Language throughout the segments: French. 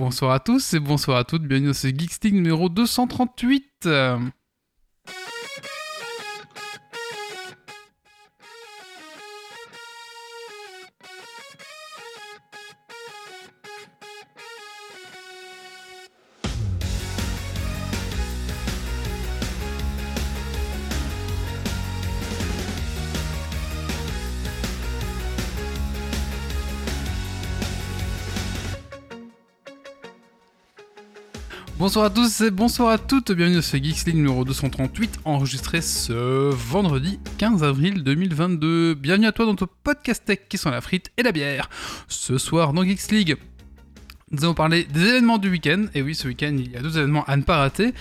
Bonsoir à tous et bonsoir à toutes, bienvenue dans ce Geekstick numéro 238. Bonsoir à tous et bonsoir à toutes, bienvenue dans ce Geeks League numéro 238, enregistré ce vendredi 15 avril 2022. Bienvenue à toi dans ton podcast tech qui sont la frite et la bière. Ce soir dans Geeks League, nous allons parler des événements du week-end, et oui, ce week-end il y a deux événements à ne pas rater.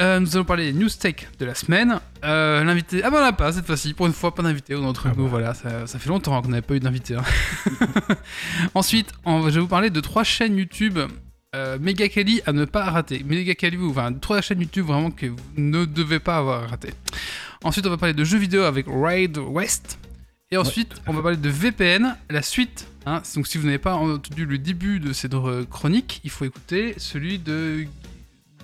Euh, nous allons parler des news tech de la semaine. Euh, L'invité. Ah bah on n'a pas cette fois-ci, pour une fois, pas d'invité d'entre Ah nous. bah. Voilà, ça, ça fait longtemps qu'on n'avait pas eu d'invité. hein. Ensuite, on- je vais vous parler de trois chaînes YouTube euh, méga quali à ne pas rater. Méga quali, enfin, trois chaînes YouTube vraiment que vous ne devez pas avoir raté. Ensuite, on va parler de jeux vidéo avec Raid West. Et ensuite, on va parler de VPN, la suite. hein. Donc, si vous n'avez pas entendu le début de cette euh, chronique, il faut écouter celui de.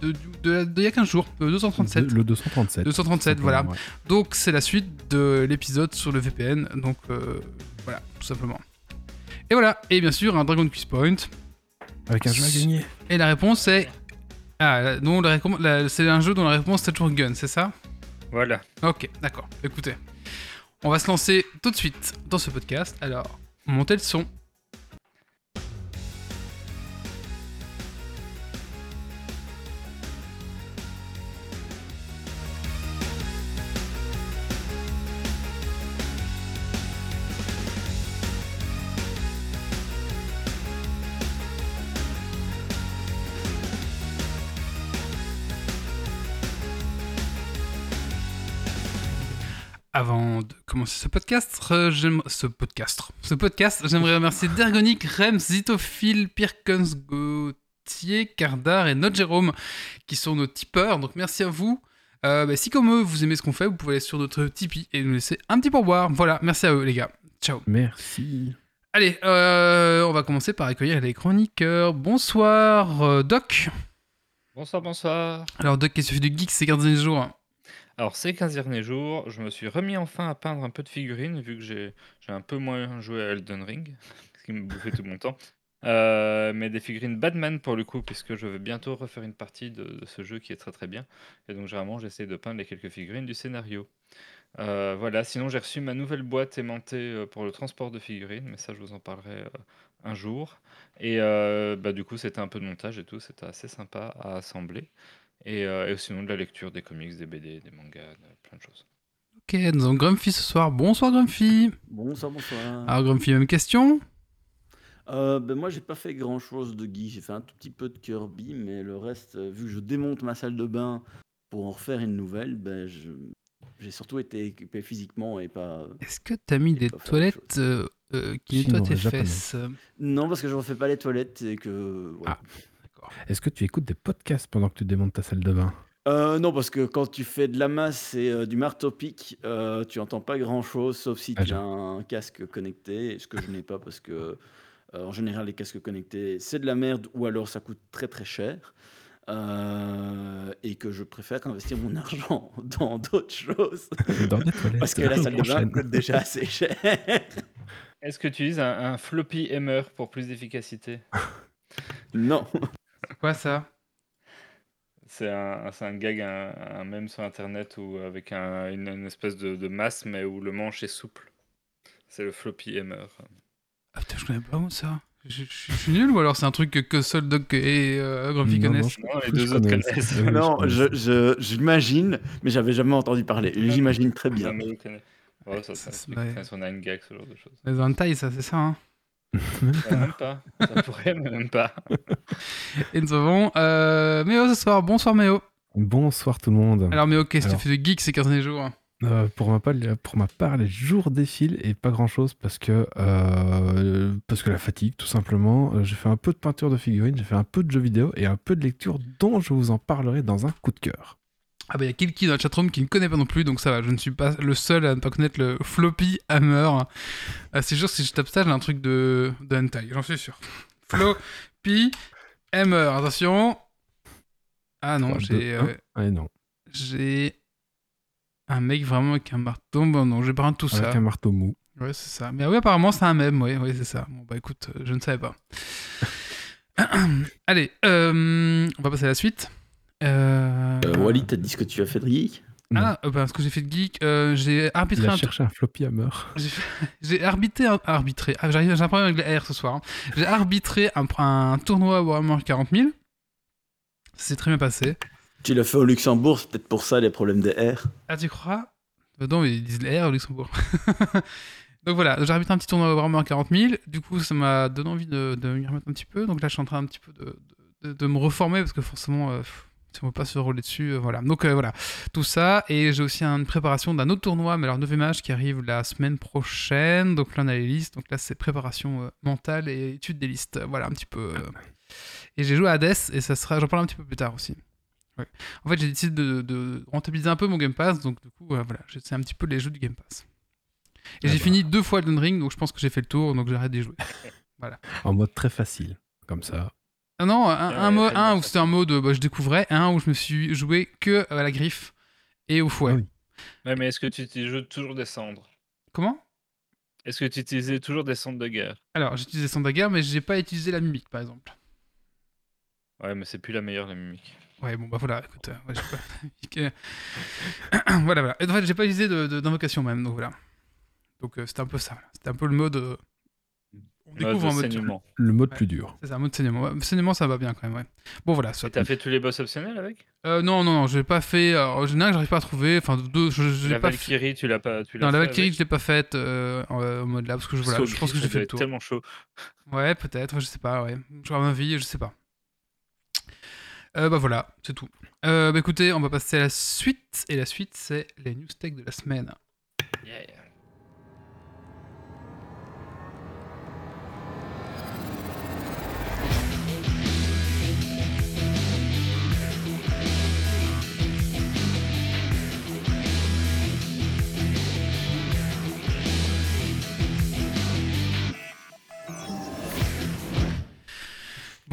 de, de, de- il y a 15 jours, de 237. Le 237. 237, voilà. Ouais. Donc c'est la suite de l'épisode sur le VPN. Donc euh, voilà, tout simplement. Et voilà, et bien sûr un Dragon Quiz Point. Avec un jeu à gagner. Et la réponse est... Ah, dont la récom- la- c'est un jeu dont la réponse est toujours gun, c'est ça? Voilà. Ok, d'accord. Écoutez, on va se lancer tout de suite dans ce podcast. Alors, montez le son. Avant de commencer ce podcast, j'aime ce podcast, ce podcast, j'aimerais remercier Dergonic, Rems, Zitophile, Pirkens, Gauthier, Cardar et Notre Jérôme qui sont nos tipeurs. Donc merci à vous. Euh, bah, si comme eux vous aimez ce qu'on fait, vous pouvez aller sur notre Tipeee et nous laisser un petit pourboire. Voilà, merci à eux les gars. Ciao. Merci. Allez, euh, on va commencer par accueillir les chroniqueurs. Bonsoir euh, Doc. Bonsoir, bonsoir. Alors Doc, qu'est-ce que tu fais du geek ces 15 derniers jours? Alors, ces 15 derniers jours, je me suis remis enfin à peindre un peu de figurines, vu que j'ai un peu moins joué à Elden Ring, ce qui me bouffait tout mon temps. Euh, mais des figurines Batman pour le coup, puisque je vais bientôt refaire une partie de, ce jeu qui est très très bien. Et donc, généralement, j'essaie de peindre les quelques figurines du scénario. Euh, voilà, sinon j'ai reçu ma nouvelle boîte aimantée euh, pour le transport de figurines, mais ça je vous en parlerai un jour. Et bah, du coup c'était un peu de montage et tout, c'était assez sympa à assembler. Et, euh, et sinon de la lecture des comics, des BD, des mangas, de- plein de choses. Ok, nous avons Grumpy ce soir. Bonsoir Grumpy. Bonsoir, bonsoir. Alors Grumpy, même question Euh, ben moi, j'ai pas fait grand chose de Guy. J'ai fait un tout petit peu de Kirby, mais le reste, euh, vu que je démonte ma salle de bain pour en refaire une nouvelle, ben je- j'ai surtout été équipé physiquement et pas. Est-ce que t'as mis Il des faire toilettes euh, euh, qui nettoient tes japonais. fesses Non, parce que je refais pas les toilettes et que. voilà. Est-ce que tu écoutes des podcasts pendant que tu démontes ta salle de bain? Euh, non, parce que quand tu fais de la masse et euh, du marteau-pic, euh, tu entends pas grand-chose, sauf si Ah, tu as un casque connecté, ce que je n'ai pas parce que, euh, en général, les casques connectés, c'est de la merde ou alors ça coûte très très cher. Euh, et que je préfère investir mon argent dans d'autres choses. Dans des toilettes. Parce que la salle de bain coûte déjà assez cher. Est-ce que tu utilises un, un floppy hammer pour plus d'efficacité? Non, quoi ça? C'est un, gag, un, un mème sur internet où, avec un- une, une espèce de, de masse, mais où le manche est souple. C'est le floppy hammer. Ah putain, je connais pas où ça. Je, je- je suis nul ou alors c'est un truc que, que seul Doc et euh, Grumpy Non, non, connaissent? Non, les deux autres connaissent. non, je, j'imagine, mais j'avais jamais entendu parler. J'imagine très bien. Ouais, ça, Ça on a une gag, ce genre de choses. Les hentai, ça, c'est ça. Hein? Ouais, même pas. Ça pourrait, mais même pas. et nous avons euh, Méo ce soir. Bonsoir Méo. Bonsoir tout le monde. Alors Méo, qu'est-ce que tu fais de geek ces 15 derniers jours? Euh, pour, ma part, pour ma part, les jours défilent et pas grand chose parce que, euh, parce que la fatigue, tout simplement. Euh, J'ai fait un peu de peinture de figurines, j'ai fait un peu de jeux vidéo et un peu de lecture dont je vous en parlerai dans un coup de cœur. Ah bah il y a Kilki dans le chatroom qui ne connaît pas non plus, donc ça va, je ne suis pas le seul à ne pas connaître le floppy hammer. Ah, c'est sûr, si je tape ça, j'ai un truc de, de hentai, j'en suis sûr. Floppy Hammer, attention. Ah non, j'ai euh, Ah non. j'ai un mec vraiment avec un marteau. Bon, non, j'ai pas tout ça. Avec un marteau mou. Ouais, c'est ça. Mais oui, apparemment, c'est un mème, oui, oui c'est ça. Bon, bah écoute, euh, je ne savais pas. Allez, euh, on va passer à la suite. Euh, Euh, Wally, t'as dit ce que tu as fait de geek. Ah, euh, bah, ce que j'ai fait de geek, euh, j'ai arbitré Il a un cherché un floppy hammer. J'ai arbitré, un- arbitré. Ah, j'arrive, j'ai un problème avec les R ce soir. hein. J'ai arbitré un, un tournoi Warhammer 40 000. Ça s'est très bien passé. Tu l'as fait au Luxembourg, c'est peut-être pour ça les problèmes des R. Ah, tu crois? Non, ils disent les R au Luxembourg. Donc voilà, j'ai arbitré un petit tournoi Warhammer 40 000. Du coup, ça m'a donné envie de, de m'y remettre un petit peu. Donc là, je suis en train un petit peu de, de, de me reformer parce que forcément, euh, pff, si on veut pas se rouler dessus, euh, voilà. Donc euh, voilà, tout ça. Et j'ai aussi une préparation d'un autre tournoi, mais alors 9 match qui arrive la semaine prochaine. Donc là, on a les listes. Donc là, c'est préparation euh, mentale et étude des listes. Voilà, un petit peu. Et j'ai joué à Hades et ça sera. J'en parle un petit peu plus tard aussi. Ouais. En fait, j'ai décidé de, de rentabiliser un peu mon Game Pass. Donc du coup, voilà, c'est un petit peu les jeux du Game Pass. Et Ah j'ai bah. fini deux fois Elden Ring, donc je pense que j'ai fait le tour, donc j'arrête d'y jouer. En mode très facile. Comme ça. Ah non, un, Ah un, où c'était un mode euh, bah, je découvrais, et un où je me suis joué que à la griffe et au fouet. Ah oui. Ouais, mais est-ce que tu utilises toujours des cendres? Comment? Est-ce que tu utilisais toujours des cendres de guerre? Alors, j'ai utilisé son dagger, mais j'ai pas utilisé la mimique, par exemple. Ouais, mais c'est plus la meilleure, la mimique. Ouais, bon, bah voilà, écoute. euh, ouais, pas... Ok. voilà, voilà. Et en fait, j'ai pas utilisé de- de- d'invocation même, donc voilà. Donc euh, c'était un peu ça, voilà. C'était un peu le mode. euh, On Mode découvre un mode. saignement. Le mode Ouais. plus dur. C'est ça, un mode saignement. Saignement, ça va bien quand même, ouais. Bon, voilà. t'as fait tous les boss optionnels avec? Euh, non, non, non, je l'ai pas fait. Alors, en général, j'arrive pas à trouver. Enfin, deux, je, je l'ai La pas fait. Valkyrie, tu l'as pas tu Non, la fait Valkyrie, avec je l'ai pas faite euh, en, euh, en mode là, parce que je, voilà, je pense que j'ai fait le tour. tellement chaud. Ouais, peut-être, je sais pas, ouais. Genre ma vie, je sais pas. Euh, bah voilà, c'est tout. Euh, bah écoutez, on va passer à la suite. Et la suite, c'est les news tech de la semaine. Yeah.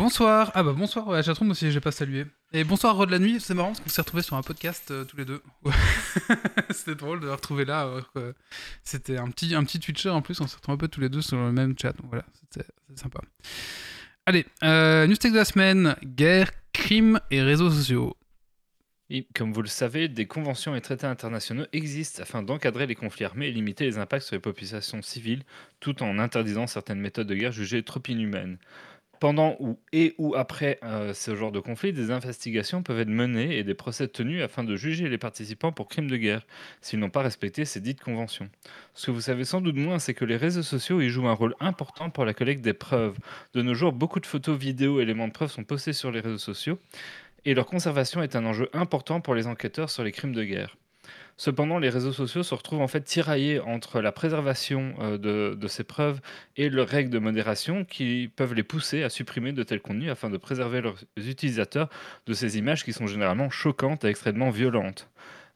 Bonsoir. Ah bah bonsoir la chatroom aussi, j'ai pas salué. Et bonsoir Rod la nuit, c'est marrant parce qu'on s'est retrouvés sur un podcast euh, tous les deux. C'était drôle de les retrouver là. C'était un petit, un petit Twitcher en plus, on s'est retrouvés un peu tous les deux sur le même chat. Voilà, c'était sympa. Allez, euh, news de la semaine guerre, crime et réseaux sociaux. Comme vous le savez, des conventions et traités internationaux existent afin d'encadrer les conflits armés et limiter les impacts sur les populations civiles, tout en interdisant certaines méthodes de guerre jugées trop inhumaines. Pendant ou, et ou après euh, ce genre de conflit, des investigations peuvent être menées et des procès tenus afin de juger les participants pour crimes de guerre, s'ils n'ont pas respecté ces dites conventions. Ce que vous savez sans doute moins, c'est que les réseaux sociaux y jouent un rôle important pour la collecte des preuves. De nos jours, beaucoup de photos, vidéos, éléments de preuve sont postés sur les réseaux sociaux, et leur conservation est un enjeu important pour les enquêteurs sur les crimes de guerre. Cependant, les réseaux sociaux se retrouvent en fait tiraillés entre la préservation euh, de, ces preuves et leurs règles de modération qui peuvent les pousser à supprimer de tels contenus afin de préserver leurs utilisateurs de ces images qui sont généralement choquantes et extrêmement violentes.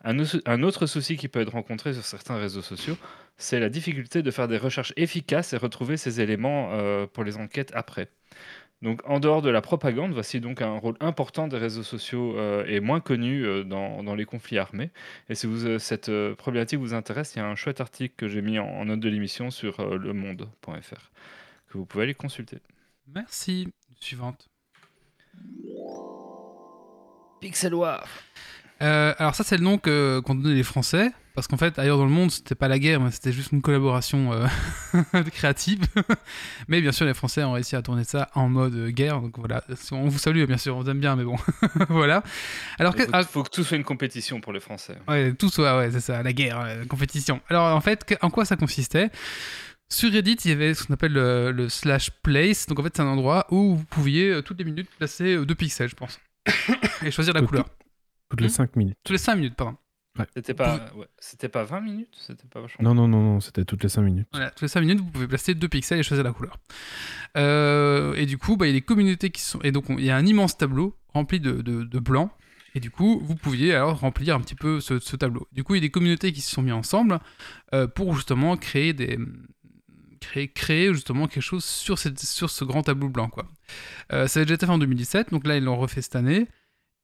Un autre souci qui peut être rencontré sur certains réseaux sociaux, c'est la difficulté de faire des recherches efficaces et retrouver ces éléments euh, pour les enquêtes après. Donc, en dehors de la propagande, voici donc un rôle important des réseaux sociaux euh, et moins connu euh, dans, dans les conflits armés. Et si vous, euh, cette euh, problématique vous intéresse, il y a un chouette article que j'ai mis en, en note de l'émission sur euh, lemonde.fr que vous pouvez aller consulter. Merci. Suivante. Pixel War Euh, alors ça c'est le nom que- qu'ont donné les Français, parce qu'en fait ailleurs dans le monde c'était pas la guerre, mais c'était juste une collaboration euh, créative. mais bien sûr les Français ont réussi à tourner ça en mode euh, guerre, donc voilà. On vous salue bien sûr, on vous aime bien, mais bon, voilà. Alors que, Il faut, ah, faut que tout soit une compétition pour les Français. ouais, tout soit, ouais, c'est ça, la guerre, euh, la compétition. Alors en fait, en quoi ça consistait? Sur Reddit, il y avait ce qu'on appelle le, le slash place. Donc en fait, c'est un endroit où vous pouviez toutes les minutes placer deux pixels, je pense, et choisir la Tout- couleur. Toutes les Hmm 5 minutes. Toutes les 5 minutes, pardon. C'était pas, ouais, c'était pas 20 minutes C'était pas vachement. Non, non, non, non, c'était toutes les 5 minutes. Voilà, toutes les 5 minutes, vous pouvez placer deux pixels et choisir la couleur. Euh, et du coup, bah, il y a des communautés qui sont. Et donc, on- il y a un immense tableau rempli de, de, de blanc. Et du coup, vous pouviez alors remplir un petit peu ce, ce tableau. Du coup, il y a des communautés qui se sont mis ensemble euh, pour justement créer des créer, créer justement quelque chose sur, cette, sur ce grand tableau blanc. Quoi. Euh, ça avait déjà été fait en 2017, donc là ils l'ont refait cette année.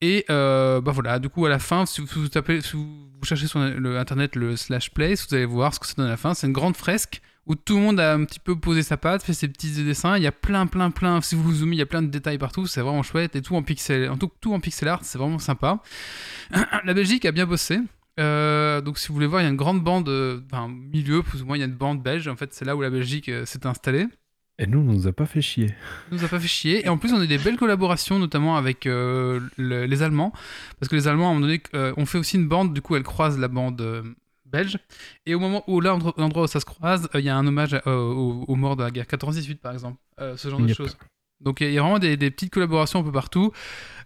Et euh, bah voilà, du coup à la fin, si vous, vous cherchez sur le internet le slash place, vous allez voir ce que ça donne à la fin. C'est une grande fresque où tout le monde a un petit peu posé sa patte, fait ses petits dessins. Il y a plein, plein, plein. Si vous zoomez, il y a plein de détails partout. C'est vraiment chouette et tout en pixel, en tout, tout en pixel art. C'est vraiment sympa. La Belgique a bien bossé. Euh, donc si vous voulez voir, il y a une grande bande, euh, enfin milieu plus ou moins, il y a une bande belge. En fait, c'est là où la Belgique s'est installée. Et nous, on nous a pas fait chier. On nous a pas fait chier. Et en plus, on a des belles collaborations, notamment avec les Allemands. Parce que les Allemands, à un moment donné, ont fait aussi une bande. Du coup, elle croise la bande belge. Et au moment où, là, l'endroit où ça se croise, il y a un hommage aux, morts de la guerre 14-18, par exemple. ce genre de choses. Donc il y a vraiment des, petites collaborations un peu partout,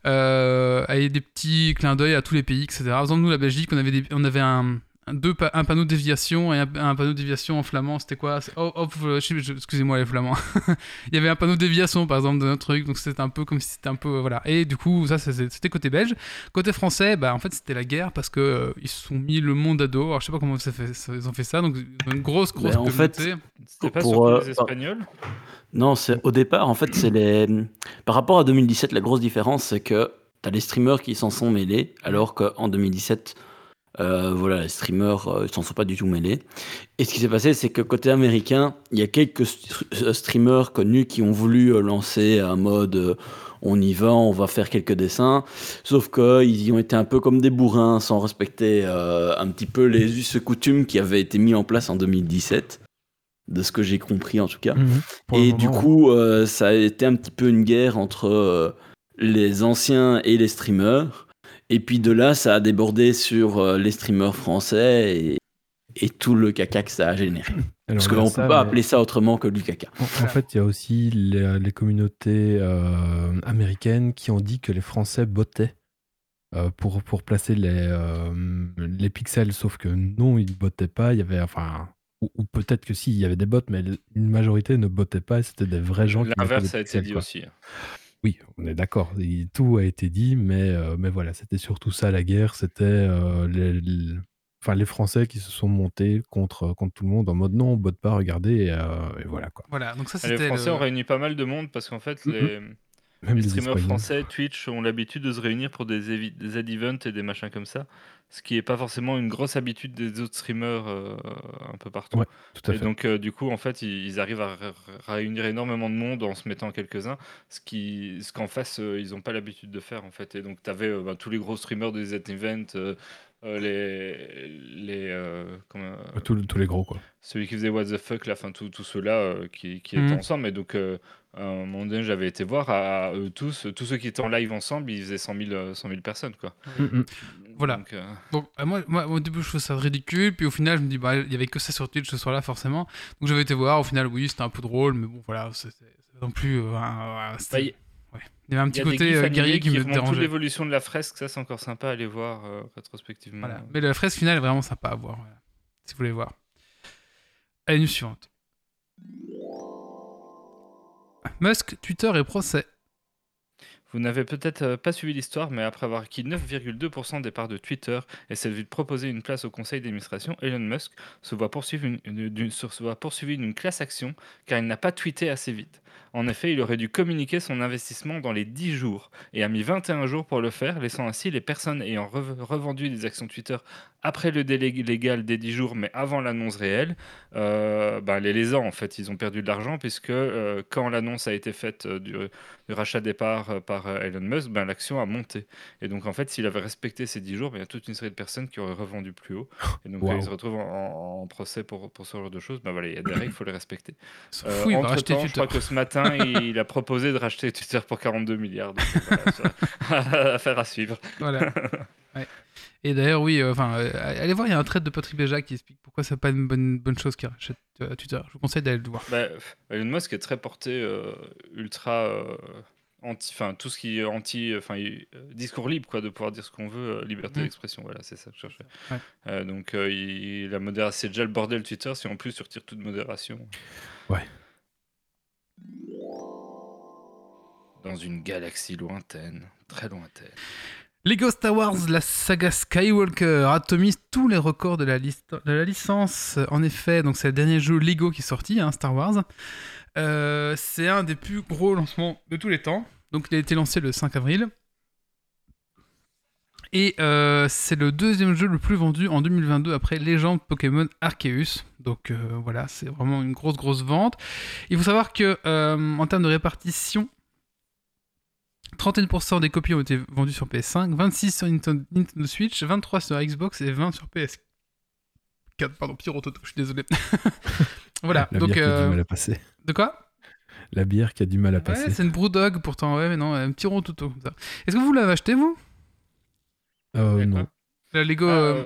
euh, avec des petits clins d'œil à tous les pays, etc. Par exemple, nous, la Belgique, on avait, on avait un, deux un panneau de déviation et un, panneau de déviation en flamand. C'était quoi? Oh, oh, Excusez-moi les flamands. il y avait un panneau de déviation par exemple de notre truc, donc c'était un peu comme si c'était un peu voilà. Et du coup ça c'était côté belge. Côté français, bah en fait c'était la guerre parce que euh, ils se sont mis le monde à dos. Alors je sais pas comment ça fait, ils ont fait ça, donc une grosse grosse. en fait, c'était pas pour, euh, les Espagnols? Non, c'est au départ en fait c'est les. Par rapport à 2017, la grosse différence c'est que t'as les streamers qui s'en sont mêlés, alors qu'en 2017 euh, voilà, les streamers euh, s'en sont pas du tout mêlés. Et ce qui s'est passé, c'est que côté américain, il y a quelques euh, streamers connus qui ont voulu lancer un mode on y va, on va faire quelques dessins. Sauf qu'ils y ont été un peu comme des bourrins, sans respecter un petit peu les us et coutumes qui avaient été mis en place en 2017 de ce que j'ai compris en tout cas. Mhm. et du coup, ça a été un petit peu une guerre entre les anciens et les streamers. Et puis de là, ça a débordé sur euh, les streamers français et, et, tout le caca que ça a généré. Parce qu'on ne peut pas appeler ça autrement que du caca. En, fait, il y a aussi les, communautés euh, américaines qui ont dit que les Français bottaient euh, pour, pour placer les, les pixels, sauf que non, ils ne bottaient pas. Il y avait, enfin, ou, peut-être que si, il y avait des bots, mais une majorité ne bottait pas et c'était des vrais gens qui L'inverse a été dit aussi. Oui, on est d'accord. Tout a été dit, mais, euh, mais voilà, c'était surtout ça la guerre. C'était euh, les, enfin, les Français qui se sont montés contre, contre tout le monde en mode non, on botte pas, regardez, et, euh, voilà quoi. Voilà, donc ça Les Français ont réuni pas mal de monde parce qu'en fait, les, les streamers français, Twitch, ont l'habitude de se réunir pour des, des ad-events et des machins comme ça ce qui n'est pas forcément une grosse habitude des autres streamers euh, un peu partout. tout à et donc, euh, du coup, en fait, ils, arrivent à réunir énormément de monde en se mettant quelques-uns, ce qui, ce qu'en face, euh, ils n'ont pas l'habitude de faire, en fait. Et donc, tu avais bah, tous les gros streamers des events, les. les tous, tous, les gros, quoi. Celui qui faisait What the fuck, la fin, tous ceux-là qui, qui étaient mhm. ensemble. Et donc, à un moment donné, j'avais été voir à, eux tous, tous ceux qui étaient en live ensemble, ils faisaient 100 000, 100 000 personnes, quoi. Mm, mm. Voilà. Donc, euh, euh, moi, moi, au début, je trouvais ça ridicule, puis au final, je me dis, bah, il y avait que ça sur Twitch ce soir-là, forcément. Donc j'avais été voir, au final, oui, c'était un peu drôle, mais bon, voilà, c'est non plus. Euh, bah, il y avait un petit côté guerrier qui, me dérangeait. toute l'évolution de la fresque, ça, c'est encore sympa à aller voir rétrospectivement. Voilà. Mais la fresque finale est vraiment sympa à voir, si vous voulez voir. Allez, news suivante. Musk, Twitter et procès. Vous n'avez peut-être euh, pas suivi l'histoire, mais après avoir acquis 9,2% des parts de Twitter et s'être vu proposer une place au conseil d'administration, Elon Musk se voit poursuivre une, une classe action car il n'a pas tweeté assez vite. En effet, il aurait dû communiquer son investissement dans les 10 jours et a mis 21 jours pour le faire, laissant ainsi les personnes ayant revendu des actions Twitter après le délai légal des 10 jours, mais avant l'annonce réelle, euh, bah, les lésans, en fait, ils ont perdu de l'argent puisque euh, quand l'annonce a été faite euh, du, rachat des parts par Elon Musk, ben, l'action a monté. Et donc, en fait, s'il avait respecté ces 10 jours, ben, il y a toute une série de personnes qui auraient revendu plus haut. Et donc, ils se retrouvent en, procès pour, pour, ce genre de choses. Ben, voilà, il y a des règles, il faut les respecter. Fou, entre temps, je crois que ce matin, il a proposé de racheter Twitter pour 42 milliards. Donc, affaire à suivre. Voilà. Et d'ailleurs, oui, euh, enfin, euh, allez voir, il y a un trait de Patrick Béja qui explique pourquoi c'est pas une bonne, bonne chose qu'il rachète euh, Twitter. Je vous conseille d'aller le voir. Bah, Elon Musk est très porté ultra anti, enfin tout ce qui est anti, enfin discours libre, quoi, de pouvoir dire ce qu'on veut, liberté d'expression. Voilà, c'est ça que je cherchais. donc, il, la modération, c'est déjà le bordel Twitter. Si en plus tu retires toute modération. Ouais. Dans une galaxie lointaine, très lointaine. Lego Star Wars, la saga Skywalker atomise tous les records de la, de la licence. En effet, donc c'est le dernier jeu Lego qui est sorti, hein, Star Wars. Euh, c'est un des plus gros lancements de tous les temps. Donc il a été lancé le 5 avril. Et euh, c'est le deuxième jeu le plus vendu en 2022 après Légende Pokémon Arceus. Donc euh, voilà, c'est vraiment une grosse grosse vente. Il faut savoir que en termes de répartition, 31% des copies ont été vendues sur PS5, 26 sur Nintendo, Nintendo Switch, 23 sur Xbox et 20 sur PS4. Pardon, Pierrot Toto, je suis désolé. voilà, La donc bière qui a euh, du mal à passer. de quoi? La bière qui a du mal à Ouais, passer. c'est une Brewdog pourtant, ouais, mais non, un petit rond Toto. comme ça. Est-ce que vous l'avez acheté vous? Euh, non. La Lego Ah, euh, euh,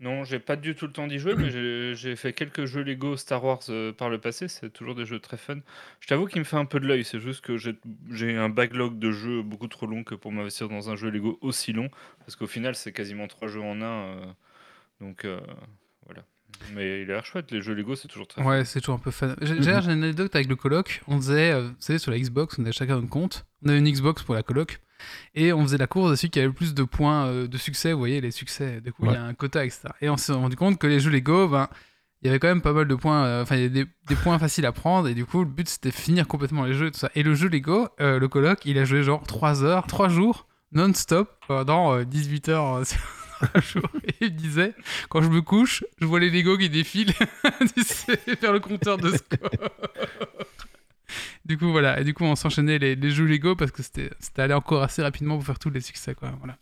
Non, j'ai pas du tout le temps d'y jouer, mais j'ai j'ai fait quelques jeux Lego Star Wars euh, par le passé. C'est toujours des jeux très fun. Je t'avoue qu'il me fait un peu de l'œil. C'est juste que j'ai j'ai un backlog de jeux beaucoup trop long que pour m'investir dans un jeu Lego aussi long. Parce qu'au final, c'est quasiment trois jeux en un. euh, donc euh, voilà. Mais il a l'air chouette. Les jeux Lego, c'est toujours très Ouais, c'est toujours un peu fun. J'ai Mhm. j'ai j'ai une anecdote avec le coloc. On faisait, euh, vous savez, sur la Xbox, on avait chacun un compte. On avait une Xbox pour la coloc. Et on faisait la course de celui qui avait le plus de points euh, de succès. Vous voyez, les succès. Du coup, il y a un quota, etc. Et on s'est rendu compte que les jeux Lego, ben, il y avait quand même pas mal de points. euh, Enfin, il y avait des, des points faciles à prendre. Et du coup, le but, c'était finir complètement les jeux et tout ça. Et le jeu Lego, euh, le coloc, il a joué genre 3 heures, 3 jours, non-stop, pendant euh, 18 heures sur un jour. Et il disait, quand je me couche, je vois les Lego qui défilent vers le compteur de score. du coup, voilà. Et du coup, on s'enchaînait les, les jeux Lego parce que c'était allé encore assez rapidement pour faire tous les succès, quoi. Voilà.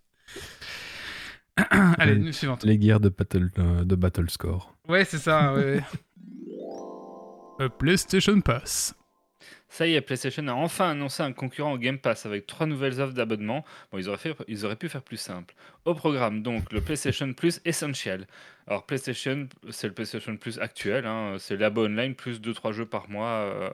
Allez, Les- suivante. Les guerres de Battle, euh, de battle Score. Ouais, c'est ça, ouais. ouais. Euh, PlayStation Pass. Ça y est, PlayStation a enfin annoncé un concurrent au Game Pass avec trois nouvelles offres d'abonnement. Bon, ils auraient, fait, ils auraient pu faire plus simple. Au programme, donc, le PlayStation Plus Essential. Alors, PlayStation, c'est le PlayStation Plus actuel. hein, c'est l'abo online plus 2-3 jeux par mois euh,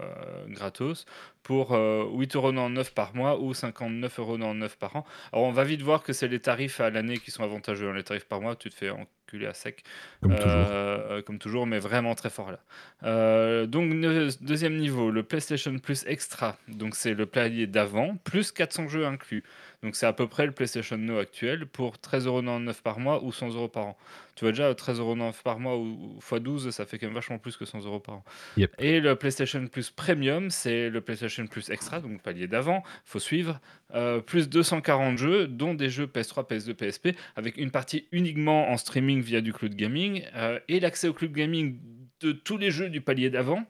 gratos pour euh, 8,99€ par mois ou 59,99€ par an. Alors, on va vite voir que c'est les tarifs à l'année qui sont avantageux. hein. Les tarifs par mois, tu te fais enculer à sec. Comme toujours. Euh, comme toujours, mais vraiment très fort là. Euh, donc, deuxième niveau, le PlayStation Plus Extra. Donc, c'est le palier d'avant, plus 400 jeux inclus. Donc, c'est à peu près le PlayStation Now actuel pour 13,99€ par mois ou 100€ par an. Tu vois déjà, 13,99€ par mois ou x 12, ça fait quand même vachement plus que 100€ par an. Yep. Et le PlayStation Plus Premium, c'est le PlayStation Plus Extra, donc palier d'avant, faut suivre. Euh, plus 240 jeux, dont des jeux PS3, PS2, PSP, avec une partie uniquement en streaming via du cloud gaming, euh, et l'accès au cloud gaming de tous les jeux du palier d'avant.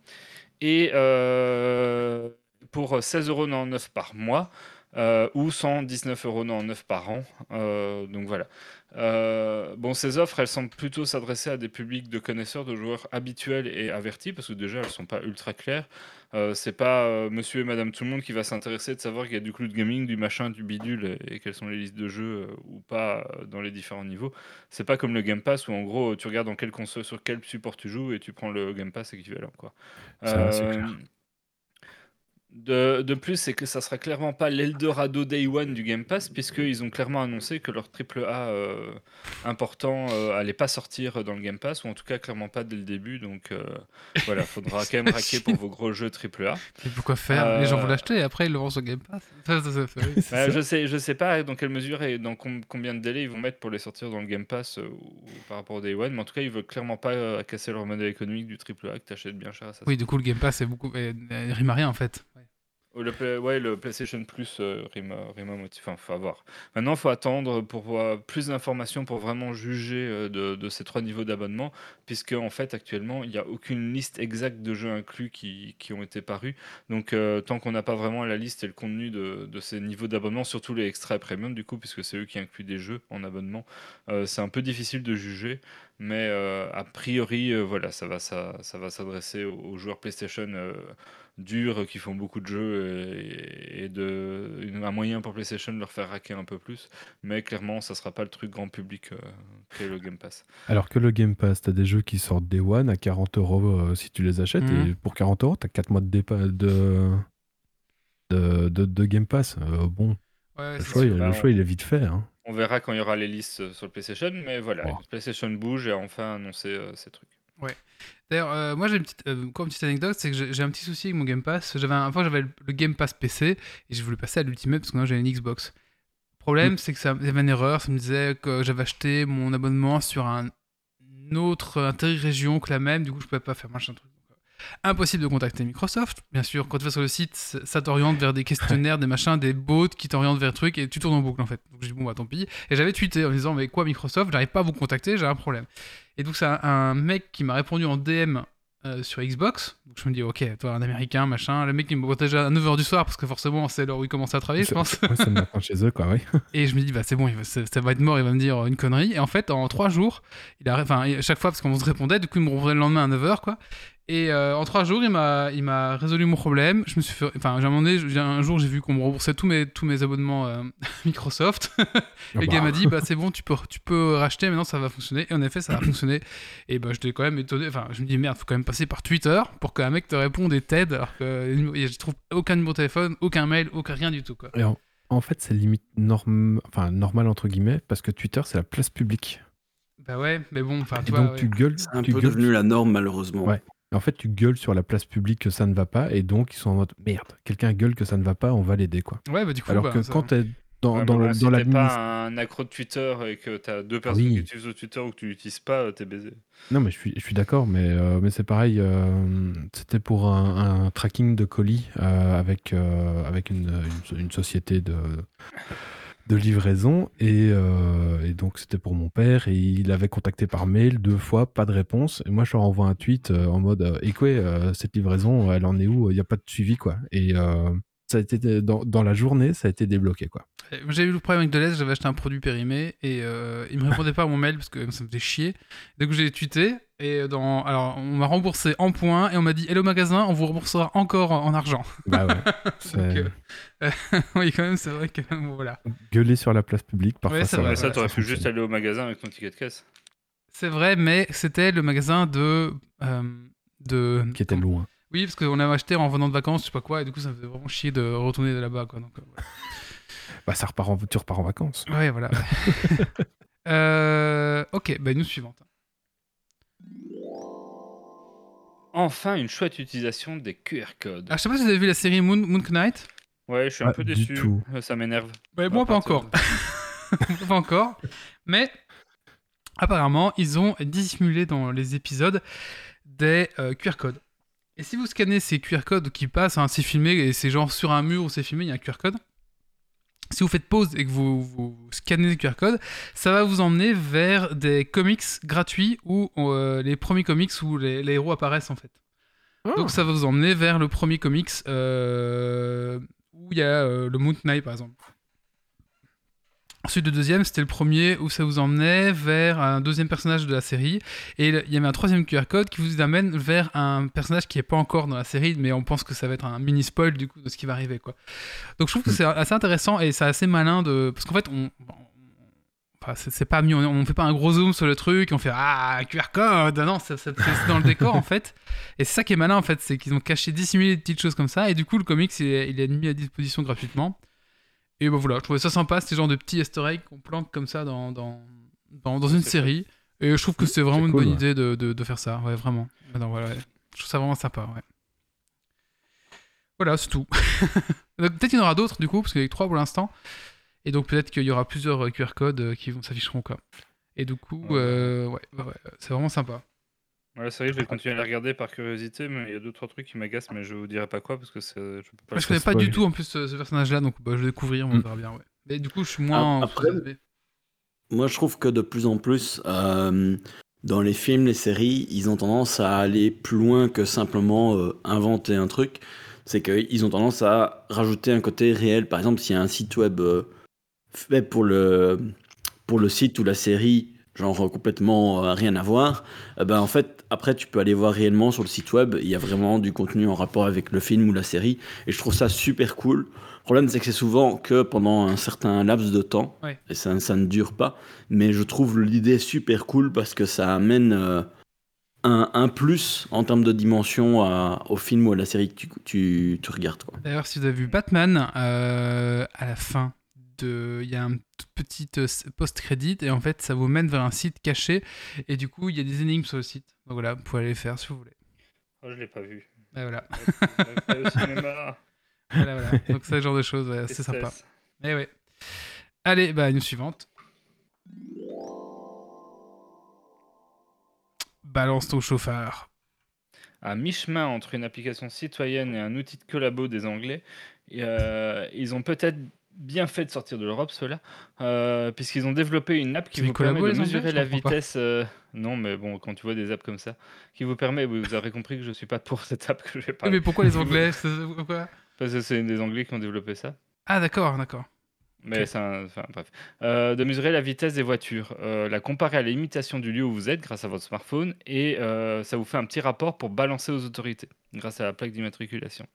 Et euh, pour 16,99€ par mois, euh, ou 119,99€ par an. Euh, donc voilà. Euh, bon, ces offres, elles semblent plutôt s'adresser à des publics de connaisseurs, de joueurs habituels et avertis, parce que déjà, elles sont pas ultra claires. Euh, c'est pas monsieur et madame tout le monde qui va s'intéresser de savoir qu'il y a du cloud gaming, du machin, du bidule et, et quelles sont les listes de jeux ou pas dans les différents niveaux. C'est pas comme le Game Pass où en gros tu regardes dans quelle console, sur quel support tu joues et tu prends le Game Pass équivalent. Quoi. Ça. De, de plus, c'est que ça sera clairement pas l'Eldorado Day One du Game Pass, puisqu'ils ont clairement annoncé que leur AAA euh, important euh, allait pas sortir dans le Game Pass, ou en tout cas clairement pas dès le début. Donc euh, voilà, faudra quand même raquer pour vos gros jeux AAA. Et pourquoi faire? Les gens vont Euh, l'acheter et après ils le vendent sur Game Pass. Ça, ça, oui. Ça. je sais, je sais pas dans quelle mesure et dans com- combien de délais ils vont mettre pour les sortir dans le Game Pass euh, ou par rapport au Day One, mais en tout cas ils veulent clairement pas euh, casser leur modèle économique du AAA que t'achètes bien cher à ça. Oui, du coup, le Game Pass, c'est beaucoup. euh, Il rime à rien en fait. Ouais. Le, ouais, le PlayStation Plus euh, rime à moitié. Enfin, faut avoir. Maintenant, il faut attendre pour voir plus d'informations pour vraiment juger euh, de, ces trois niveaux d'abonnement, puisque en fait, actuellement, il n'y a aucune liste exacte de jeux inclus qui, ont été parus. Donc, euh, tant qu'on n'a pas vraiment la liste et le contenu de, ces niveaux d'abonnement, surtout les extra et premium, du coup, puisque c'est eux qui incluent des jeux en abonnement, euh, c'est un peu difficile de juger. Mais euh, a priori, euh, voilà, ça va, ça, va s'adresser aux, joueurs PlayStation euh, durs qui font beaucoup de jeux et, et de une- un moyen pour PlayStation de leur faire raquer un peu plus. Mais clairement, ça sera pas le truc grand public euh, qu'est le Game Pass. Alors que le Game Pass, t'as des jeux qui sortent Day One à 40 euros euh, si tu les achètes, Mhm. et pour 40 euros, t'as 4 mois de, dépa- de, de, de, de Game Pass. Euh, bon, Ouais, le choix, il, Bah, le on- choix, il est vite fait. hein. On verra quand il y aura les listes euh, sur le PlayStation, mais voilà, Oh. PlayStation bouge et a enfin annoncé euh, ces trucs. D'ailleurs, euh, moi j'ai une petite, euh, une petite anecdote, c'est que j'ai j'ai un petit souci avec mon Game Pass. J'avais un, fois j'avais le, le Game Pass PC et j'ai voulu passer à l'Ultimate parce que moi j'avais une Xbox. Le problème, c'est que ça il y avait une erreur. Ça me disait que j'avais acheté mon abonnement sur un une autre intérêt région que la même. Du coup, je pouvais pas faire machin truc. Impossible de contacter Microsoft. Bien sûr, quand tu vas sur le site, ça t'oriente vers des questionnaires, des machins, des bots qui t'orientent vers trucs et tu tournes en boucle en fait. Donc j'ai dit bon bah tant pis. Et j'avais tweeté en disant mais quoi Microsoft, j'arrive pas à vous contacter, j'ai un problème. Et donc c'est un, mec qui m'a répondu en DM euh, sur Xbox. Donc je me dis ok, toi un américain, machin. Le mec il me déjà à 9h du soir parce que forcément c'est l'heure où il commence à travailler, je pense. Ouais, c'est le matin chez eux, quoi, oui. Et je me dis, bah c'est bon, il va- ça, ça va être mort, il va me dire une connerie. Et en fait, en trois jours, il a, enfin, chaque fois, parce qu'on se répondait, du coup, il me répondait le lendemain à 9h, quoi. Et euh, en trois jours, il m'a, il m'a résolu mon problème. Je me suis fait, enfin, j'ai j'ai- un jour, j'ai vu qu'on me remboursait tous mes, tous mes abonnements euh, Microsoft. Ah le gars bah. m'a dit, bah c'est bon, tu peux, tu peux racheter, maintenant ça va fonctionner. Et en effet, ça a fonctionné. Et bah j'étais quand même étonné. Enfin, je me dis, merde, faut quand même passer par Twitter pour qu'un mec te réponde et t'aide, alors que je trouve aucun numéro de téléphone, aucun mail, aucun rien du tout, quoi. Et en, en fait, c'est limite norm... enfin, normal, entre guillemets, parce que Twitter, c'est la place publique. Bah ouais, mais bon, enfin, Et tu donc, tu gueules. C'est un tu peu gueules devenu la norme, malheureusement. Ouais. En fait, tu gueules sur la place publique que ça ne va pas, et donc ils sont en mode merde, quelqu'un gueule que ça ne va pas, on va l'aider, quoi. Ouais, bah du coup, Alors bah, que ça- quand t'es dans, Ouais, dans, mais le- dans si la t'es pas un accro de Twitter et que t'as deux personnes oui. qui utilisent le Twitter ou que tu l'utilises pas, euh, t'es baisé. Non, mais je suis, je suis d'accord, mais, euh, mais c'est pareil. euh, C'était pour un, un tracking de colis euh, avec, euh, avec une, une, une société de, de livraison. Et, euh, et donc, c'était pour mon père. Et il avait contacté par mail deux fois, pas de réponse. Et moi, je leur envoie un tweet euh, en mode euh, euh, cette livraison, elle en est où? Il n'y a pas de suivi, quoi. Et. ça a été dans, dans la journée, ça a été débloqué quoi. Euh, J'ai eu le problème avec Deleuze, j'avais acheté un produit périmé et il me répondait pas à mon mail parce que ça me faisait chier. Donc j'ai tweeté et dans alors on m'a remboursé en points et on m'a dit hello magasin, on vous remboursera encore en, en argent. Bah ouais. c'est- Donc, euh, oui quand même c'est vrai que bon, voilà. Gueuler sur la place publique, parfois Ouais, ça, Mais ça, t'aurais pu juste fonctionne. aller au magasin avec ton ticket de caisse. C'est vrai mais c'était le magasin de euh, de qui était loin. Oui parce qu'on avait acheté en venant de vacances je sais pas quoi et du coup ça me faisait vraiment chier de retourner de là-bas quoi. Donc, euh. Bah ça repart en, tu repars en vacances. Ouais voilà. Euh, ok bah news suivante. Enfin, une chouette utilisation des QR codes. Ah, je sais pas si vous avez vu la série Moon, Moon Knight? Ouais, je suis un Ah, peu déçu. tout. Euh, Ça m'énerve. Ouais, À moi, pas encore. pas encore. Mais apparemment, ils ont dissimulé dans les épisodes des euh, QR codes. Et si vous scannez ces QR codes qui passent, hein, c'est filmé et c'est genre sur un mur où c'est filmé, il y a un QR code? Si vous faites pause et que vous, vous scannez les QR codes, ça va vous emmener vers des comics gratuits où euh, les premiers comics où les, les héros apparaissent en fait. Donc ça va vous emmener vers le premier comics euh, où il y a euh, le Moon Knight par exemple. Ensuite, le deuxième, c'était le premier où ça vous emmenait vers un deuxième personnage de la série. Et il y avait un troisième QR code qui vous amène vers un personnage qui n'est pas encore dans la série, mais on pense que ça va être un mini spoil du coup de ce qui va arriver. quoi. Donc je trouve que c'est assez intéressant et c'est assez malin de. Parce qu'en fait, on. Enfin, c'est pas mis, on, on fait pas un gros zoom sur le truc, on fait ah un QR code, non, c'est dans le décor en fait. Et c'est ça qui est malin en fait, c'est qu'ils ont caché, dissimulé des petites choses comme ça, et du coup le comics il est, il est mis à disposition gratuitement. Et ben voilà, je trouvais ça sympa, ces genres de petits easter eggs qu'on planque comme ça dans, dans, dans, dans une série. Et je trouve que c'est vraiment une bonne ouais. idée de, de, de faire ça, ouais, vraiment. Voilà, ouais. Je trouve ça vraiment sympa, ouais. Voilà, c'est tout. Peut-être qu'il y en aura d'autres du coup, parce qu'il y en a trois pour l'instant. Et donc peut-être qu'il y aura plusieurs euh, QR codes euh, qui vont s'afficheront quoi. Et du coup, Ouais. euh, ouais, ouais, c'est vraiment sympa. Ouais, c'est vrai, je vais continuer à les regarder par curiosité, mais il y a deux trois trucs qui m'agacent, mais je vous dirai pas quoi parce que c'est- je peux pas. Je connais pas du tout en plus ce, ce personnage-là, donc bah, je vais découvrir, on Mm. verra bien. Ouais. Mais du coup, je suis moins. Ah, après-. Moi, je trouve que de plus en plus, euh, dans les films, les séries, ils ont tendance à aller plus loin que simplement euh, inventer un truc. C'est qu'ils ont tendance à rajouter un côté réel. Par exemple, s'il y a un site web euh, fait pour le, pour le site ou la série, genre euh, complètement euh, rien à voir, ben, en fait, après, tu peux aller voir réellement sur le site web. Il y a vraiment du contenu en rapport avec le film ou la série. Et je trouve ça super cool. Le problème, c'est que c'est souvent que pendant un certain laps de temps. Ouais. Et ça, ça ne dure pas. Mais je trouve l'idée super cool parce que ça amène euh, un, un plus en termes de dimension à- au film ou à la série que tu, tu, tu regardes. D'ailleurs, si vous avez vu Batman, euh, à la fin, de... il y a un tout petit euh, post-crédit et en fait, ça vous mène vers un site caché et du coup, il y a des énigmes sur le site. Donc voilà, vous pouvez aller les faire si vous voulez. Oh, je l'ai pas vu. Et voilà, Ouais, au cinéma. voilà, voilà. Donc c'est le genre de choses, ouais, c'est sympa. Eh ouais. Allez, bah, news suivante. Balance ton chauffard. À mi-chemin entre une application citoyenne et un outil de collabo des Anglais, et, euh, ils ont peut-être bien fait de sortir de l'Europe, ceux-là, euh, puisqu'ils ont développé une app qui vous permet de mesurer la vitesse. euh, Non, mais bon, quand tu vois des apps comme ça, qui vous permet, vous aurez compris que je suis pas pour cette app que je vais parler. mais pourquoi les Anglais pourquoi Parce que c'est des Anglais qui ont développé ça. Ah, d'accord, d'accord. Mais c'est un- enfin, bref. Euh, de mesurer la vitesse des voitures, la comparer à la limitation du lieu où vous êtes grâce à votre smartphone et ça vous fait un petit rapport pour balancer aux autorités grâce à la plaque d'immatriculation.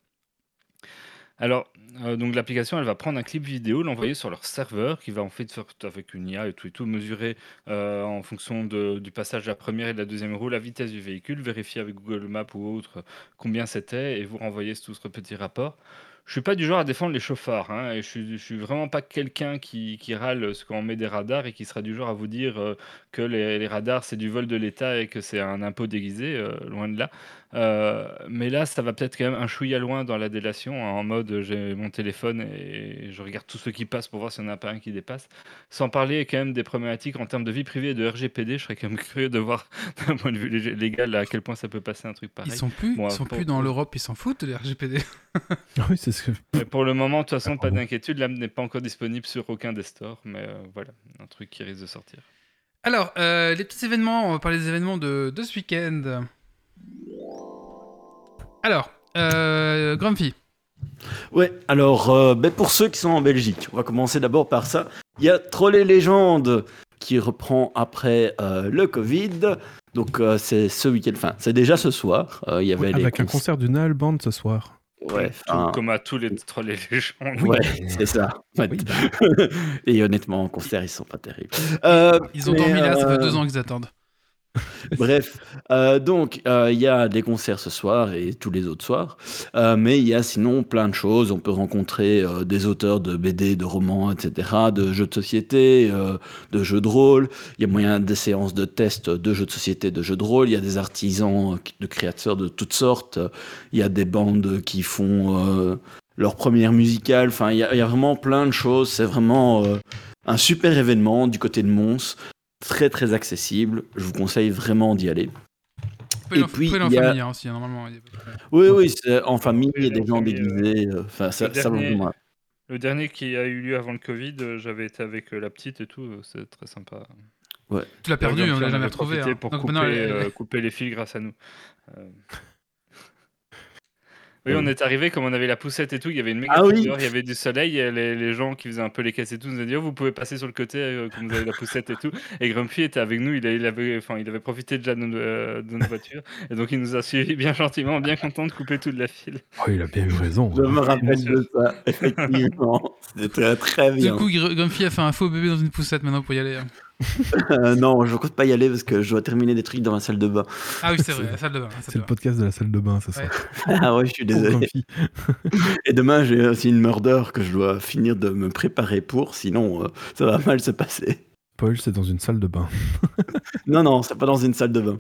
Alors, euh, donc l'application, elle va prendre un clip vidéo, l'envoyer sur leur serveur, qui va en fait avec une IA et tout et tout, mesurer euh, en fonction du passage de la première et de la deuxième roue la vitesse du véhicule, vérifier avec Google Maps ou autre combien c'était et vous renvoyer tout ce petit rapport. Je suis pas du genre à défendre les chauffards, hein, et je suis, suis vraiment pas quelqu'un qui, râle ce qu'on met des radars et qui sera du genre à vous dire euh, que les, radars c'est du vol de l'État et que c'est un impôt déguisé, euh, loin de là. Euh, mais là, ça va peut-être quand même un chouïa loin dans la délation, hein, en mode euh, j'ai mon téléphone et je regarde tous ceux qui passent pour voir s'il n'y en a pas un qui dépasse. Sans parler quand même des problématiques en termes de vie privée et de RGPD, je serais quand même curieux de voir d'un point de vue lég- légal à quel point ça peut passer un truc pareil. Ils sont plus, Bon, ils sont pour- plus dans l'Europe, ils s'en foutent de RGPD. Ah oui, c'est ce que. Mais pour le moment, de toute façon, Ah, pas d'inquiétude. L'âme n'est pas encore disponible sur aucun des stores, mais euh, voilà, un truc qui risque de sortir. Alors, euh, les petits événements, on va parler des événements de, de ce week-end. Alors, euh, Grumpy. Ouais, alors euh, ben, pour ceux qui sont en Belgique, on va commencer d'abord par ça. Il y a Troll et Légende qui reprend après euh, le Covid. Donc euh, c'est ce week-end, enfin c'est déjà ce soir. Euh, il y avait Oui, les avec un concert d'une Nail Band ce soir. Ouais, comme à tous les trolls et les gens. Oui. ouais, c'est ça. Oui, bah, et honnêtement, en concert, ils sont pas terribles. Euh, Ils ont dormi là, ça fait deux ans qu'ils attendent. Bref, euh, donc euh, il y a des concerts ce soir et tous les autres soirs, Euh, mais il y a sinon plein de choses. On peut rencontrer des auteurs de BD, de romans, etc., de jeux de société, de jeux de rôle. Il y a moyen des séances de tests de jeux de société, de jeux de rôle. Il y a des artisans, de créateurs de toutes sortes. Il y a des bandes qui font leur première musicale. Enfin, il y, y a vraiment plein de choses. C'est vraiment un super événement du côté de Mons très très accessible. Je vous conseille vraiment d'y aller. Et puis, il y a- famille hein, aussi, hein, normalement. Oui, oui, c'est en famille, il y a des en gens famille, déguisés. euh, Enfin, ça, le ça. Le dernier qui a eu lieu avant le Covid, euh, j'avais été avec euh, la petite et tout, c'est très sympa. Tu l'as perdu, Ouais, on donc, l'a jamais retrouvé. hein. Pour Donc couper, maintenant, elle- euh, couper les fils grâce à nous. Euh, Oui, on est arrivé, comme on avait la poussette et tout, il y avait une méga Ah oui. il y avait du soleil, et les, les gens qui faisaient un peu les caisses et tout nous ont dit oh, vous pouvez passer sur le côté euh, comme vous avez la poussette et tout. Et Grumpy était avec nous, il, a- il avait, enfin, il avait profité déjà de, nos- euh, de notre voiture, et donc il nous a suivis bien gentiment, bien content de couper toute la file. oh, il a bien eu raison. Je me rappelle de ça, effectivement. C'était très Du bien. coup, Gr- Grumpy a fait un faux bébé dans une poussette maintenant pour y aller. hein. Euh, non, je compte pas y aller parce que je dois terminer des trucs dans ma salle de bain. Ah oui, c'est vrai, la salle de bain. la C'est le bain. podcast de la salle de bain, c'est ça. Ouais. Ah ouais, je suis désolé. Et demain, j'ai aussi une murder que je dois finir de me préparer pour, sinon euh, ça va mal se passer. Paul, c'est dans une salle de bain. Non, non, c'est pas dans une salle de bain.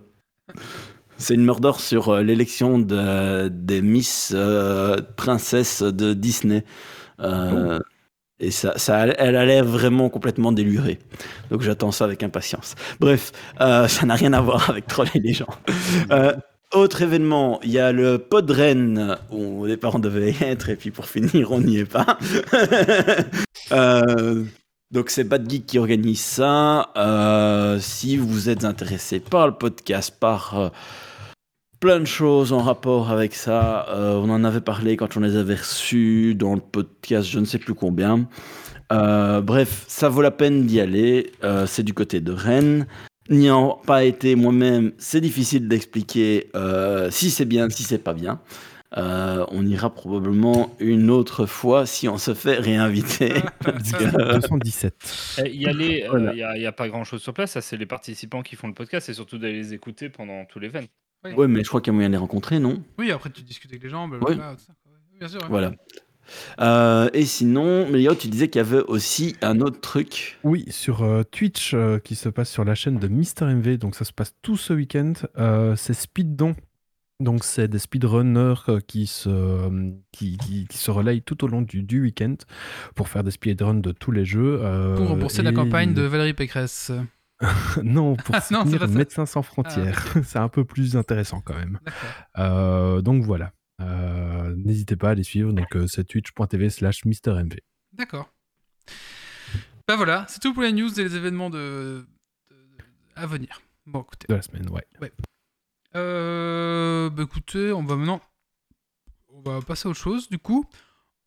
C'est une murder sur euh, l'élection de- des Miss euh, Princesses de Disney. Euh, Et ça, ça, elle a l'air vraiment complètement délurée. Donc j'attends ça avec impatience. Bref, euh, ça n'a rien à voir avec Troll et les gens. Euh, autre événement, il y a le Podren, où au départ on devait y être, et puis pour finir, on n'y est pas. Euh, donc c'est Bad Geek qui organise ça. Si vous êtes intéressé par le podcast, par plein de choses en rapport avec ça, euh, on en avait parlé quand on les avait reçus dans le podcast, je ne sais plus combien. Euh, bref, ça vaut la peine d'y aller. Euh, c'est du côté de Rennes. N'y ayant pas été moi-même, c'est difficile d'expliquer euh, si c'est bien, si c'est pas bien. Euh, on ira probablement une autre fois si on se fait réinviter. Parce que- 217. Eh, Y aller, euh, Voilà. il n'y a, pas grand chose sur place, ça c'est les participants qui font le podcast, et surtout d'aller les écouter pendant tout l'event. ouais, mais je crois qu'il y a moyen de les rencontrer, non? Oui, après tu discutes avec les gens, blablabla, tout ça, quoi. Oui, Bien sûr. ouais. Voilà. Euh, et sinon, Méliot, tu disais qu'il y avait aussi un autre truc. Oui, sur euh, Twitch euh, qui se passe sur la chaîne de Mister MV, donc ça se passe tout ce week-end. Euh, c'est Speed Don Donc, c'est des speedrunners euh, qui se, qui, qui, qui se relayent tout au long du, du week-end pour faire des speedruns de tous les jeux. euh, Pour rembourser la campagne de Valérie Pécresse. non, pour Ah, non, soutenir. Médecins sans frontières. c'est un peu plus intéressant quand même. Euh, donc voilà. Euh, N'hésitez pas à les suivre. Donc euh, c'est twitch.tv slash MrMV. D'accord. Bah voilà, c'est tout pour les news et les événements de... de- à venir. Bon, écoutez. De la semaine, ouais. Euh, bah écoutez, on va maintenant. On va passer à autre chose, du coup.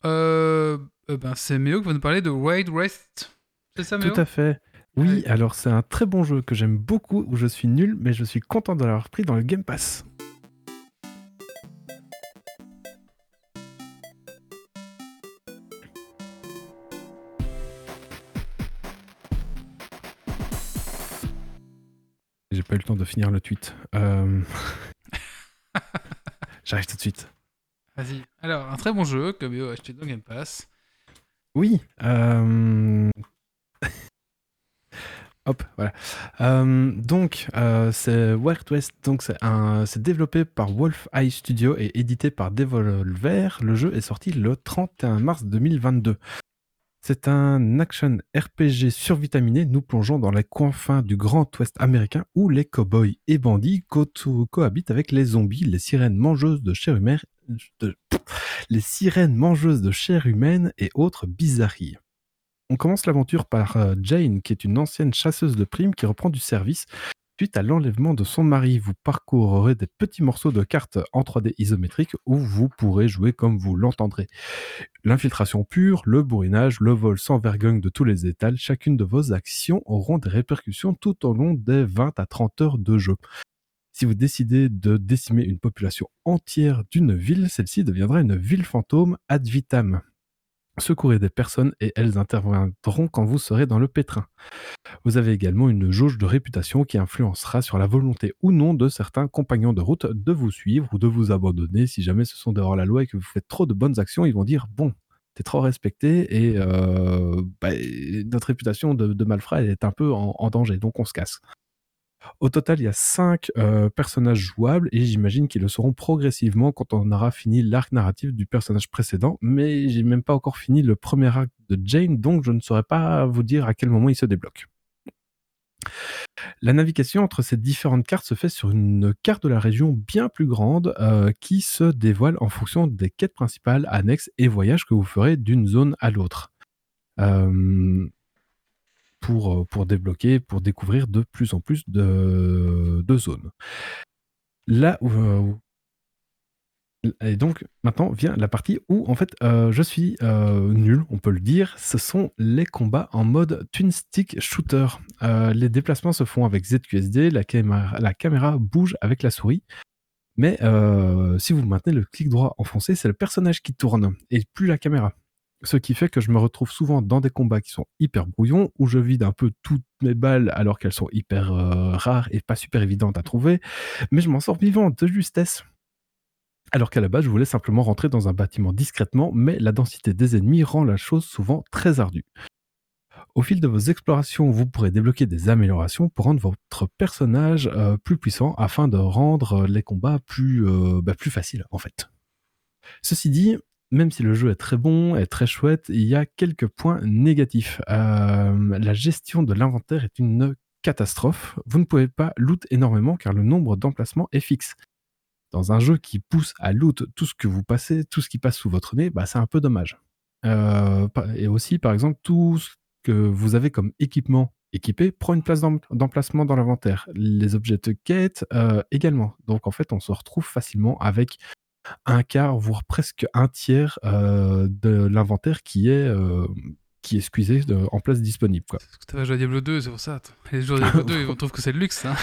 Euh, ben, c'est Méo qui va nous parler de Wild West. C'est ça, Méo? Tout à fait. Oui, alors c'est un très bon jeu que j'aime beaucoup, où je suis nul, mais je suis content de l'avoir pris dans le Game Pass. J'ai pas eu le temps de finir le tweet. Euh, J'arrive tout de suite. Vas-y. Alors, un très bon jeu que Méo a acheté dans Game Pass. Oui. euh, Hop, voilà. Euh, donc, euh, c'est Wild West. Donc, c'est c'est développé par Wolf Eye Studio et édité par Devolver. Le jeu est sorti le 31 mars 2022. C'est un action RPG survitaminé. Nous plongeons dans les confins du Grand Ouest américain où les cowboys et bandits co- cohabitent avec les zombies, les sirènes mangeuses de chair humaine, les sirènes mangeuses de chair humaine et autres bizarreries. On commence l'aventure par euh, Jane, qui est une ancienne chasseuse de primes qui reprend du service. Suite à l'enlèvement de son mari, vous parcourrez des petits morceaux de cartes en 3D isométrique où vous pourrez jouer comme vous l'entendrez. L'infiltration pure, le bourrinage, le vol sans vergogne de tous les étals, chacune de vos actions auront des répercussions tout au long des 20 à 30 heures de jeu. Si vous décidez de décimer une population entière d'une ville, celle-ci deviendra une ville fantôme ad vitam. Secourez des personnes et elles interviendront quand vous serez dans le pétrin. Vous avez également une jauge de réputation qui influencera sur la volonté ou non de certains compagnons de route de vous suivre ou de vous abandonner. Si jamais ce sont dehors la loi et que vous faites trop de bonnes actions, ils vont dire bon, t'es trop respecté et euh, bah, notre réputation de, de malfrat est un peu en danger, donc on se casse. Au total, il y a 5 personnages jouables et j'imagine qu'ils le seront progressivement quand on aura fini l'arc narratif du personnage précédent, mais j'ai même pas encore fini le premier arc de Jane, donc je ne saurais pas vous dire à quel moment il se débloque. La navigation entre ces différentes cartes se fait sur une carte de la région bien plus grande euh, qui se dévoile en fonction des quêtes principales, annexes et voyages que vous ferez d'une zone à l'autre. Euh, pour, euh, pour débloquer, pour découvrir de plus en plus de, zones. Là où, euh, et donc maintenant vient la partie où en fait euh, je suis nul, on peut le dire. Ce sont les combats en mode twin stick shooter. Les déplacements se font avec ZQSD, la caméra, bouge avec la souris. Mais si vous maintenez le clic droit enfoncé, c'est le personnage qui tourne et plus la caméra. Ce qui fait que je me retrouve souvent dans des combats qui sont hyper brouillons, où je vide un peu toutes mes balles alors qu'elles sont hyper euh, rares et pas super évidentes à trouver, mais je m'en sors vivant de justesse. Alors qu'à la base, je voulais simplement rentrer dans un bâtiment discrètement, mais la densité des ennemis rend la chose souvent très ardue. Au fil de vos explorations, vous pourrez débloquer des améliorations pour rendre votre personnage euh, plus puissant afin de rendre les combats plus, euh, bah, plus faciles en fait. Ceci dit, même si le jeu est très bon, est très chouette, il y a quelques points négatifs. Euh, la gestion de l'inventaire est une catastrophe. Vous ne pouvez pas loot énormément car le nombre d'emplacements est fixe. Dans un jeu qui pousse à loot tout ce que vous passez, tout ce qui passe sous votre nez, bah, c'est un peu dommage. Euh, et aussi, par exemple, tout ce que vous avez comme équipement équipé prend une place d'emplacement dans l'inventaire. Les objets de quête euh, également. Donc en fait, on se retrouve facilement avec un quart, voire presque un tiers euh, de l'inventaire qui est euh, qui est squeezé de, en place disponible. Quoi. Parce que tu vas jouer à Diablo 2, c'est pour ça. Les joueurs de Diablo 2, ils vont trouver que c'est le luxe. Hein.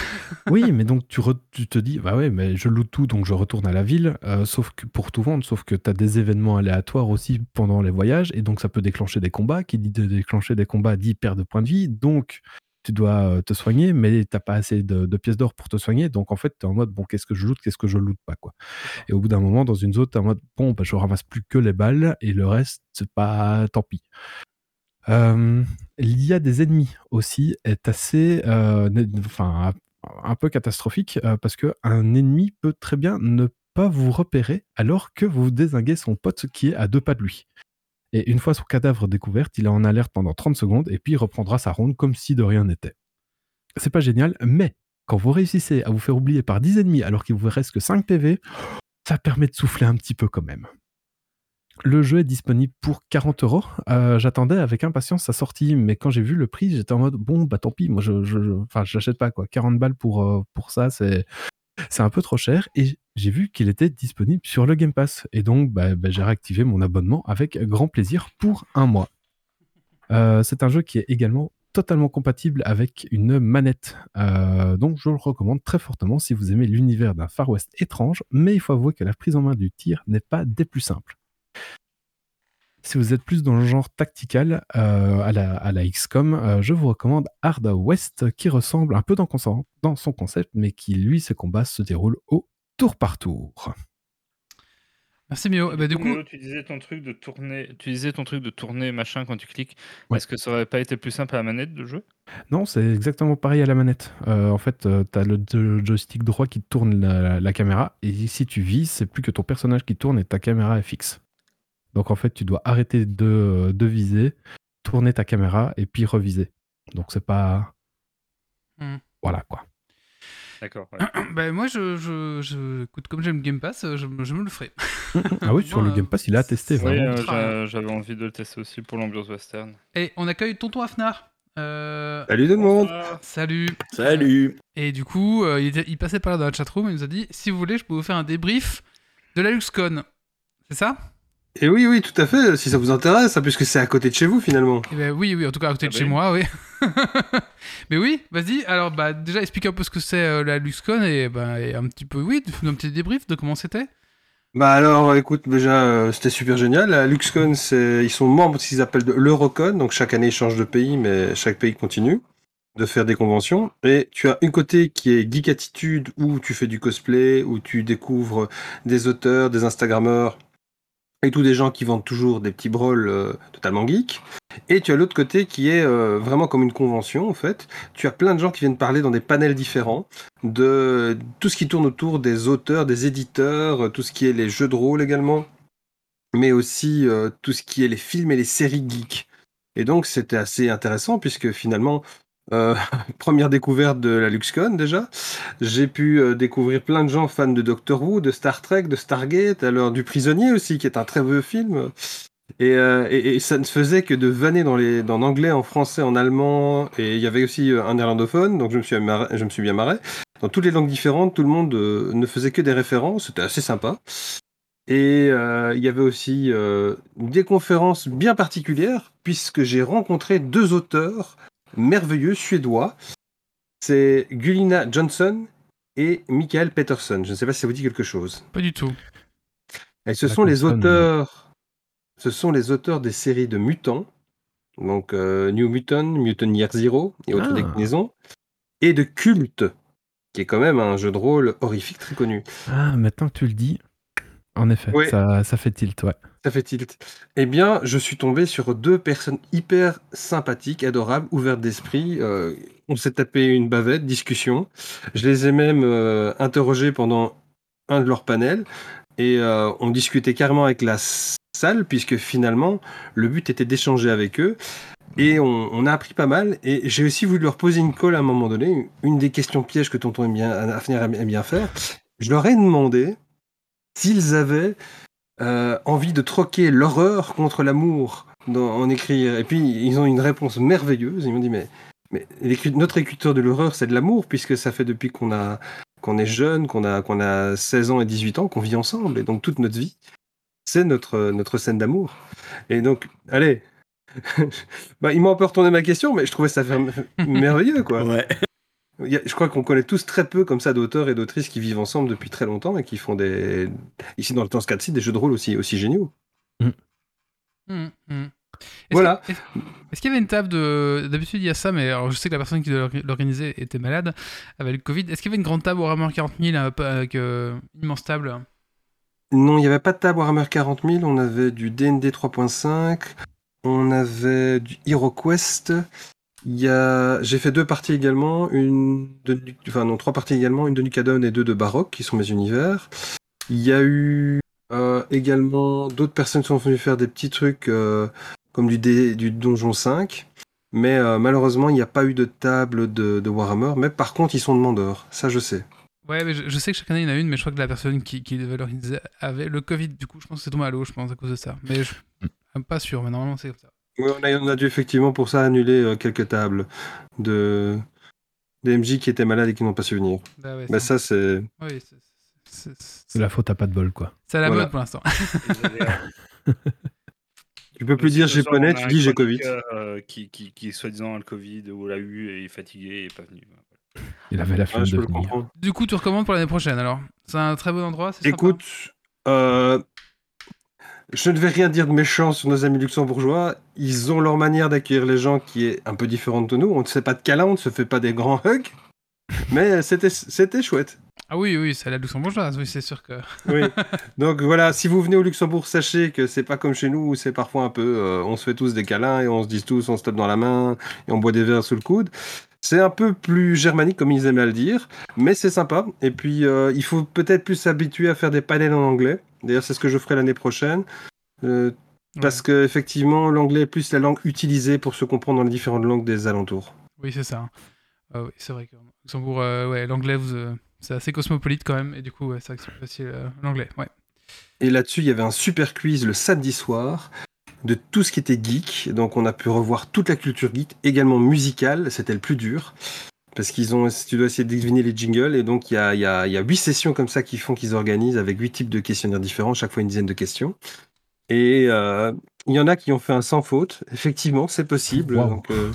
oui, mais donc tu, re, tu, te dis, bah ouais, mais je loot tout, donc je retourne à la ville, euh, sauf que pour tout vendre, sauf que tu as des événements aléatoires aussi pendant les voyages, et donc ça peut déclencher des combats. Qui dit de déclencher des combats dit perte de points de vie, donc tu dois te soigner, mais t'as pas assez de, de, pièces d'or pour te soigner. Donc en fait, tu es en mode bon, qu'est-ce que je loot, qu'est-ce que je loot pas quoi. Et au bout d'un moment, dans une zone, tu es en mode bon, bah, je ramasse plus que les balles et le reste, c'est pas tant pis. Euh, L'IA des ennemis aussi est assez, enfin, un peu catastrophique parce que un ennemi peut très bien ne pas vous repérer alors que vous désinguez son pote qui est à deux pas de lui. Et une fois son cadavre découvert, il est en alerte pendant 30 secondes et puis il reprendra sa ronde comme si de rien n'était. C'est pas génial, mais quand vous réussissez à vous faire oublier par 10 ennemis alors qu'il vous reste que 5 PV, ça permet de souffler un petit peu quand même. Le jeu est disponible pour 40 euros. Euh, J'attendais avec impatience sa sortie, mais quand j'ai vu le prix, j'étais en mode bon, bah tant pis, moi je, je, pas quoi. 40 balles pour, euh, pour ça, c'est c'est un peu trop cher. Et j'ai vu qu'il était disponible sur le Game Pass. Et donc, bah, bah, j'ai réactivé mon abonnement avec grand plaisir pour un mois. Euh, c'est un jeu qui est également totalement compatible avec une manette. Euh, donc, je le recommande très fortement si vous aimez l'univers d'un Far West étrange, mais il faut avouer que la prise en main du tir n'est pas des plus simples. Si vous êtes plus dans le genre tactical euh, à, la, à la XCOM, je vous recommande Hard West qui ressemble un peu dans, dans son concept, mais qui lui, ses combats se déroulent au tour par tour. Merci Mio. Eh ben, du coup, tu disais ton truc de tourner, tu disais ton truc de tourner machin quand tu cliques. Ouais. Est-ce que ça aurait pas été plus simple à la manette de jeu? Non, c'est exactement pareil à la manette. Euh, en fait, tu as le, le joystick droit qui tourne la, la caméra, et si tu vises, c'est plus que ton personnage qui tourne et ta caméra est fixe. Donc en fait, tu dois arrêter de, de viser, tourner ta caméra et puis reviser. Donc c'est pas. Hmm. Voilà quoi. D'accord. ouais. ben, moi, je, je, je- écoute, comme j'aime Game Pass, je, me- je me le ferai. ah oui, sur le Game Pass, il a testé. Oui, vraiment. euh, j'avais envie de le tester aussi pour l'ambiance western. Et on accueille Tonton Afnar. Euh, Salut tout le monde salut. Salut Et du coup, euh, il, était- il passait par là dans la chatroom et il nous a dit si vous voulez, je peux vous faire un débrief de la LuxCon. C'est ça? Et oui, oui, tout à fait, si ça vous intéresse, hein, puisque c'est à côté de chez vous finalement. Eh ben oui, oui, en tout cas à côté Ah de bah chez moi, oui. Mais oui, vas-y. Alors, bah, déjà, explique un peu ce que c'est euh, la LuxCon et, bah, et un petit peu, oui, fais-nous un petit débrief de comment c'était. Bah alors, écoute, déjà, euh, c'était super génial. La LuxCon, c'est, ils sont membres de ce qu'ils appellent de l'Eurocon, donc chaque année ils changent de pays, mais chaque pays continue de faire des conventions. Et tu as une côté qui est Geek Attitude, où tu fais du cosplay, où tu découvres des auteurs, des Instagrammeurs, et tous des gens qui vendent toujours des petits brawls euh, totalement geeks. Et tu as l'autre côté qui est euh, vraiment comme une convention, en fait. Tu as plein de gens qui viennent parler dans des panels différents de tout ce qui tourne autour des auteurs, des éditeurs, euh, tout ce qui est les jeux de rôle également, mais aussi tout ce qui est les films et les séries geeks. Et donc c'était assez intéressant puisque finalement, euh, première découverte de la LuxCon déjà, j'ai pu euh, découvrir plein de gens fans de Doctor Who, de Star Trek, de Stargate, alors du Prisonnier aussi, qui est un très vieux film. Et, euh, et, ça ne faisait que de vanner dans, les, dans l'anglais, en français, en allemand, et il y avait aussi un néerlandophone, donc je me suis, je me suis bien marré. Dans toutes les langues différentes, tout le monde ne faisait que des références, c'était assez sympa. Et il y avait aussi des conférences bien particulières, puisque j'ai rencontré deux auteurs merveilleux suédois. C'est Gulina Johnson et Michael Peterson. Je ne sais pas si ça vous dit quelque chose. Pas du tout. Et ce La sont les auteurs, ce sont les auteurs des séries de Mutants, donc euh, New Mutant, Mutant Year Zero et autres Ah. déclinaisons, et de Culte, qui est quand même un jeu de rôle horrifique très connu. Ah, maintenant que tu le dis, en effet, ça, ça fait tilt, ouais. Ça fait tilt. Eh bien, je suis tombé sur deux personnes hyper sympathiques, adorables, ouvertes d'esprit. Euh, on s'est tapé une bavette, discussion. Je les ai même euh, interrogés pendant un de leurs panels. Et euh, on discutait carrément avec la salle, puisque finalement, le but était d'échanger avec eux. Et on, on a appris pas mal. Et j'ai aussi voulu leur poser une colle à un moment donné. Une des questions pièges que Tonton aime bien, Afner aime bien faire. Je leur ai demandé s'ils avaient euh, envie de troquer l'horreur contre l'amour en écrire. Et puis, ils ont une réponse merveilleuse. Ils m'ont dit, mais, notre écriture de l'horreur, c'est de l'amour, puisque ça fait depuis qu'on a qu'on est jeune, qu'on a, qu'on a 16 ans et 18 ans, qu'on vit ensemble. Et donc, toute notre vie, c'est notre, notre scène d'amour. Et donc, allez. bah, ils m'ont un peu retourné ma question, mais je trouvais ça merveilleux, quoi. Ouais. Il y a- je crois qu'on connaît tous très peu comme ça d'auteurs et d'autrices qui vivent ensemble depuis très longtemps et qui font des, ici dans, dans ce cas-ci, des jeux de rôle aussi, aussi géniaux. Hum, hum. Est-ce Voilà. que- Est-ce est-ce qu'il y avait une table de. D'habitude, il y a ça, mais alors, je sais que la personne qui devait l'or- l'organiser était malade, avait le Covid. Est-ce qu'il y avait une grande table au Warhammer 40 000 euh, pas- avec euh, une immense table? Non, il n'y avait pas de table Warhammer 40 000, on avait du D&D 3.5, on avait du HeroQuest, il y a... j'ai fait deux parties également, une de... Enfin non, trois parties également, une de Nucadon et deux de Baroque, qui sont mes univers. Il y a eu euh, également d'autres personnes qui sont venues faire des petits trucs euh, comme du, dé- du Donjon 5. Mais euh, malheureusement, il n'y a pas eu de table de, de Warhammer. Mais par contre, ils sont demandeurs. Ça, je sais. Ouais, mais je, je sais que chaque année il y en a une, mais je crois que la personne qui, qui les valorisait avait le Covid. Du coup, je pense que c'est tombé à l'eau, je pense, à cause de ça. Mais je suis pas sûr, mais normalement c'est comme ça. Oui, on a, on a dû effectivement pour ça annuler euh, quelques tables de des MJ qui étaient malades et qui n'ont pas su venir. Bah ouais, Mais c'est- ça, c'est. oui, c'est- la faute à pas de bol, quoi. c'est à la Voilà. mode pour l'instant. Tu peux plus dire j'ai pas poney, tu dis j'ai Covid. euh, qui, qui, qui soi-disant a le Covid ou l'a eu et est fatigué et est pas venu. Il avait la flemme je de venir. Du coup, tu recommandes pour l'année prochaine alors? C'est un très bon endroit, Écoute, euh, je ne vais rien dire de méchant sur nos amis luxembourgeois. Ils ont leur manière d'accueillir les gens qui est un peu différente de nous. On ne se fait pas de câlins, on ne se fait pas des grands hugs. Mais c'était chouette. Ah oui, oui, c'est la luxembourgeoise, oui, c'est sûr que. Oui. Donc voilà, si vous venez au Luxembourg, sachez que c'est pas comme chez nous où c'est parfois un peu, euh, on se fait tous des câlins et on se dit tous, on se tape dans la main et on boit des verres sous le coude. C'est un peu plus germanique comme ils aiment à le dire, mais c'est sympa. Et puis euh, il faut peut-être plus s'habituer à faire des panels en anglais. D'ailleurs, c'est ce que je ferai l'année prochaine. Euh, Parce que effectivement, l'anglais est plus la langue utilisée pour se comprendre dans les différentes langues des alentours. Oui, c'est ça. Ah oui, c'est vrai que Luxembourg, euh, ouais, l'anglais, euh, c'est assez cosmopolite quand même, et du coup, ouais, c'est vrai que c'est plus facile l'anglais, ouais. Et là-dessus, il y avait un super quiz le samedi soir de tout ce qui était geek. Donc, on a pu revoir toute la culture geek, également musicale. C'était le plus dur. Parce qu'ils ont, tu dois essayer de deviner les jingles. Et donc, il y a, il y a, il y a huit sessions comme ça qui font qu'ils organisent avec huit types de questionnaires différents, chaque fois une dizaine de questions. Et euh, il y en a qui ont fait un sans faute. Effectivement, c'est possible. Wow. Donc, euh,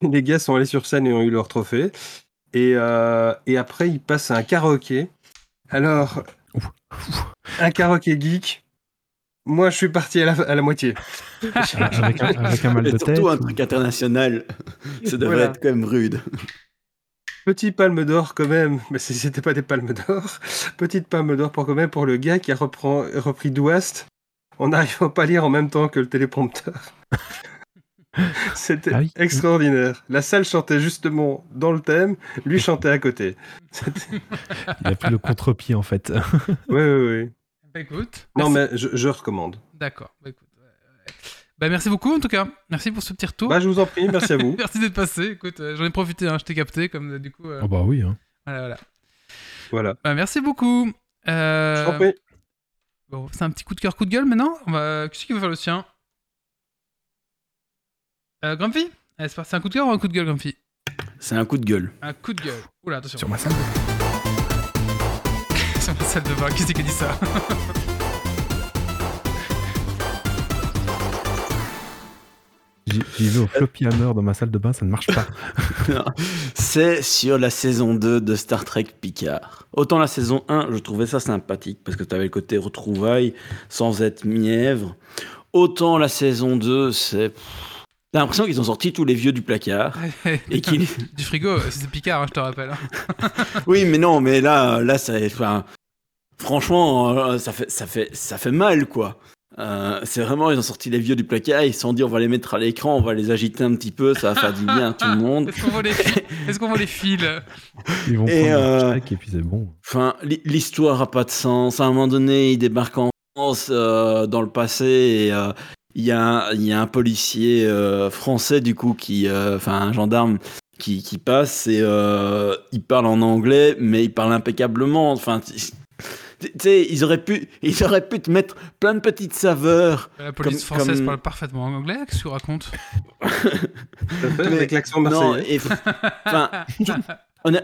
les gars sont allés sur scène et ont eu leur trophée. Et, euh, et après, ils passent à un karaoké. Alors, un karaoké geek. Moi, je suis parti à la, à la moitié. avec, un, avec un mal Et de tête. surtout un ou- truc international. Ça devrait Voilà. être quand même rude. Petit palme d'or quand même, mais c- c'était pas des palmes d'or. Petite palme d'or pour quand même pour le gars qui a reprend- repris d'Ouest en n'arrivant pas à lire en même temps que le téléprompteur. C'était Ah oui. extraordinaire. La salle chantait justement dans le thème, lui chantait à côté. Il a pris le contre-pied, en fait. Ouais, ouais, ouais. Bah écoute. Non, mais je, je recommande. D'accord, bah écoute. ouais, ouais. Bah merci beaucoup en tout cas. Merci pour ce petit retour. Bah, je vous en prie, merci à vous. merci d'être passé. Écoute, euh, j'en ai profité, hein, je t'ai capté, comme euh, du coup. euh, Oh bah oui, hein. Voilà, voilà. Voilà. Bah, merci beaucoup. Euh, Je t'en prie. Bon, c'est un petit coup de cœur, coup de gueule maintenant. On va... Qui c'est qui veut faire le sien? Euh, Grumpy? Allez, c'est un coup de cœur ou un coup de gueule, Grumpy? C'est un coup de gueule. Un coup de gueule. Oula, attention. Sur ma salle. Sur ma salle de bain. Qui c'est qui a dit ça? J'y vais au floppy hammer dans ma salle de bain, ça ne marche pas. C'est sur la saison 2 de Star Trek Picard. Autant la saison 1, je trouvais ça sympathique parce que tu avais le côté retrouvailles sans être mièvre. Autant la saison 2, c'est. T'as l'impression qu'ils ont sorti tous les vieux du placard. Et qu'ils. Du frigo, euh, c'est Picard, hein, je te rappelle. hein. Oui, mais non, mais là, là, ça. enfin, franchement, euh, ça fait, ça fait, ça fait mal, quoi. Euh, c'est vraiment, ils ont sorti les vieux du placard, ils se sont dit, on va les mettre à l'écran, on va les agiter un petit peu, ça va faire du bien à tout le monde. Est-ce qu'on voit les les fils Ils vont Et, prendre euh, et puis c'est bon. Enfin, l'hi- l'histoire a pas de sens. À un moment donné, il débarque en France euh, dans le passé et euh, il y, a un- il y a un policier euh, français du coup qui, euh, enfin un gendarme qui, qui passe et euh, il parle en anglais, mais il parle impeccablement. Enfin, tu sais, ils auraient pu, ils auraient pu te mettre plein de petites saveurs. La police Comme- française comme- parle parfaitement en anglais, qu'est-ce que tu racontes Mais- avec l'accent Non, marseillais. et-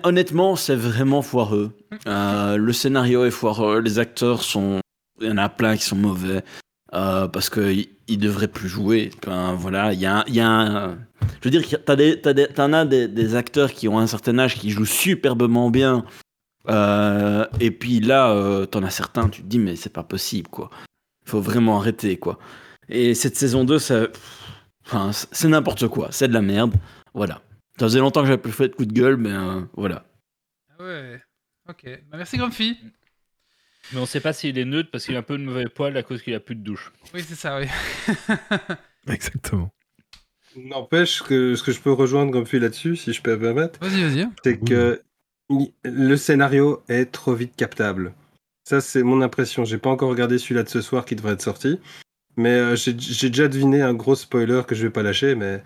honnêtement, c'est vraiment foireux. Euh, le scénario est foireux, les acteurs sont, il y en a plein qui sont mauvais euh, parce que ils ils devraient plus jouer. Enfin, voilà, il y a, y a un- je veux dire, des, t'en as des, des acteurs qui ont un certain âge qui jouent superbement bien. Euh, et puis là, euh, t'en as certains, tu te dis mais c'est pas possible quoi. Faut vraiment arrêter quoi. Et cette saison 2, ça, enfin, c'est n'importe quoi, c'est de la merde. Voilà. Ça faisait longtemps que j'avais plus fait de coup de gueule, mais euh, voilà. Ah Ouais. Ok. Bah, merci, Grumpy. Mais on sait pas s'il est neutre parce qu'il a un peu de mauvais poil à cause qu'il a plus de douche. Oui, c'est ça, oui. Exactement. N'empêche que ce que je peux rejoindre Grumpy là-dessus, si je peux me permettre, vas-y, vas-y. c'est que le scénario est trop vite captable. Ça, c'est mon impression. J'ai pas encore regardé celui-là de ce soir qui devrait être sorti. Mais euh, j'ai déjà deviné un gros spoiler que je vais pas lâcher. Mais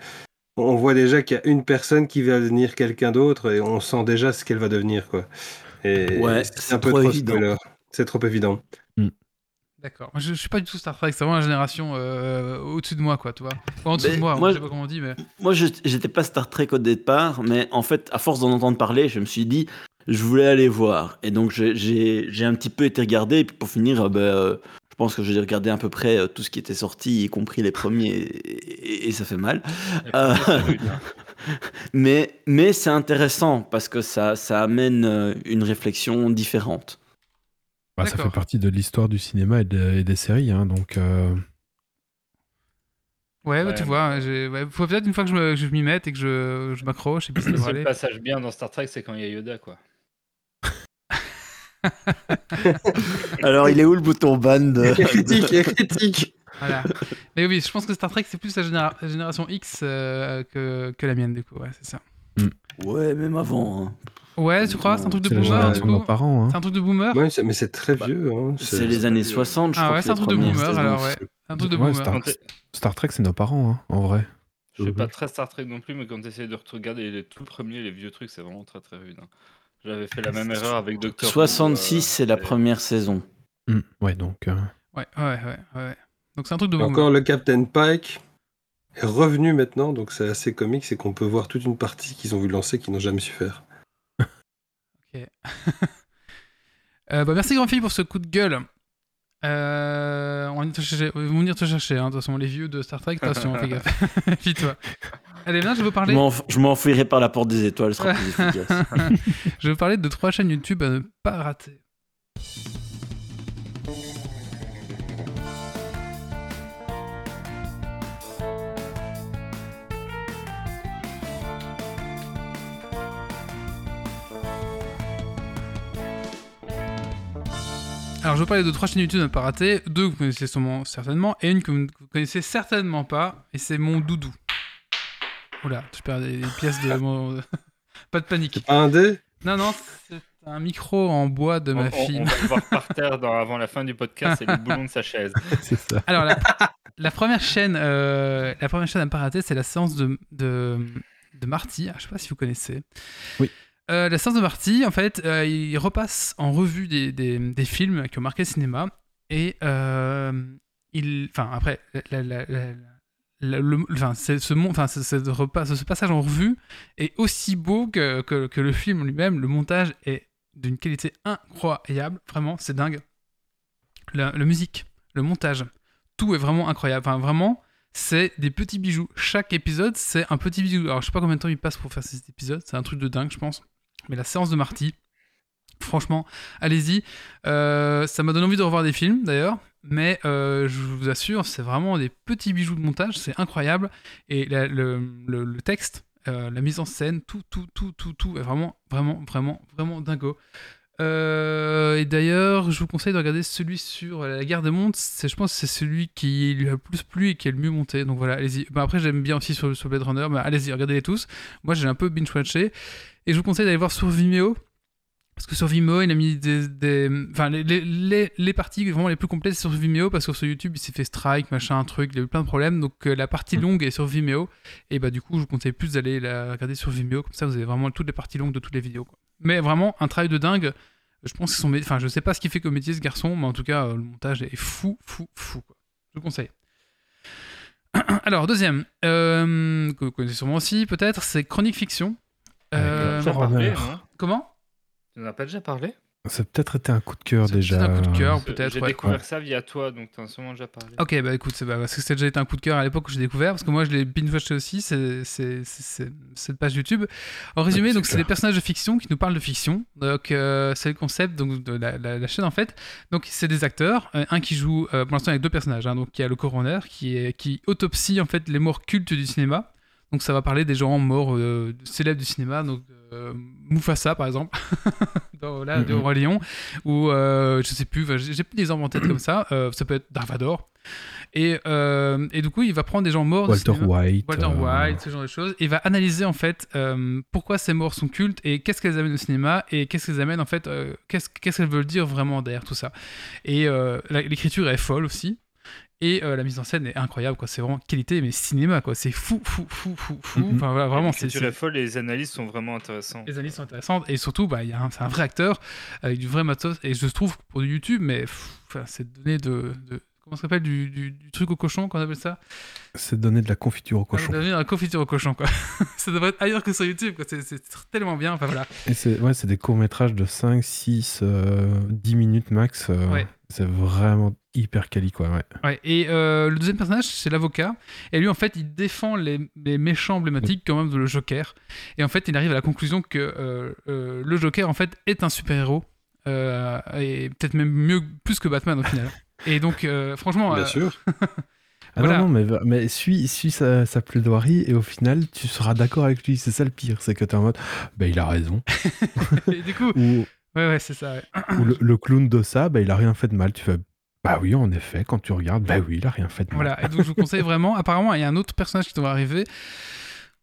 on voit déjà qu'il y a une personne qui va devenir quelqu'un d'autre et on sent déjà ce qu'elle va devenir. Quoi. Et Ouais, c'est un peu trop évident. spoiler. C'est trop évident. D'accord. Je, je suis pas du tout Star Trek, c'est vraiment la génération euh, au-dessus de moi, quoi, tu vois. Pas en dessous Mais de moi, moi, je sais pas comment on dit, mais. Moi, je- j'étais pas Star Trek au départ, mais en fait, à force d'en entendre parler, je me suis dit, je voulais aller voir. Et donc, j'ai- un petit peu été regardé. Et puis, pour finir, euh, ben, euh, je pense que j'ai regardé à peu près euh, tout ce qui était sorti, y compris les premiers, et, et- et ça fait mal. Euh, hein. Mais, mais c'est intéressant parce que ça, ça amène une réflexion différente. Bah, ça fait partie de l'histoire du cinéma et, de- et des séries, hein, donc euh, Ouais, Ouais, tu vois, j'ai- ouais, faut peut-être une fois que je m'y mette et que je, je m'accroche et puis ça Le seul aller. passage bien dans Star Trek, c'est quand il y a Yoda, quoi. Alors, il est où le bouton ban de... critique, il y a critique. Voilà. Mais oui, je pense que Star Trek, c'est plus la, généra- la génération X euh, que, que la mienne, du coup, ouais, c'est ça. Ouais, même avant. hein. Ouais, tu crois? C'est un truc de boomer, hein. C'est un truc de boomer? Ouais, mais c'est très Bah, vieux. hein. C'est les années vieux. 60, je Ah crois. ouais, c'est un truc de boomer, alors, ouais. C'est un truc de Ouais, boomer. Star, Trek, c'est nos parents, hein, en vrai. Je suis pas très Star Trek non plus, mais quand tu essayes de regarder les tout premiers, les vieux trucs, c'est vraiment très très rude. hein. J'avais fait la même erreur avec Doctor Who, 66, euh, c'est la et- première saison. Hmm, Ouais, donc. euh, Ouais, ouais, ouais, ouais. Donc c'est un truc de boomer. Encore le Captain Pike est revenu maintenant, donc c'est assez comique, c'est qu'on peut voir toute une partie qu'ils ont vu lancer qu'ils n'ont jamais su faire. Euh, bah, merci grand fille pour ce coup de gueule. Euh, on va venir te chercher, ils vont venir te chercher, hein. de toute façon, les vieux de Star Trek, attention, fais gaffe. Puis-toi. Allez, maintenant, je vais vous Je parler, Je m'enfuirai par la porte des étoiles, ce sera plus efficace. je vais vous parler de trois chaînes YouTube à ne pas rater. Alors, je vais vous parler de trois chaînes YouTube à ne pas rater. Deux que vous connaissez sûrement, certainement, et une que vous ne connaissez certainement pas, et c'est mon doudou. Oula, je perds des, des pièces de mon. pas de panique. C'est pas un dé? Non, non, c'est un micro en bois de On, ma fille. on va le voir par terre dans- avant la fin du podcast, c'est le boulon de sa chaise. c'est ça. Alors, la, la première chaîne, euh, la première chaîne à ne pas rater, c'est la séance de, de, de Marty. Ah, je sais pas si vous connaissez. Oui. Euh, la séance de Marty, en fait, euh, il repasse en revue des, des, films qui ont marqué le cinéma. Et euh, il. Enfin, après, le, enfin, ce, ce, repas- ce passage en revue est aussi beau que, que, que le film lui-même. Le montage est d'une qualité incroyable. Vraiment, c'est dingue. La, la musique, le montage, tout est vraiment incroyable. Enfin, vraiment, c'est des petits bijoux. Chaque épisode, c'est un petit bijou. Alors, je sais pas combien de temps il passe pour faire cet épisode. C'est un truc de dingue, je pense. Mais la séance de Marty, franchement, allez-y. Euh, ça m'a donné envie de revoir des films, d'ailleurs. Mais euh, je vous assure, c'est vraiment des petits bijoux de montage. C'est incroyable. Et le texte, euh, la mise en scène, tout, tout, tout, tout, tout est vraiment, vraiment, vraiment, vraiment dingo. Euh, et d'ailleurs, je vous conseille de regarder celui sur la guerre des mondes. C'est, je pense que c'est celui qui lui a le plus plu et qui est le mieux monté. Donc voilà, allez-y. Bah, après, j'aime bien aussi sur, sur Blade Runner. Allez-y, regardez-les tous. Moi, j'ai un peu binge-watché. Et je vous conseille d'aller voir sur Vimeo. Parce que sur Vimeo, il a mis des. des- Enfin, les, les, parties vraiment les plus complètes sur Vimeo. Parce que sur YouTube, il s'est fait strike, machin, un truc. Il a eu plein de problèmes. Donc euh, la partie longue est sur Vimeo. Et bah, du coup, je vous conseille plus d'aller la regarder sur Vimeo. Comme ça, vous avez vraiment toutes les parties longues de toutes les vidéos. quoi. Mais vraiment, un travail de dingue. Je pense que son Enfin, je sais pas ce qu'il fait comme métier, ce garçon. Mais en tout cas, euh, le montage est fou, fou, fou. quoi. Je vous conseille. Alors, deuxième, euh, que vous connaissez sûrement aussi, peut-être, c'est Chronique Fiction. Euh, Tu en as Horror. parlé, comment? Tu n'en as pas déjà parlé? Ça a peut-être été un coup de cœur C'est déjà. peut-être un coup de cœur. Peut-être, J'ai ouais. découvert ça via toi, donc tu en as sûrement déjà parlé. Ok, bah écoute, c'est bah, parce que ça a déjà été un coup de cœur à l'époque où j'ai découvert, parce que moi je l'ai binge-watché aussi, c'est c'est- c'est- c'est cette page YouTube. En résumé, Ouais, donc c'est des personnages de fiction qui nous parlent de fiction. Donc euh, c'est le concept donc, de la, la- la chaîne en fait. Donc c'est des acteurs, euh, un qui joue, euh, pour l'instant il y a deux personnages, hein. donc il y a le coroner qui, est, qui autopsie en fait les morts cultes du cinéma. Donc ça va parler des gens morts euh, célèbres du cinéma, donc euh, Mufasa par exemple, dans, là, du Roi Lion, ou euh, je sais plus, j'ai plus des exemples en tête comme ça, Euh, ça peut être Dark Vador, Et, euh, et du coup, il va prendre des gens morts. Walter. White. Walter euh, White, ce genre de choses, et va analyser en fait pourquoi ces morts sont cultes et qu'est-ce qu'elles amènent au cinéma et qu'est-ce qu'elles amènent en fait, qu'est-ce qu'elles veulent dire vraiment derrière tout ça. Et l'écriture est folle aussi. Et euh, la mise en scène est incroyable, quoi. C'est vraiment qualité, mais cinéma, quoi. C'est fou, fou, fou, fou, fou. Mhm. Enfin, voilà, vraiment, c'est. Est c'est- folle les analyses sont vraiment intéressantes. Les analyses sont intéressantes et surtout, bah, il y a un- c'est un vrai acteur avec du vrai matos. Et je trouve pour du YouTube, mais enfin, c'est donné de, de- comment ça s'appelle du, du- du truc au cochon, qu'on appelle ça? C'est donner de la confiture au cochon. Donner un confiture au cochon, quoi. ça devrait être ailleurs que sur YouTube, quoi. C'est, tellement bien. Enfin voilà. Et c'est ouais, c'est des courts-métrages de 5, 6, euh, 10 minutes max. euh, Ouais. C'est vraiment hyper quali, quoi. Ouais. Ouais, et euh, le deuxième personnage, c'est l'avocat. Et lui, en fait, il défend les, les méchants emblématiques quand même de le Joker. Et en fait, il arrive à la conclusion que euh, euh, le Joker, en fait, est un super-héros. Euh, et peut-être même mieux, plus que Batman au final. Et donc, euh, franchement, Bien euh, sûr. Ah Voilà. non, non, mais, mais suis, suis sa, sa plaidoirie et au final, tu seras d'accord avec lui. C'est ça le pire, c'est que t'es en mode, bah, il a raison. et du coup, Ou, ouais, ouais, c'est ça. ouais. ou le, le clown de ça, bah, il a rien fait de mal. Tu fais, bah oui, en effet, quand tu regardes, bah oui, il a rien fait de mal. Voilà, et donc je vous conseille vraiment. Apparemment, il y a un autre personnage qui devrait arriver.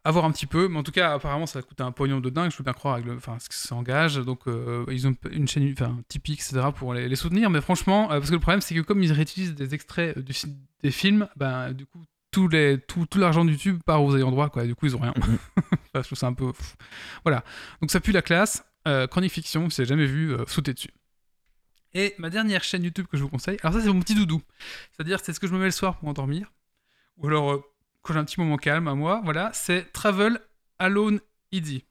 À voir un petit peu, mais en tout cas, apparemment, ça va coûter un pognon de dingue. Je peux bien croire avec le, enfin, ce qui s'engage. Donc, euh, ils ont une chaîne, enfin, Tipeee, etc., pour les, les soutenir. Mais franchement, euh, parce que le problème, c'est que comme ils réutilisent des extraits du, fi- des films, ben, du coup, tout, les, tout, tout l'argent de YouTube part aux ayants droit, quoi. Du coup, ils ont rien. Mhm. Enfin, je trouve ça un peu. Voilà. Donc, ça pue la classe. Euh, chronique fiction, si vous jamais vu, euh, sautez dessus. Et ma dernière chaîne YouTube que je vous conseille, alors ça, c'est mon petit doudou. C'est-à-dire, c'est ce que je me mets le soir pour m'endormir. Ou alors, euh, quand j'ai un petit moment calme à moi, voilà, c'est Travel Alone ID.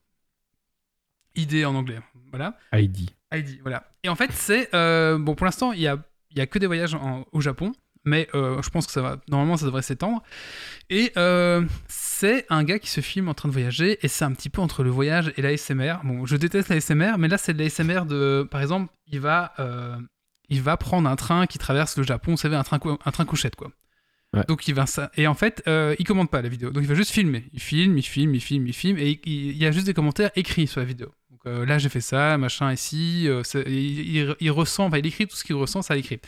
ID en anglais, voilà. Heidi. ID, voilà. Et en fait, c'est. euh, bon, pour l'instant, il y a, y a que des voyages en- au Japon, mais euh, je pense que ça va. Normalement, ça devrait s'étendre. Et euh, c'est un gars qui se filme en train de voyager, et c'est un petit peu entre le voyage et l'ASMR. Bon, je déteste l'ASMR, mais là, c'est de l'ASMR de. Par exemple, il va. euh, il va prendre un train qui traverse le Japon, vous savez, un train, cou- un train couchette, quoi. Ouais. Donc il va ça et en fait il commente pas la vidéo donc il va juste filmer il filme il filme il filme il filme et il, il y a juste des commentaires écrits sur la vidéo euh, là j'ai fait ça machin ici euh, il, il- ressent enfin il écrit tout ce qu'il ressent ça écrit.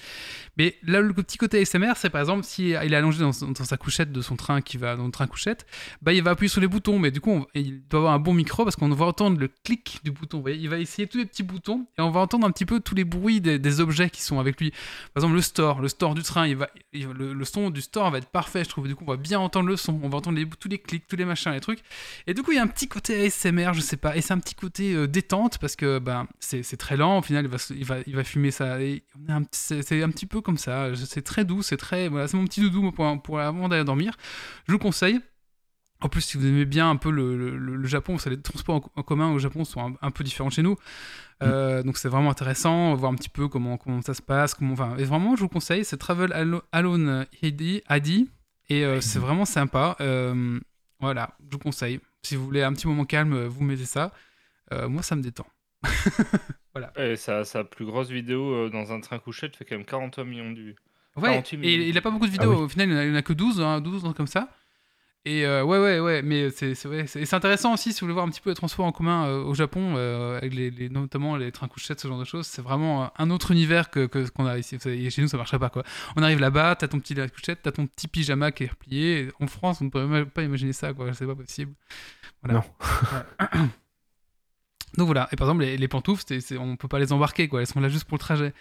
Mais là le petit côté ASMR c'est par exemple si il est allongé dans, sa couchette de son train qui va dans le train couchette bah il va appuyer sur les boutons. Mais du coup il doit avoir un bon micro parce qu'on va entendre le clic du bouton. Il va essayer tous les petits boutons et on va entendre un petit peu tous les bruits des, objets qui sont avec lui. Par exemple le store le store du train le son du store va être parfait je trouve. Du coup on va bien entendre le son. On va entendre les- tous les clics tous les machins les trucs. Et du coup il y a un petit côté ASMR je sais pas. Et c'est un petit côté euh, détente parce que ben c'est très lent au final il va, il va, il va fumer ça c'est un petit peu comme ça c'est très doux c'est très voilà c'est mon petit doudou pour, pour avant d'aller dormir je vous le conseille en plus, si vous aimez bien un peu le, le- Japon, les transports en, en commun au Japon sont un, un peu différents de chez nous. Euh, Donc c'est vraiment intéressant, voir un petit peu comment, comment ça se passe. Comment, enfin, et vraiment, je vous conseille, c'est Travel Alo- Alone Heidi, Adi. Et euh, c'est vraiment sympa. Euh, voilà, je vous conseille. Si vous voulez un petit moment calme, vous mettez ça. Euh, moi, ça me détend. Et sa, sa plus grosse vidéo euh, dans un train couchette fait quand même 43 millions de vues. Ouais, 48 et il a pas beaucoup de vidéos. Ah oui. Au final, il en a que 12, hein, 12 comme ça. Et euh, ouais, ouais, ouais, mais c'est c'est ouais, et intéressant aussi si vous voulez voir un petit peu les transports en commun euh, au Japon, euh, avec les, les- notamment les trains couchettes, ce genre de choses. C'est vraiment un autre univers que que ce qu'on a ici. Savez, Chez nous, ça marcherait pas quoi. On arrive là-bas, t'as ton petit couchette, t'as ton petit pyjama qui est replié. En France, on ne pourrait même pas imaginer ça, quoi. C'est pas possible. Voilà. Ouais. Donc voilà. Et par exemple, les, les pantoufles, c'est- c'est- on peut pas les embarquer, quoi. Elles sont là juste pour le trajet.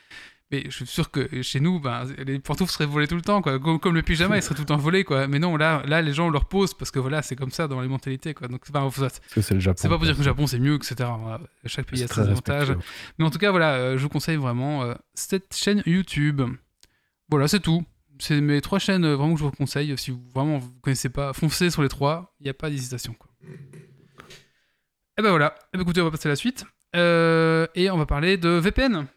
Mais je suis sûr que chez nous, ben, les pantoufles seraient volées tout le temps, quoi. Comme, comme le pyjama, il serait tout le temps volé, quoi. Mais non, là, là, les gens leur posent parce que voilà, c'est comme ça dans les mentalités, quoi. Donc, ça- que c'est le Japon. c'est pas pour dire que le Japon c'est mieux, etc. Voilà. Chaque pays C'est a ses avantages. Mais en tout cas, voilà, euh, je vous conseille vraiment euh, cette chaîne YouTube. Voilà, c'est tout. C'est mes trois chaînes euh, vraiment que je vous conseille. Si vous vraiment vous connaissez pas, foncez sur les trois. Il n'y a pas d'hésitation, quoi. Et ben voilà. Eh ben, écoutez, on va passer à la suite. Euh, et on va parler de VPN.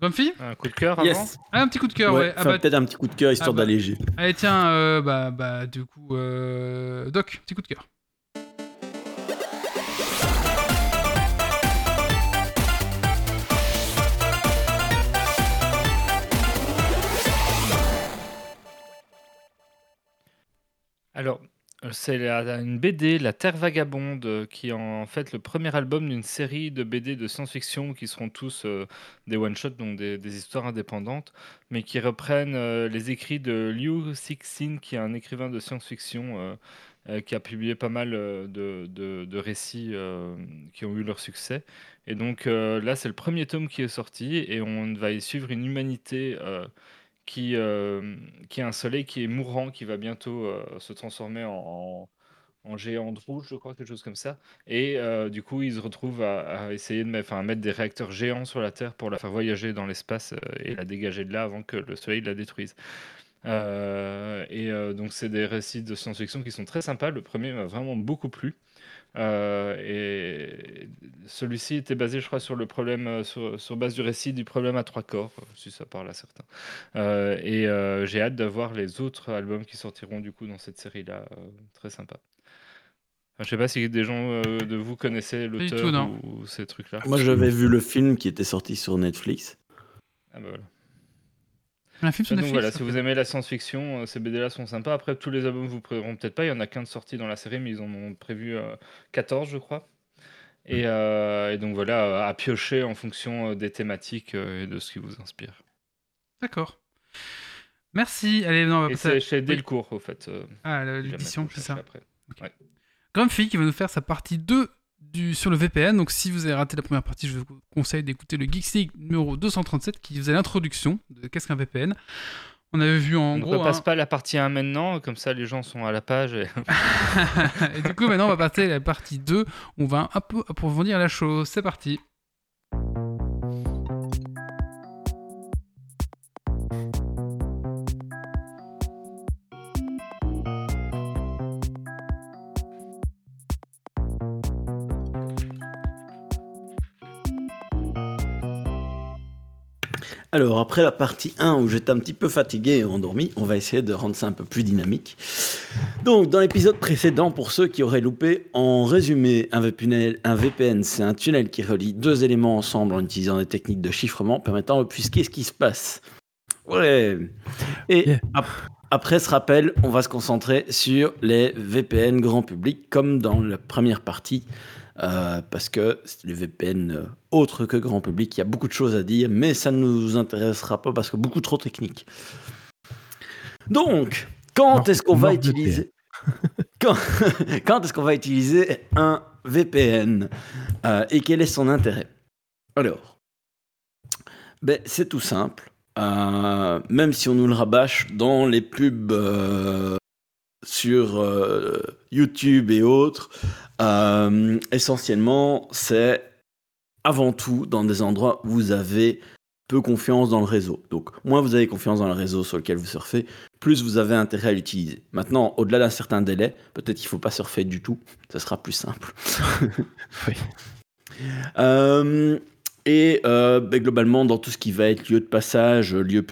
Grumpy Un coup de cœur avant Yes. ah, Un petit coup de cœur, Ouais, ouais. Ah bah, Peut-être un petit coup de cœur histoire Ah bah. d'alléger. Allez, tiens, euh, bah, bah, du coup, euh, Doc, petit coup de cœur. Alors, C'est une BD, La Terre Vagabonde, qui est en fait le premier album d'une série de BD de science-fiction qui seront tous euh, des one-shots, donc des, histoires indépendantes, mais qui reprennent euh, les écrits de Liu Cixin, qui est un écrivain de science-fiction euh, qui a publié pas mal de, récits qui ont eu leur succès. Et donc là, c'est le premier tome qui est sorti et on va y suivre une humanité qui, euh, qui a un soleil qui est mourant, qui va bientôt euh, se transformer en, en- en géant rouge, je crois, quelque chose comme ça. Et euh, du coup, ils se retrouvent à, essayer de mettre, mettre des réacteurs géants sur la Terre pour la faire voyager dans l'espace et la dégager de là avant que le soleil la détruise. Et donc, c'est des récits de science-fiction qui sont très sympas. Le premier m'a vraiment beaucoup plu. Euh, et celui-ci était basé, je crois, sur le problème, euh, sur, sur base du récit du problème à trois corps, euh, si ça parle à certains. Euh, et euh, j'ai hâte d'avoir les autres albums qui sortiront du coup dans cette série-là. euh, très sympa. Enfin, je sais pas si des gens euh, de vous connaissaient l'auteur ou, ou ces trucs-là. Moi, j'avais vu le film qui était sorti sur Netflix. Ah bah voilà. Un film sur Donc Netflix, voilà, si vous aimez la science-fiction, euh, ces BD-là sont sympas. Après, tous les albums vous prendront peut-être pas. Il y en a qu'un de sorti dans la série, mais ils en ont prévu euh, 14, je crois. Et, euh, et donc voilà, à piocher en fonction euh, des thématiques euh, et de ce qui vous inspire. D'accord. Merci. Allez, non, on va à- c'est chez Delcourt, au fait. euh, Ah, l'édition, c'est ça. après. Grumpy qui va nous faire sa partie 2 du, sur le VPN. Donc si vous avez raté la première partie, je vous conseille d'écouter le Geeks League numéro 237 qui faisait l'introduction de qu'est-ce qu'un VPN. On avait vu en On ne gros... repasse hein, pas la partie 1 maintenant, comme ça les gens sont à la page. Et... et du coup maintenant on va passer à la partie 2. On va un peu approfondir la chose. C'est parti. Alors, après la partie 1 où j'étais un petit peu fatigué et endormi, on va essayer de rendre ça un peu plus dynamique. Donc, dans l'épisode précédent, pour ceux qui auraient loupé, en résumé, un VPN, un VPN, c'est un tunnel qui relie deux éléments ensemble en utilisant des techniques de chiffrement permettant d'obfusquer ce qui se passe. Ouais. Et Yeah. ap- après ce rappel, on va se concentrer sur les VPN grand public, comme dans la première partie. Euh, parce que c'est les VPN euh, autres que grand public, il y a beaucoup de choses à dire, mais ça ne nous intéressera pas parce que beaucoup trop technique. Donc, quand est-ce qu'on va utiliser quand, quand est-ce qu'on va utiliser un VPN euh, et quel est son intérêt? Alors, ben, c'est tout simple. Euh, même si on nous le rabâche dans les pubs euh, sur euh, YouTube et autres, euh, essentiellement, c'est avant tout dans des endroits où vous avez peu confiance dans le réseau. Donc, moins vous avez confiance dans le réseau sur lequel vous surfez, plus vous avez intérêt à l'utiliser. Maintenant, au-delà d'un certain délai, peut-être qu'il ne faut pas surfer du tout, ça sera plus simple. Oui. Euh, et euh, ben, globalement, dans tout ce qui va être lieu de passage, lieu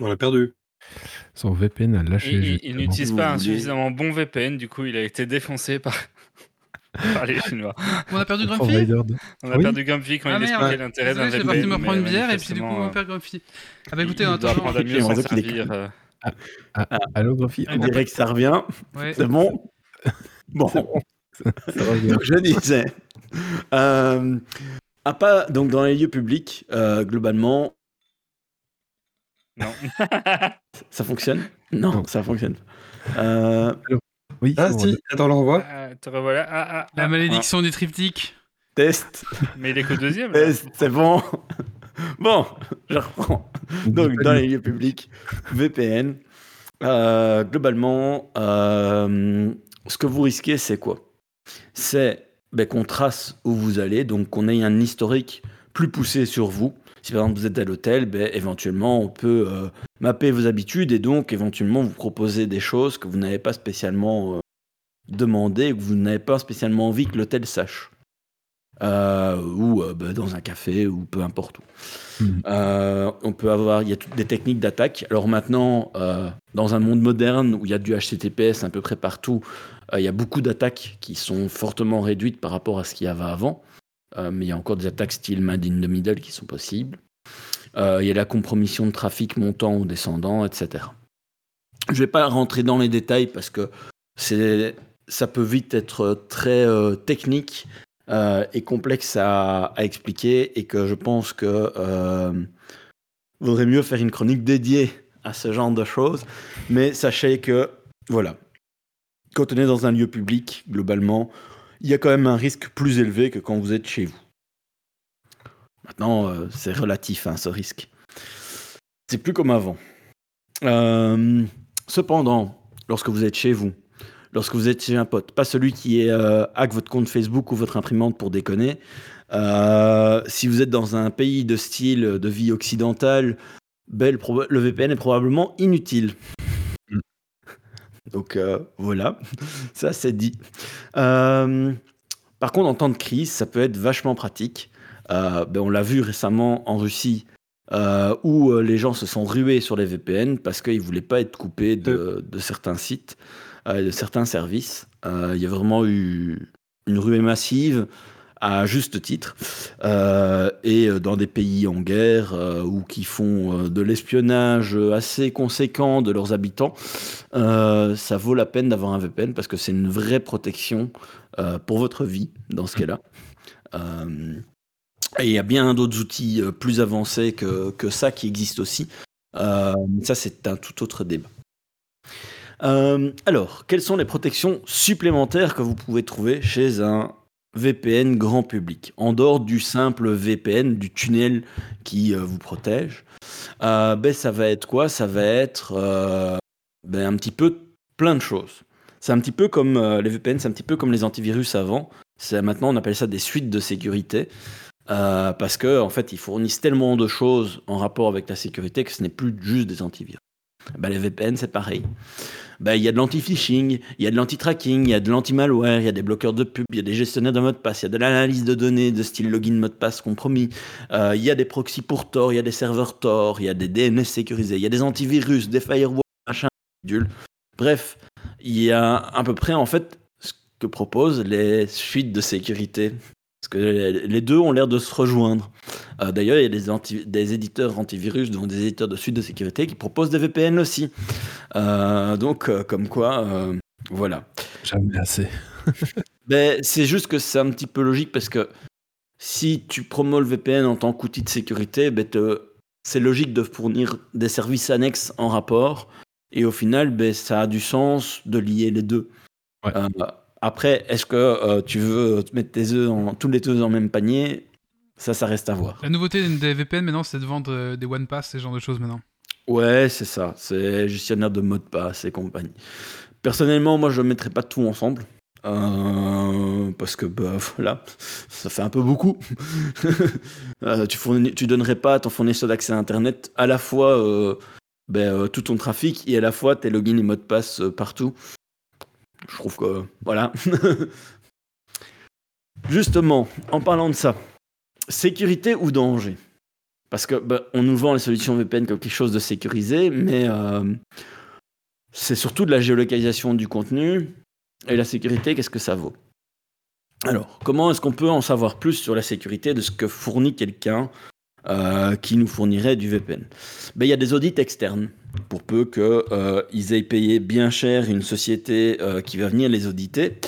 On l'a perdu. Son VPN a lâché. Il, n'utilise pas un suffisamment bon VPN, du coup il a été défoncé par, par les Chinois. On a perdu Grumpy On a Oui. perdu Grumpy quand Ah, il expliquait l'intérêt d'un VPN. parti me prendre une bière et puis du coup on va faire Grumpy. Ah bah écoutez, attendant... apprendre à mieux on s'en servir. euh. Ah, allô, Grumpy on dirait que ça revient. Ouais. C'est bon Bon. Donc je disais, euh, à pas, donc dans les lieux publics, euh, globalement, Non. ça fonctionne? Non, Non. ça fonctionne. pas. Euh, Oui, Ah si, attends, on le revoit. Ah, te revoilà. Ah, ah, La ah. malédiction du triptyque. test, Mais il est qu'au deuxième. test, c'est bon. Bon, je reprends. Donc dans les lieux publics, VPN. euh, globalement, euh, ce que vous risquez, c'est quoi? C'est ben, qu'on trace où vous allez, donc qu'on ait un historique plus poussé sur vous. Si par exemple vous êtes à l'hôtel, ben, éventuellement on peut euh, mapper vos habitudes et donc éventuellement vous proposer des choses que vous n'avez pas spécialement euh, demandé, que vous n'avez pas spécialement envie que l'hôtel sache. Euh, ou euh, ben, dans un café ou peu importe où. Mhm. On peut avoir, il y a toutes des techniques d'attaque. Alors maintenant, dans un monde moderne où il y a du HTTPS à peu près partout, il y a beaucoup d'attaques qui sont fortement réduites par rapport à ce qu'il y avait avant. Euh, mais il y a encore des attaques style Made in the Middle qui sont possibles. Euh, il y a la compromission de trafic montant ou descendant, etc. Je vais pas rentrer dans les détails parce que ça peut vite être très euh, technique et complexe à, expliquer et que je pense que vaudrait mieux faire une chronique dédiée à ce genre de choses. Mais sachez que, voilà, quand on est dans un lieu public, globalement, il y a quand même un risque plus élevé que quand vous êtes chez vous. Maintenant, euh, c'est relatif, hein, ce risque. C'est plus comme avant. Euh, cependant, lorsque vous êtes chez vous, lorsque vous êtes chez un pote, pas celui qui est euh, hack votre compte Facebook ou votre imprimante pour déconner, si vous êtes dans un pays de style de vie occidentale, le VPN est probablement inutile. Donc euh, voilà, ça c'est dit. Euh, par contre, en temps de crise, ça peut être vachement pratique. Euh, ben, on l'a vu récemment en Russie, où les gens se sont rués sur les VPN parce qu'ils ne voulaient pas être coupés de, de certains sites, de certains services. Il y a vraiment eu une ruée massive à juste titre, euh, et euh, dans des pays en guerre euh, ou qui font de l'espionnage assez conséquent de leurs habitants, ça vaut la peine d'avoir un VPN parce que c'est une vraie protection pour votre vie dans ce cas-là. Et il y a bien d'autres outils plus avancés que, que ça qui existent aussi. Ça, c'est un tout autre débat. Alors, quelles sont les protections supplémentaires que vous pouvez trouver chez un VPN grand public, en dehors du simple VPN, du tunnel qui euh, vous protège Euh, ben, Ça va être quoi? Ça va être euh, ben, un petit peu plein de choses. C'est un petit peu comme les VPN, c'est un petit peu comme les antivirus avant. Maintenant on appelle ça des suites de sécurité. Parce que en fait, ils fournissent tellement de choses en rapport avec la sécurité que ce n'est plus juste des antivirus. Ben, les VPN, c'est pareil. Ben, Il y a de l'anti-phishing, il y a de l'anti-tracking, il y a de l'anti-malware, il y a des bloqueurs de pub, il y a des gestionnaires de mots de passe, il y a de l'analyse de données de style login mot de passe compromis, Euh, il y a des proxys pour Tor, il y a des serveurs Tor, il y a des DNS sécurisés, il y a des antivirus, des firewalls, machin. Bref, il y a à peu près en fait ce que proposent les suites de sécurité. Parce que les deux ont l'air de se rejoindre. Euh, D'ailleurs, il y a des, anti- des éditeurs antivirus, donc des éditeurs de suites de sécurité qui proposent des VPN aussi. Euh, donc, euh, comme quoi, voilà. Jamais assez. Ben, c'est juste que c'est un petit peu logique parce que si tu promos le VPN en tant qu'outil de sécurité, ben, c'est logique de fournir des services annexes en rapport. Et au final, ben, ça a du sens de lier les deux. Ouais. Après, est-ce que euh, tu veux te mettre tes œufs en, tous les œufs dans le même panier? Ça, ça reste à voir. La nouveauté des VPN maintenant, c'est de vendre euh, des One Pass, ce genre de choses maintenant. Ouais, c'est ça. C'est gestionnaire de mots de passe et compagnie. Personnellement, moi, je ne mettrais pas tout ensemble. Euh, parce que bah, voilà, ça fait un peu beaucoup. Euh, tu, fournis, tu donnerais pas à ton fournisseur d'accès à Internet à la fois euh, ben, tout ton trafic et à la fois tes logins et mots de passe partout. Je trouve que voilà. Justement, en parlant de ça, sécurité ou danger? Parce que ben, on nous vend les solutions VPN comme quelque chose de sécurisé, mais euh, c'est surtout de la géolocalisation du contenu et la sécurité. Qu'est-ce que ça vaut? Alors, comment est-ce qu'on peut en savoir plus sur la sécurité de ce que fournit quelqu'un euh, qui nous fournirait du VPN ben, Il y a des audits externes pour peu qu'ils aient payé bien cher une société euh, qui va venir les auditer,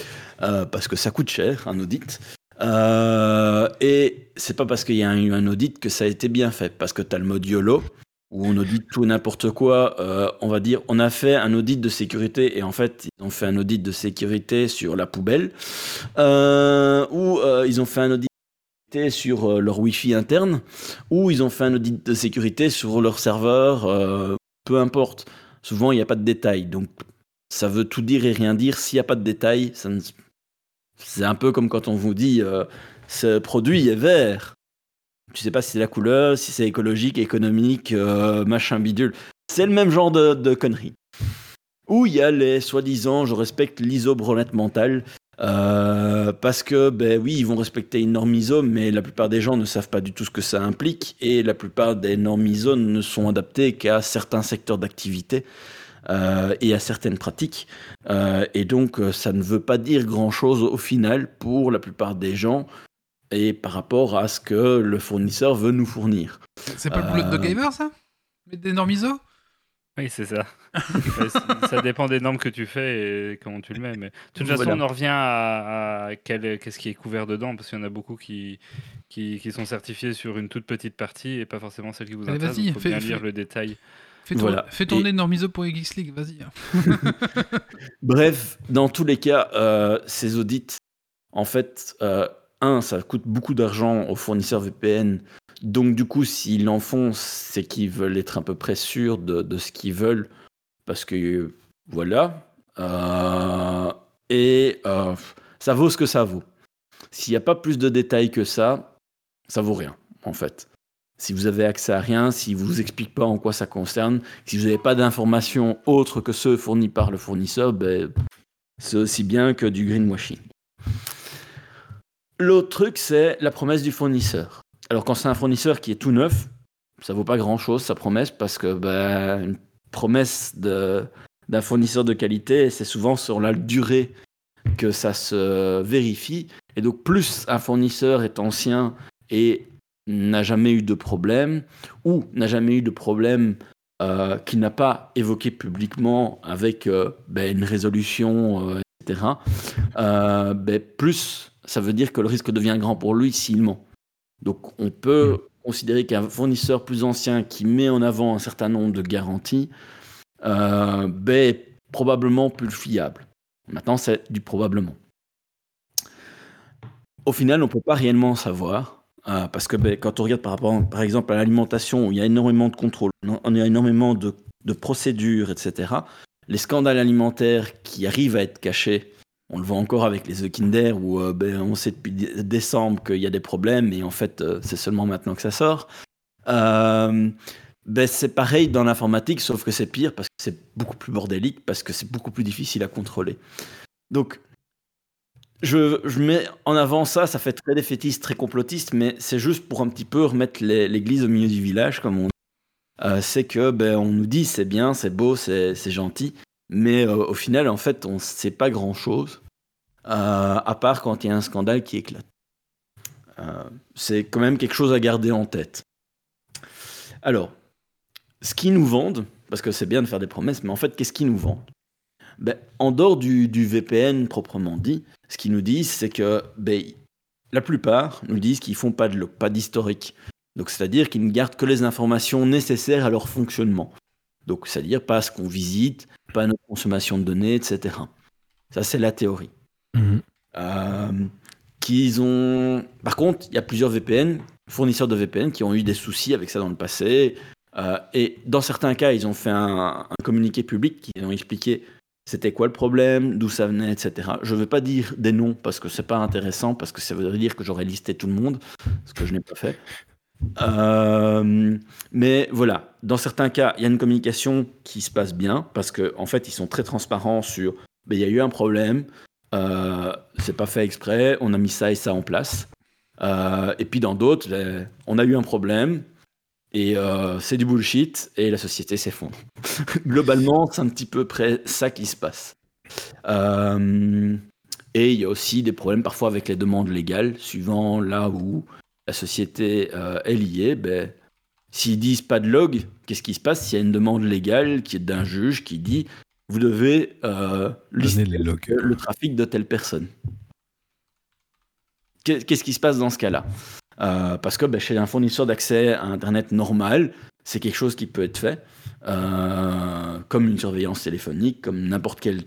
euh, parce que ça coûte cher, un audit. Euh, et c'est pas parce qu'il y a eu un audit que ça a été bien fait, parce que tu as le mode YOLO, où on audite tout n'importe quoi. Euh, on va dire, on a fait un audit de sécurité, et en fait, ils ont fait un audit de sécurité sur la poubelle, euh, ou euh, ils ont fait un audit sur euh, leur Wi-Fi interne, ou ils ont fait un audit de sécurité sur leur serveur, euh, peu importe. Souvent, il n'y a pas de détails. Donc, ça veut tout dire et rien dire. S'il n'y a pas de détails, c'est un peu comme quand on vous dit euh, ce produit est vert. Tu sais pas si c'est la couleur, si c'est écologique, économique, machin bidule. C'est le même genre de, de conneries. Où il y a les soi-disant, je respecte l'isobronette mentale. Euh, parce que, ben oui, ils vont respecter une norme ISO, mais la plupart des gens ne savent pas du tout ce que ça implique, et la plupart des normes ISO ne sont adaptées qu'à certains secteurs d'activité euh, et à certaines pratiques. Euh, et donc, ça ne veut pas dire grand-chose au final pour la plupart des gens, et par rapport à ce que le fournisseur veut nous fournir. C'est pas le boulot de gamer, ça? Des normes ISO? Oui, c'est ça. Ça dépend des normes que tu fais et comment tu le mets. Mais de toute façon, Voilà. on en revient à, à quel- qu'est-ce qui est couvert dedans, parce qu'il y en a beaucoup qui, qui, qui sont certifiés sur une toute petite partie et pas forcément celle qui vous Allez, intéresse. vas-y, Il faut fais- bien fais- lire le détail. Fais, tourner- Voilà. fais tourner Et- Normiso pour Geeks League, vas-y. Bref, dans tous les cas, euh, ces audits, en fait, euh, un, ça coûte beaucoup d'argent aux fournisseurs VPN. Donc, du coup, s'ils en font, c'est qu'ils veulent être à peu près sûrs de, ce qu'ils veulent. Parce que, voilà. Euh, et euh, ça vaut ce que ça vaut. S'il n'y a pas plus de détails que ça, ça vaut rien, en fait. Si vous avez accès à rien, si vous vous explique pas en quoi ça concerne, si vous n'avez pas d'informations autres que ceux fournis par le fournisseur, ben, c'est aussi bien que du greenwashing. L'autre truc, c'est la promesse du fournisseur. Alors quand c'est un fournisseur qui est tout neuf, ça vaut pas grand-chose sa promesse parce que ben, promesse d'un fournisseur de qualité, c'est souvent sur la durée que ça se vérifie. Et donc plus un fournisseur est ancien et n'a jamais eu de problème, ou n'a jamais eu de problème euh, qu'il n'a pas évoqué publiquement avec euh, ben, une résolution, euh, etc., ben, plus ça veut dire que le risque devient grand pour lui s'il ment. Donc on peut considérer qu'un fournisseur plus ancien qui met en avant un certain nombre de garanties euh, ben, est probablement plus fiable. Maintenant, c'est du probablement. Au final, on ne peut pas réellement savoir. euh, parce que ben, quand on regarde par rapport, par exemple, à l'alimentation, où il y a énormément de contrôles, on a énormément de, de procédures, etc. Les scandales alimentaires qui arrivent à être cachés, on le voit encore avec les œufs Kinder, où euh, ben, on sait depuis dé- décembre qu'il y a des problèmes, et en fait, euh, c'est seulement maintenant que ça sort. Euh, ben, c'est pareil dans l'informatique, sauf que c'est pire parce que c'est beaucoup plus bordélique, parce que c'est beaucoup plus difficile à contrôler. Donc, je, je mets en avant ça, ça fait très défaitiste, très complotiste, mais c'est juste pour un petit peu remettre l'église au milieu du village, comme on dit. C'est que ben, on nous dit c'est bien, c'est beau, c'est gentil, mais euh, au final, en fait, on ne sait pas grand-chose, euh, à part quand il y a un scandale qui éclate. Euh, c'est quand même quelque chose à garder en tête. Alors, ce qu'ils nous vendent, parce que c'est bien de faire des promesses, mais en fait, qu'est-ce qu'ils nous vendent? Ben, En dehors du, VPN proprement dit, ce qu'ils nous disent, c'est que ben, la plupart nous disent qu'ils font pas de pas d'historique. Donc, c'est-à-dire qu'ils ne gardent que les informations nécessaires à leur fonctionnement. Donc, c'est-à-dire pas ce qu'on visite, pas notre consommation de données, etc. Ça, c'est la théorie. Mhm. Euh, qu'ils ont. Par contre, il y a plusieurs VPN, fournisseurs de VPN, qui ont eu des soucis avec ça dans le passé. Euh, et dans certains cas, ils ont fait un, un communiqué public qui ont expliqué c'était quoi le problème, d'où ça venait, etc. Je ne veux pas dire des noms parce que c'est pas intéressant, parce que ça voudrait dire que j'aurais listé tout le monde, ce que je n'ai pas fait. Euh, mais voilà, dans certains cas, il y a une communication qui se passe bien parce qu'en en fait, ils sont très transparents sur ben, il y a eu un problème, euh, c'est pas fait exprès, on a mis ça et ça en place. Euh, et puis dans d'autres, ben, on a eu un problème et euh, c'est du bullshit et la société s'effondre. Globalement, c'est un petit peu près ça qui se passe. Et il y a aussi des problèmes parfois avec les demandes légales, suivant là où la société euh, est liée. Ben, S'ils disent pas de log, qu'est-ce qui se passe s'il y a une demande légale qui est d'un juge qui dit vous devez euh, lister Donner les logs. le, trafic de telle personne Qu'est- Qu'est-ce qui se passe dans ce cas-là? Euh, Parce que ben, chez un fournisseur d'accès à Internet normal, c'est quelque chose qui peut être fait, euh, comme une surveillance téléphonique, comme n'importe quel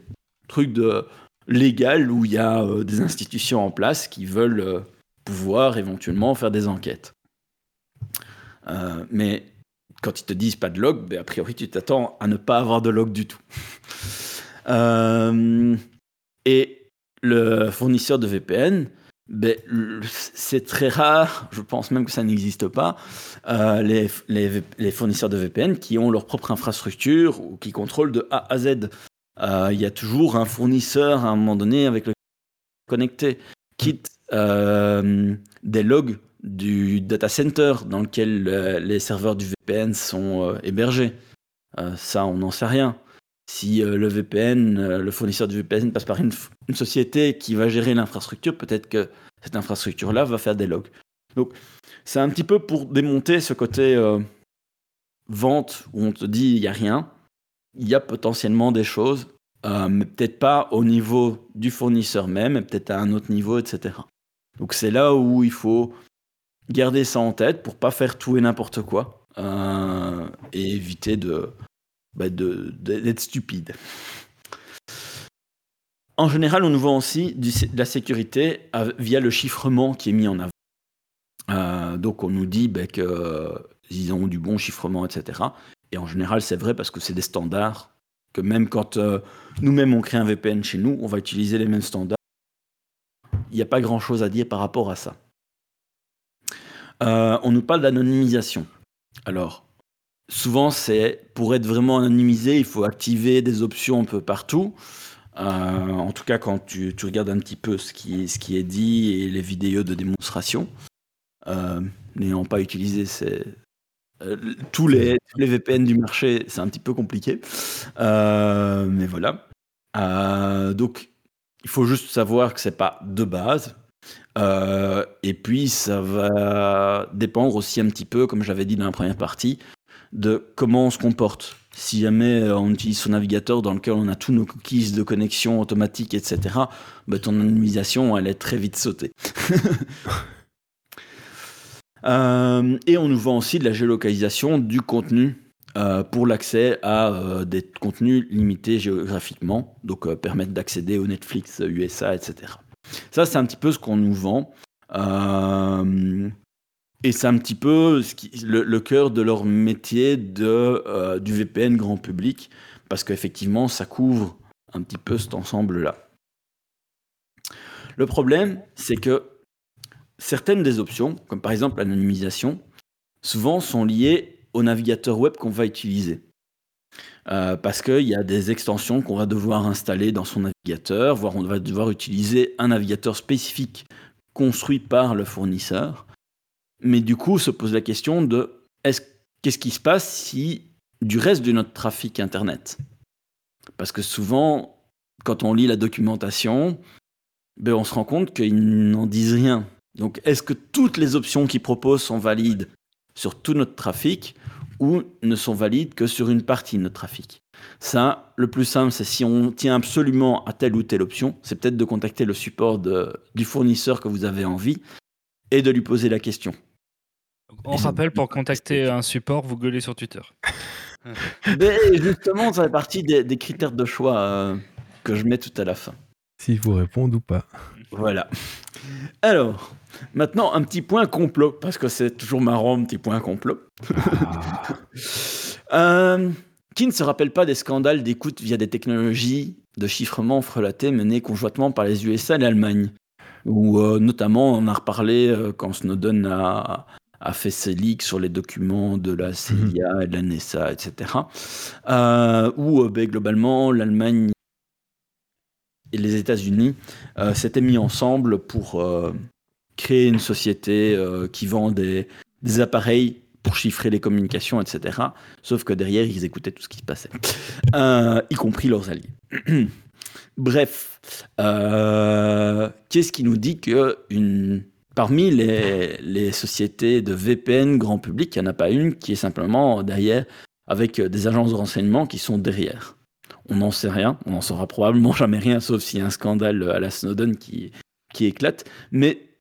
truc de légal où il y a des institutions en place qui veulent pouvoir éventuellement faire des enquêtes. Euh, mais quand ils te disent pas de log, ben, a priori tu t'attends à ne pas avoir de log du tout. Euh, et le fournisseur de VPN, ben, c'est très rare, je pense même que ça n'existe pas, euh, les, les fournisseurs de VPN qui ont leur propre infrastructure ou qui contrôlent de A à Z. Il y a toujours un fournisseur à un moment donné avec le connecté, quitte euh, des logs du data center dans lequel euh, les serveurs du VPN sont euh, hébergés. Ça, on n'en sait rien. Si le VPN, le fournisseur du VPN passe par une, une société qui va gérer l'infrastructure, peut-être que cette infrastructure-là va faire des logs. Donc, c'est un petit peu pour démonter ce côté vente où on te dit il n'y a rien. il y a potentiellement des choses, euh, mais peut-être pas au niveau du fournisseur même, mais peut-être à un autre niveau, etc. Donc c'est là où il faut garder ça en tête pour pas faire tout et n'importe quoi euh, et éviter bah, de- d'être stupide. En général, on nous vend aussi de la sécurité euh, via le chiffrement qui est mis en avant. Donc on nous dit bah, qu'ils ont du bon chiffrement, etc. Et en général, c'est vrai parce que c'est des standards que même quand euh, nous-mêmes on crée un VPN chez nous, on va utiliser les mêmes standards. Il n'y a pas grand-chose à dire par rapport à ça. Euh, on nous parle d'anonymisation. Alors, souvent, c'est pour être vraiment anonymisé, il faut activer des options un peu partout. Euh, en tout cas, quand tu, regardes un petit peu ce qui, est dit et les vidéos de démonstration, n'ayant pas utilisé ces, euh, tous, les, tous les VPN du marché, c'est un petit peu compliqué. Euh, mais voilà. Euh, donc, il faut juste savoir que c'est pas de base. Et puis, ça va dépendre aussi un petit peu, comme j'avais dit dans la première partie, de comment on se comporte. Si jamais on utilise son navigateur dans lequel on a tous nos cookies de connexion automatique, etc., bah, ton anonymisation, elle est très vite sautée. Euh, et on nous vend aussi de la géolocalisation du contenu euh, pour l'accès à euh, des contenus limités géographiquement, donc permettre d'accéder au Netflix USA, etc. Ça, c'est un petit peu ce qu'on nous vend. Et c'est un petit peu le, le cœur de leur métier de, du VPN grand public, parce qu'effectivement, ça couvre un petit peu cet ensemble-là. Le problème, c'est que certaines des options, comme par exemple l'anonymisation, souvent sont liées au navigateur web qu'on va utiliser. Euh, parce qu'il y a des extensions qu'on va devoir installer dans son navigateur, voire on va devoir utiliser un navigateur spécifique construit par le fournisseur. Mais du coup, se pose la question de est-ce- qu'est-ce qui se passe si du reste de notre trafic Internet? Parce que souvent, quand on lit la documentation, ben, on se rend compte qu'ils n'en disent rien. Donc, est-ce que toutes les options qu'ils proposent sont valides sur tout notre trafic ou ne sont valides que sur une partie de notre trafic? Ça, le plus simple, c'est si on tient absolument à telle ou telle option, c'est peut-être de contacter le support de- du fournisseur que vous avez envie et de lui poser la question. On rappelle, pour contacter un support, vous gueulez sur Twitter. Mais justement, ça fait partie des, des critères de choix euh, que je mets tout à la fin. S'ils vous répondent ou pas. Voilà. Alors, maintenant, un petit point complot, parce que c'est toujours marrant, un petit point complot. Euh, qui ne se rappelle pas des scandales d'écoute via des technologies de chiffrement frelaté menés conjointement par les USA et l'Allemagne? Où, euh, notamment, on a reparlé euh, quand Snowden a, a fait ses leaks sur les documents de la CIA et de la NSA, etc. Euh, où, ben, globalement, l'Allemagne et les États-Unis euh, s'étaient mis ensemble pour euh, créer une société euh, qui vend des, appareils pour chiffrer les communications, etc. Sauf que derrière, ils écoutaient tout ce qui se passait, y compris leurs alliés. Bref, qu'est-ce qui nous dit que parmi les, les sociétés de VPN grand public, il n'y en a pas une qui est simplement derrière avec des agences de renseignement qui sont derrière? On n'en sait rien, on n'en saura probablement jamais rien, sauf s'il y a un scandale à la Snowden qui, qui éclate. Mais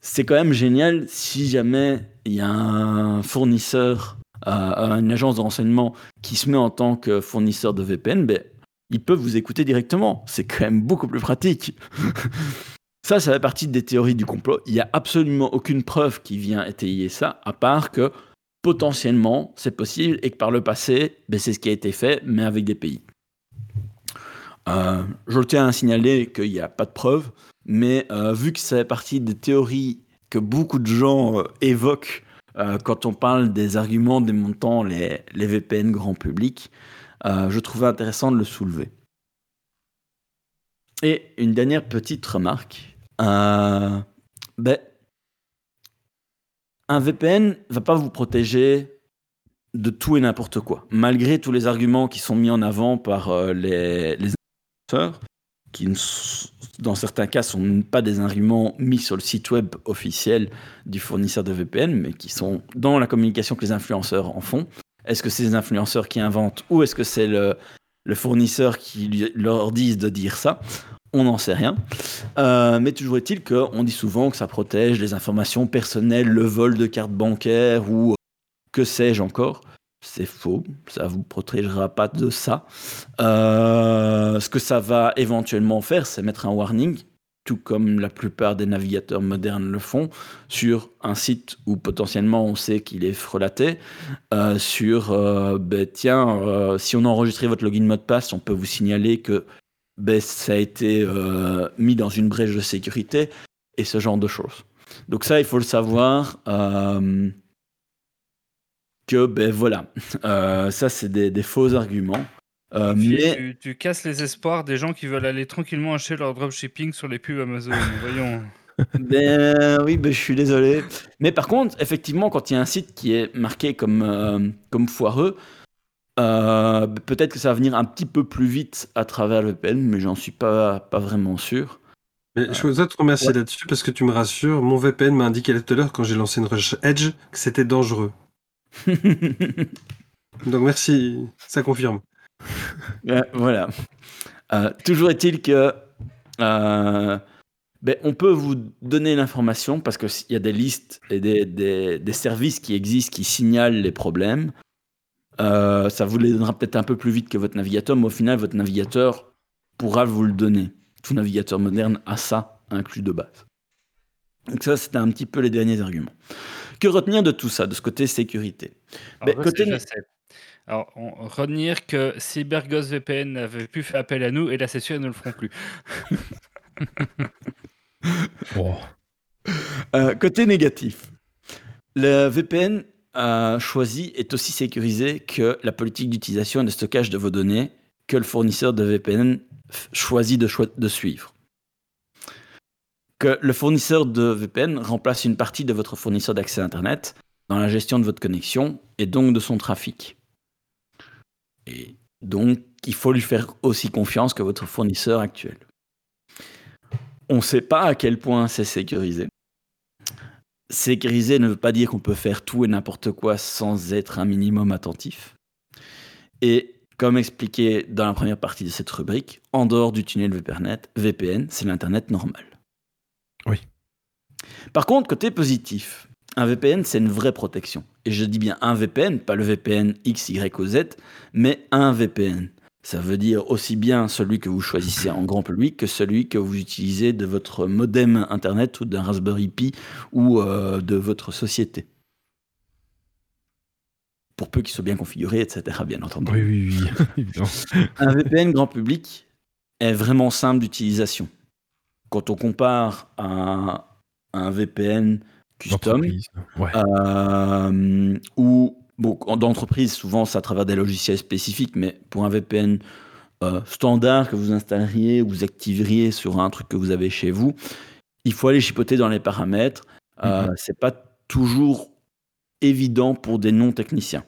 c'est quand même génial si jamais il y a un fournisseur, euh, une agence de renseignement qui se met en tant que fournisseur de VPN, ben, ils peuvent vous écouter directement. C'est quand même beaucoup plus pratique. ça, ça fait partie des théories du complot. Il n'y a absolument aucune preuve qui vient étayer ça, à part que potentiellement c'est possible et que par le passé, ben, c'est ce qui a été fait, mais avec des pays. Euh, je tiens à signaler qu'il n'y a pas de preuves, mais euh, vu que ça fait partie des théories que beaucoup de gens euh, évoquent quand on parle des arguments démontant les, VPN grand public, je trouvais intéressant de le soulever. Et une dernière petite remarque. Ben, un VPN va pas vous protéger de tout et n'importe quoi, malgré tous les arguments qui sont mis en avant par les, qui dans certains cas sont pas des arguments mis sur le site web officiel du fournisseur de VPN, mais qui sont dans la communication que les influenceurs en font. Est-ce que c'est les influenceurs qui inventent ou est-ce que c'est le, fournisseur qui leur disent de dire ça? On n'en sait rien. Euh, mais toujours est-il qu'on dit souvent que ça protège les informations personnelles, le vol de cartes bancaires ou que sais-je encore. C'est faux, ça vous protégera pas de ça. Euh, ce que ça va éventuellement faire, c'est mettre un warning, tout comme la plupart des navigateurs modernes le font, sur un site où potentiellement on sait qu'il est frelaté, euh, sur euh, ben, tiens, si on a enregistré votre login mot de passe, on peut vous signaler que ben, ça a été mis dans une brèche de sécurité et ce genre de choses. Donc ça, il faut le savoir. Que ben voilà, Euh, ça c'est des, des faux arguments. Euh, Tu, mais tu- tu casses les espoirs des gens qui veulent aller tranquillement acheter leur dropshipping sur les pubs Amazon. Voyons. Ben oui, ben, je suis désolé. Mais par contre, effectivement, quand il y a un site qui est marqué comme, euh, comme foireux, peut-être que ça va venir un petit peu plus vite à travers le VPN, mais j'en suis pas, pas vraiment sûr. Mais je voudrais te remercier Ouais. là-dessus parce que tu me rassures. Mon VPN m'a indiqué tout à l'heure quand j'ai lancé une recherche Edge que c'était dangereux. Donc merci, ça confirme. Ouais, voilà. Euh, toujours est-il que euh, ben, on peut vous donner l'information parce qu'il y a des listes et des, des- services qui existent qui signalent les problèmes. Euh, ça vous les donnera peut-être un peu plus vite que votre navigateur, mais au final, votre navigateur pourra vous le donner. Tout navigateur moderne a ça inclus de base. Donc ça, c'était un petit peu les derniers arguments. Que retenir de tout ça, de ce côté sécurité Alors, côté- je sais. Alors, on, retenir que CyberGhost VPN avait pu faire appel à nous, et là, c'est sûr, ils ne le feront plus. Oh. Euh, côté négatif, le VPN euh, choisi est aussi sécurisé que la politique d'utilisation et de stockage de vos données que le fournisseur de VPN choisit de, choi- de suivre. Que le fournisseur de VPN remplace une partie de votre fournisseur d'accès Internet dans la gestion de votre connexion et donc de son trafic. Et donc, il faut lui faire aussi confiance que votre fournisseur actuel. On ne sait pas à quel point c'est sécurisé. Sécurisé ne veut pas dire qu'on peut faire tout et n'importe quoi sans être un minimum attentif. Et comme expliqué dans la première partie de cette rubrique, en dehors du tunnel VPN, VPN c'est l'Internet normal. Par contre, côté positif, un VPN, c'est une vraie protection. Et je dis bien un VPN, pas le VPN X, Y ou Z, mais un VPN. Ça veut dire aussi bien celui que vous choisissez en grand public que celui que vous utilisez de votre modem Internet ou d'un Raspberry Pi ou euh, de votre société. Pour peu qu'il soit bien configuré, etc., bien entendu. Oui, oui, oui. évidemment. Un VPN grand public est vraiment simple d'utilisation. Quand on compare à un VPN custom. Ouais. euh, ou bon, en- d'entreprise, souvent c'est à travers des logiciels spécifiques, mais pour un VPN euh, standard que vous installeriez, vous activeriez sur un truc que vous avez chez vous, il faut aller chipoter dans les paramètres. Euh, Mhm. C'est pas toujours évident pour des non-techniciens.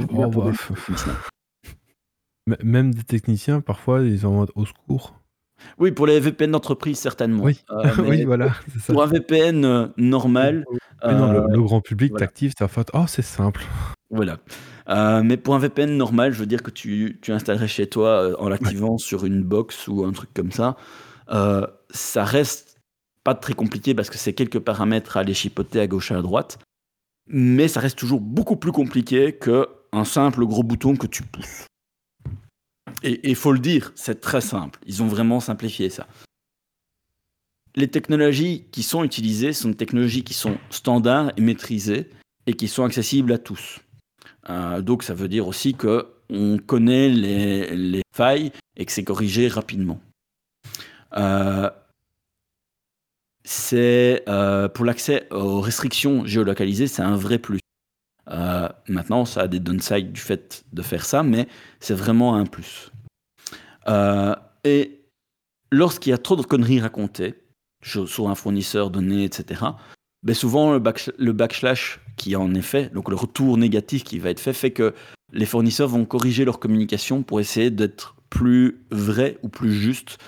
Ou bien Oh, bah, des techniciens. Même des techniciens, parfois, ils sont en mode au secours. Oui, pour les VPN d'entreprise, certainement. Oui. Euh, mais oui, voilà, ça. Pour un VPN euh, normal, Oui, non, euh, le, le grand public voilà. t'active, en fait, oh, c'est simple. Voilà. Mais pour un VPN normal, je veux dire que tu, tu installerais chez toi en l'activant sur une box ou un truc comme ça, ça reste pas très compliqué parce que c'est quelques paramètres à aller chipoter à gauche et à droite, mais ça reste toujours beaucoup plus compliqué qu'un simple gros bouton que tu pousses. Et il faut le dire, c'est très simple. Ils ont vraiment simplifié ça. Les technologies qui sont utilisées sont des technologies qui sont standards et maîtrisées et qui sont accessibles à tous. Euh, donc ça veut dire aussi que on connaît les, les failles et que c'est corrigé rapidement. Euh, euh, pour l'accès aux restrictions géolocalisées, c'est un vrai plus. Euh, maintenant, ça a des downsides du fait de faire ça, mais c'est vraiment un plus. Euh, et lorsqu'il y a trop de conneries racontées sur un fournisseur donné, etc., ben souvent le, back- backslash qui en est fait, donc le retour négatif qui va être fait, fait que les fournisseurs vont corriger leur communication pour essayer d'être plus vrai ou plus juste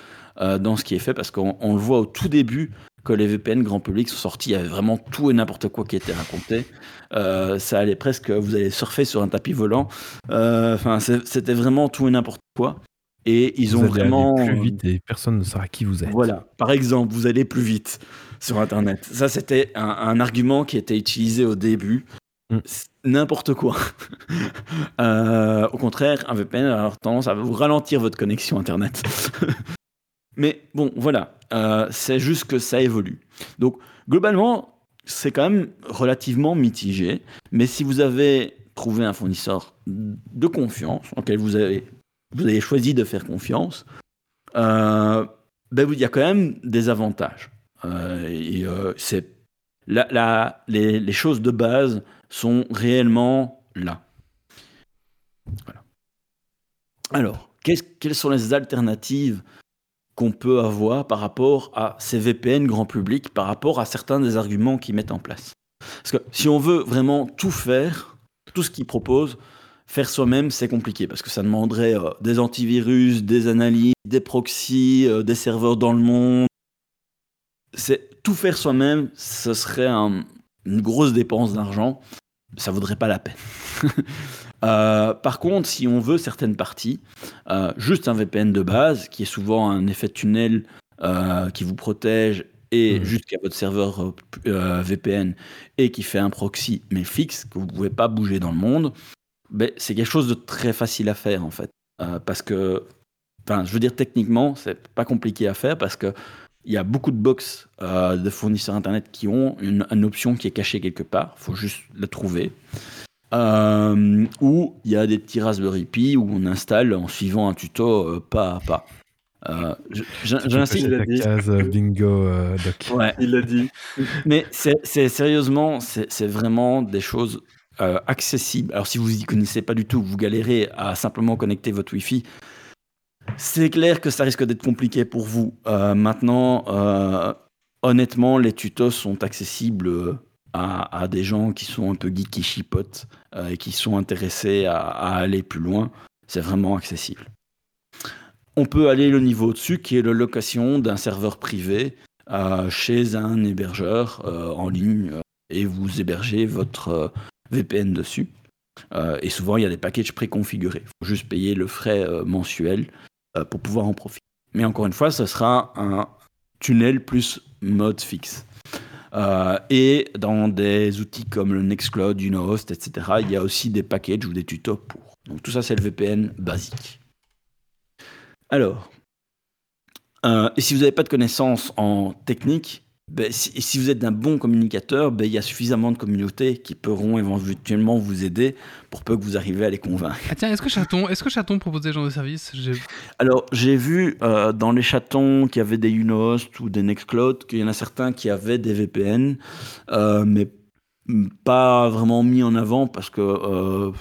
euh, dans ce qui est fait, parce qu'on on le voit au tout début, que les VPN grand public sont sortis, il y avait vraiment tout et n'importe quoi qui était raconté. Euh, ça allait presque, vous allez surfer sur un tapis volant. Euh, Enfin, c'était vraiment tout et n'importe quoi. Et ils Vous ont allez aller vraiment. plus vite et personne ne saura qui vous êtes. Voilà. Par exemple, vous allez plus vite sur Internet. Ça, c'était un, un argument qui était utilisé au début. Mm. N'importe quoi. Euh, au contraire, un VPN a tendance à vous ralentir votre connexion Internet. Mais bon, voilà. Euh, c'est juste que ça évolue. Donc, globalement, c'est quand même relativement mitigé. Mais si vous avez trouvé un fournisseur de confiance, auquel vous avez, vous avez choisi de faire confiance, euh, ben, il y a quand même des avantages. Euh, et, c'est la, les, choses de base sont réellement là. Alors, quelles sont les alternatives qu'on peut avoir par rapport à ces VPN grand public, par rapport à certains des arguments qu'ils mettent en place Parce que si on veut vraiment tout faire, tout ce qu'ils proposent, faire soi-même, c'est compliqué parce que ça demanderait euh, des antivirus, des analyses, des proxys, euh, des serveurs dans le monde. C'est tout faire soi-même, ce serait un- une grosse dépense d'argent. Ça vaudrait pas la peine. Euh, par contre, si on veut certaines parties, euh, juste un VPN de base, qui est souvent un effet tunnel euh, qui vous protège et Mhm. jusqu'à votre serveur VPN et qui fait un proxy mais fixe que vous pouvez pas bouger dans le monde, ben, c'est quelque chose de très facile à faire en fait. Parce que, enfin, je veux dire techniquement, c'est pas compliqué à faire parce que il y a beaucoup de box euh, de fournisseurs internet qui ont une, une option qui est cachée quelque part. Il faut juste la trouver. Euh, ou il y a des petits Raspberry Pi où on installe en suivant un tuto euh, pas à pas. Euh, J'insiste. la case euh, bingo euh, doc. Ouais. Il l'a dit. Mais c'est sérieusement, c'est c'est vraiment des choses euh, accessibles. Alors si vous y connaissez pas du tout, vous galérez à simplement connecter votre Wi-Fi, c'est clair que ça risque d'être compliqué pour vous. Euh, maintenant, euh, honnêtement, les tutos sont accessibles euh, à, des gens qui sont un peu geeks qui chipotent euh, et qui sont intéressés à, aller plus loin. C'est vraiment accessible. On peut aller le niveau au-dessus, qui est la location d'un serveur privé euh, chez un hébergeur euh, en ligne et vous hébergez votre VPN dessus. Et souvent, il y a des packages préconfigurés. Il faut juste payer le frais mensuel pour pouvoir en profiter. Mais encore une fois, ce sera un tunnel plus mode fixe. Euh, et dans des outils comme le Nextcloud, Unohost, etc., il y a aussi des packages ou des tutos pour. Donc tout ça, c'est le VPN basique. Alors, euh, et si vous n'avez pas de connaissances en technique, ben, si, si vous êtes d'un bon communicateur, ben, il y a suffisamment de communautés qui pourront éventuellement vous aider pour peu que vous arriviez à les convaincre. Ah tiens, est-ce que Chaton, est-ce que Chaton proposait ce genre de service Alors, j'ai vu euh, dans les chatons qui avaient des Unohost ou des Nextcloud qu'il y en a certains qui avaient des VPN, euh, mais pas vraiment mis en avant parce que euh,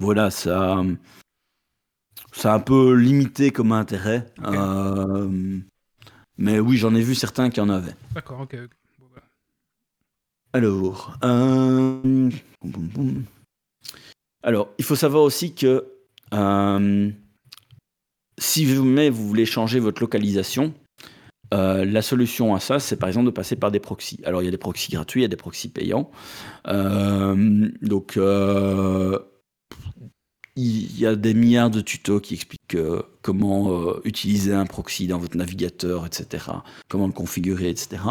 voilà, ça, ça a un peu limité comme intérêt. Mais oui, j'en ai vu certains qui en avaient. D'accord, ok. bah. Alors, euh, alors, il faut savoir aussi que euh, si jamais vous voulez changer votre localisation, euh, la solution à ça, c'est par exemple de passer par des proxys. Alors, il y a des proxys gratuits, il y a des proxys payants. Donc, il y a des milliards de tutos qui expliquent euh, comment euh, utiliser un proxy dans votre navigateur, etc. Comment le configurer, etc.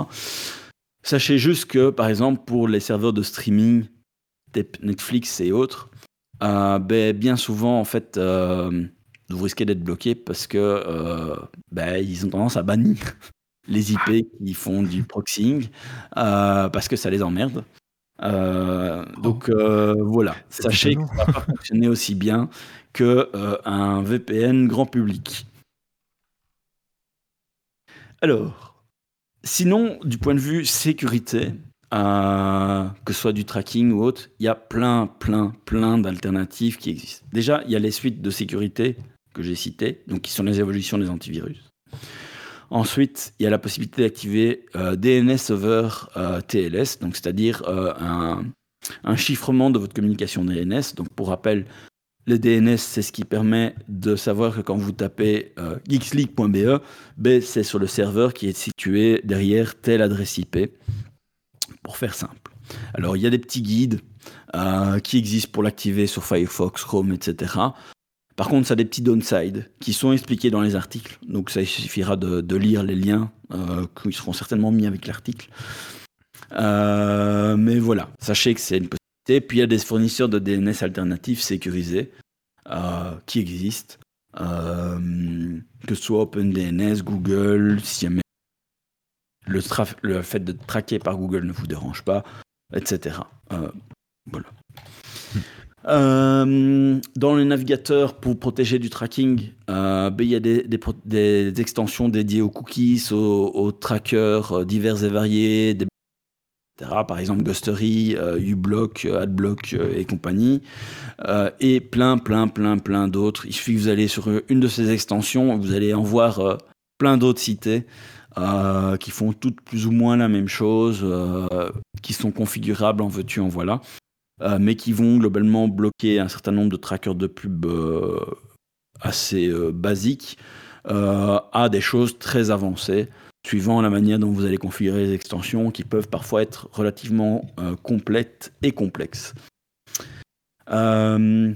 Sachez juste que, par exemple, pour les serveurs de streaming, Netflix et autres, euh, ben, bien souvent, en fait, vous risquez d'être bloqué parce que ben, ils ont tendance à bannir les IP qui font du proxying parce que ça les emmerde. Euh, donc euh, voilà, sachez que ça va pas fonctionner aussi bien que euh, un VPN grand public. Alors, sinon, du point de vue sécurité, euh, que ce soit du tracking ou autre, il y a plein, plein, plein d'alternatives qui existent. Déjà, il y a les suites de sécurité que j'ai citées, donc qui sont les évolutions des antivirus. Ensuite, il y a la possibilité d'activer euh, DNS over euh, TLS, donc c'est-à-dire euh, un, chiffrement de votre communication DNS. Donc pour rappel, le DNS, c'est ce qui permet de savoir que quand vous tapez geeksleague.be, ben, c'est sur le serveur qui est situé derrière telle adresse IP, pour faire simple. Alors, il y a des petits guides qui existent pour l'activer sur Firefox, Chrome, etc. Par contre, ça a des petits downsides qui sont expliqués dans les articles. Donc, ça suffira de, lire les liens euh, qui seront certainement mis avec l'article. mais voilà, sachez que c'est une puis il y a des fournisseurs de DNS alternatifs sécurisés euh, qui existent, euh, que ce soit OpenDNS, Google, si jamais le, le, fait de traquer par Google ne vous dérange pas, etc. Euh, dans les navigateurs, pour protéger du tracking, ben, il y a des, extensions dédiées aux cookies, aux, trackers divers et variés, par exemple Ghostery, euh, uBlock, euh, AdBlock euh, et compagnie, et plein, plein, plein, plein d'autres. Il suffit que vous allez sur une de ces extensions, vous allez en voir plein d'autres cités. qui font toutes plus ou moins la même chose, qui sont configurables en veux-tu, en voilà, mais qui vont globalement bloquer un certain nombre de trackers de pub assez basiques à des choses très avancées suivant la manière dont vous allez configurer les extensions qui peuvent parfois être relativement euh, complètes et complexes. Euh,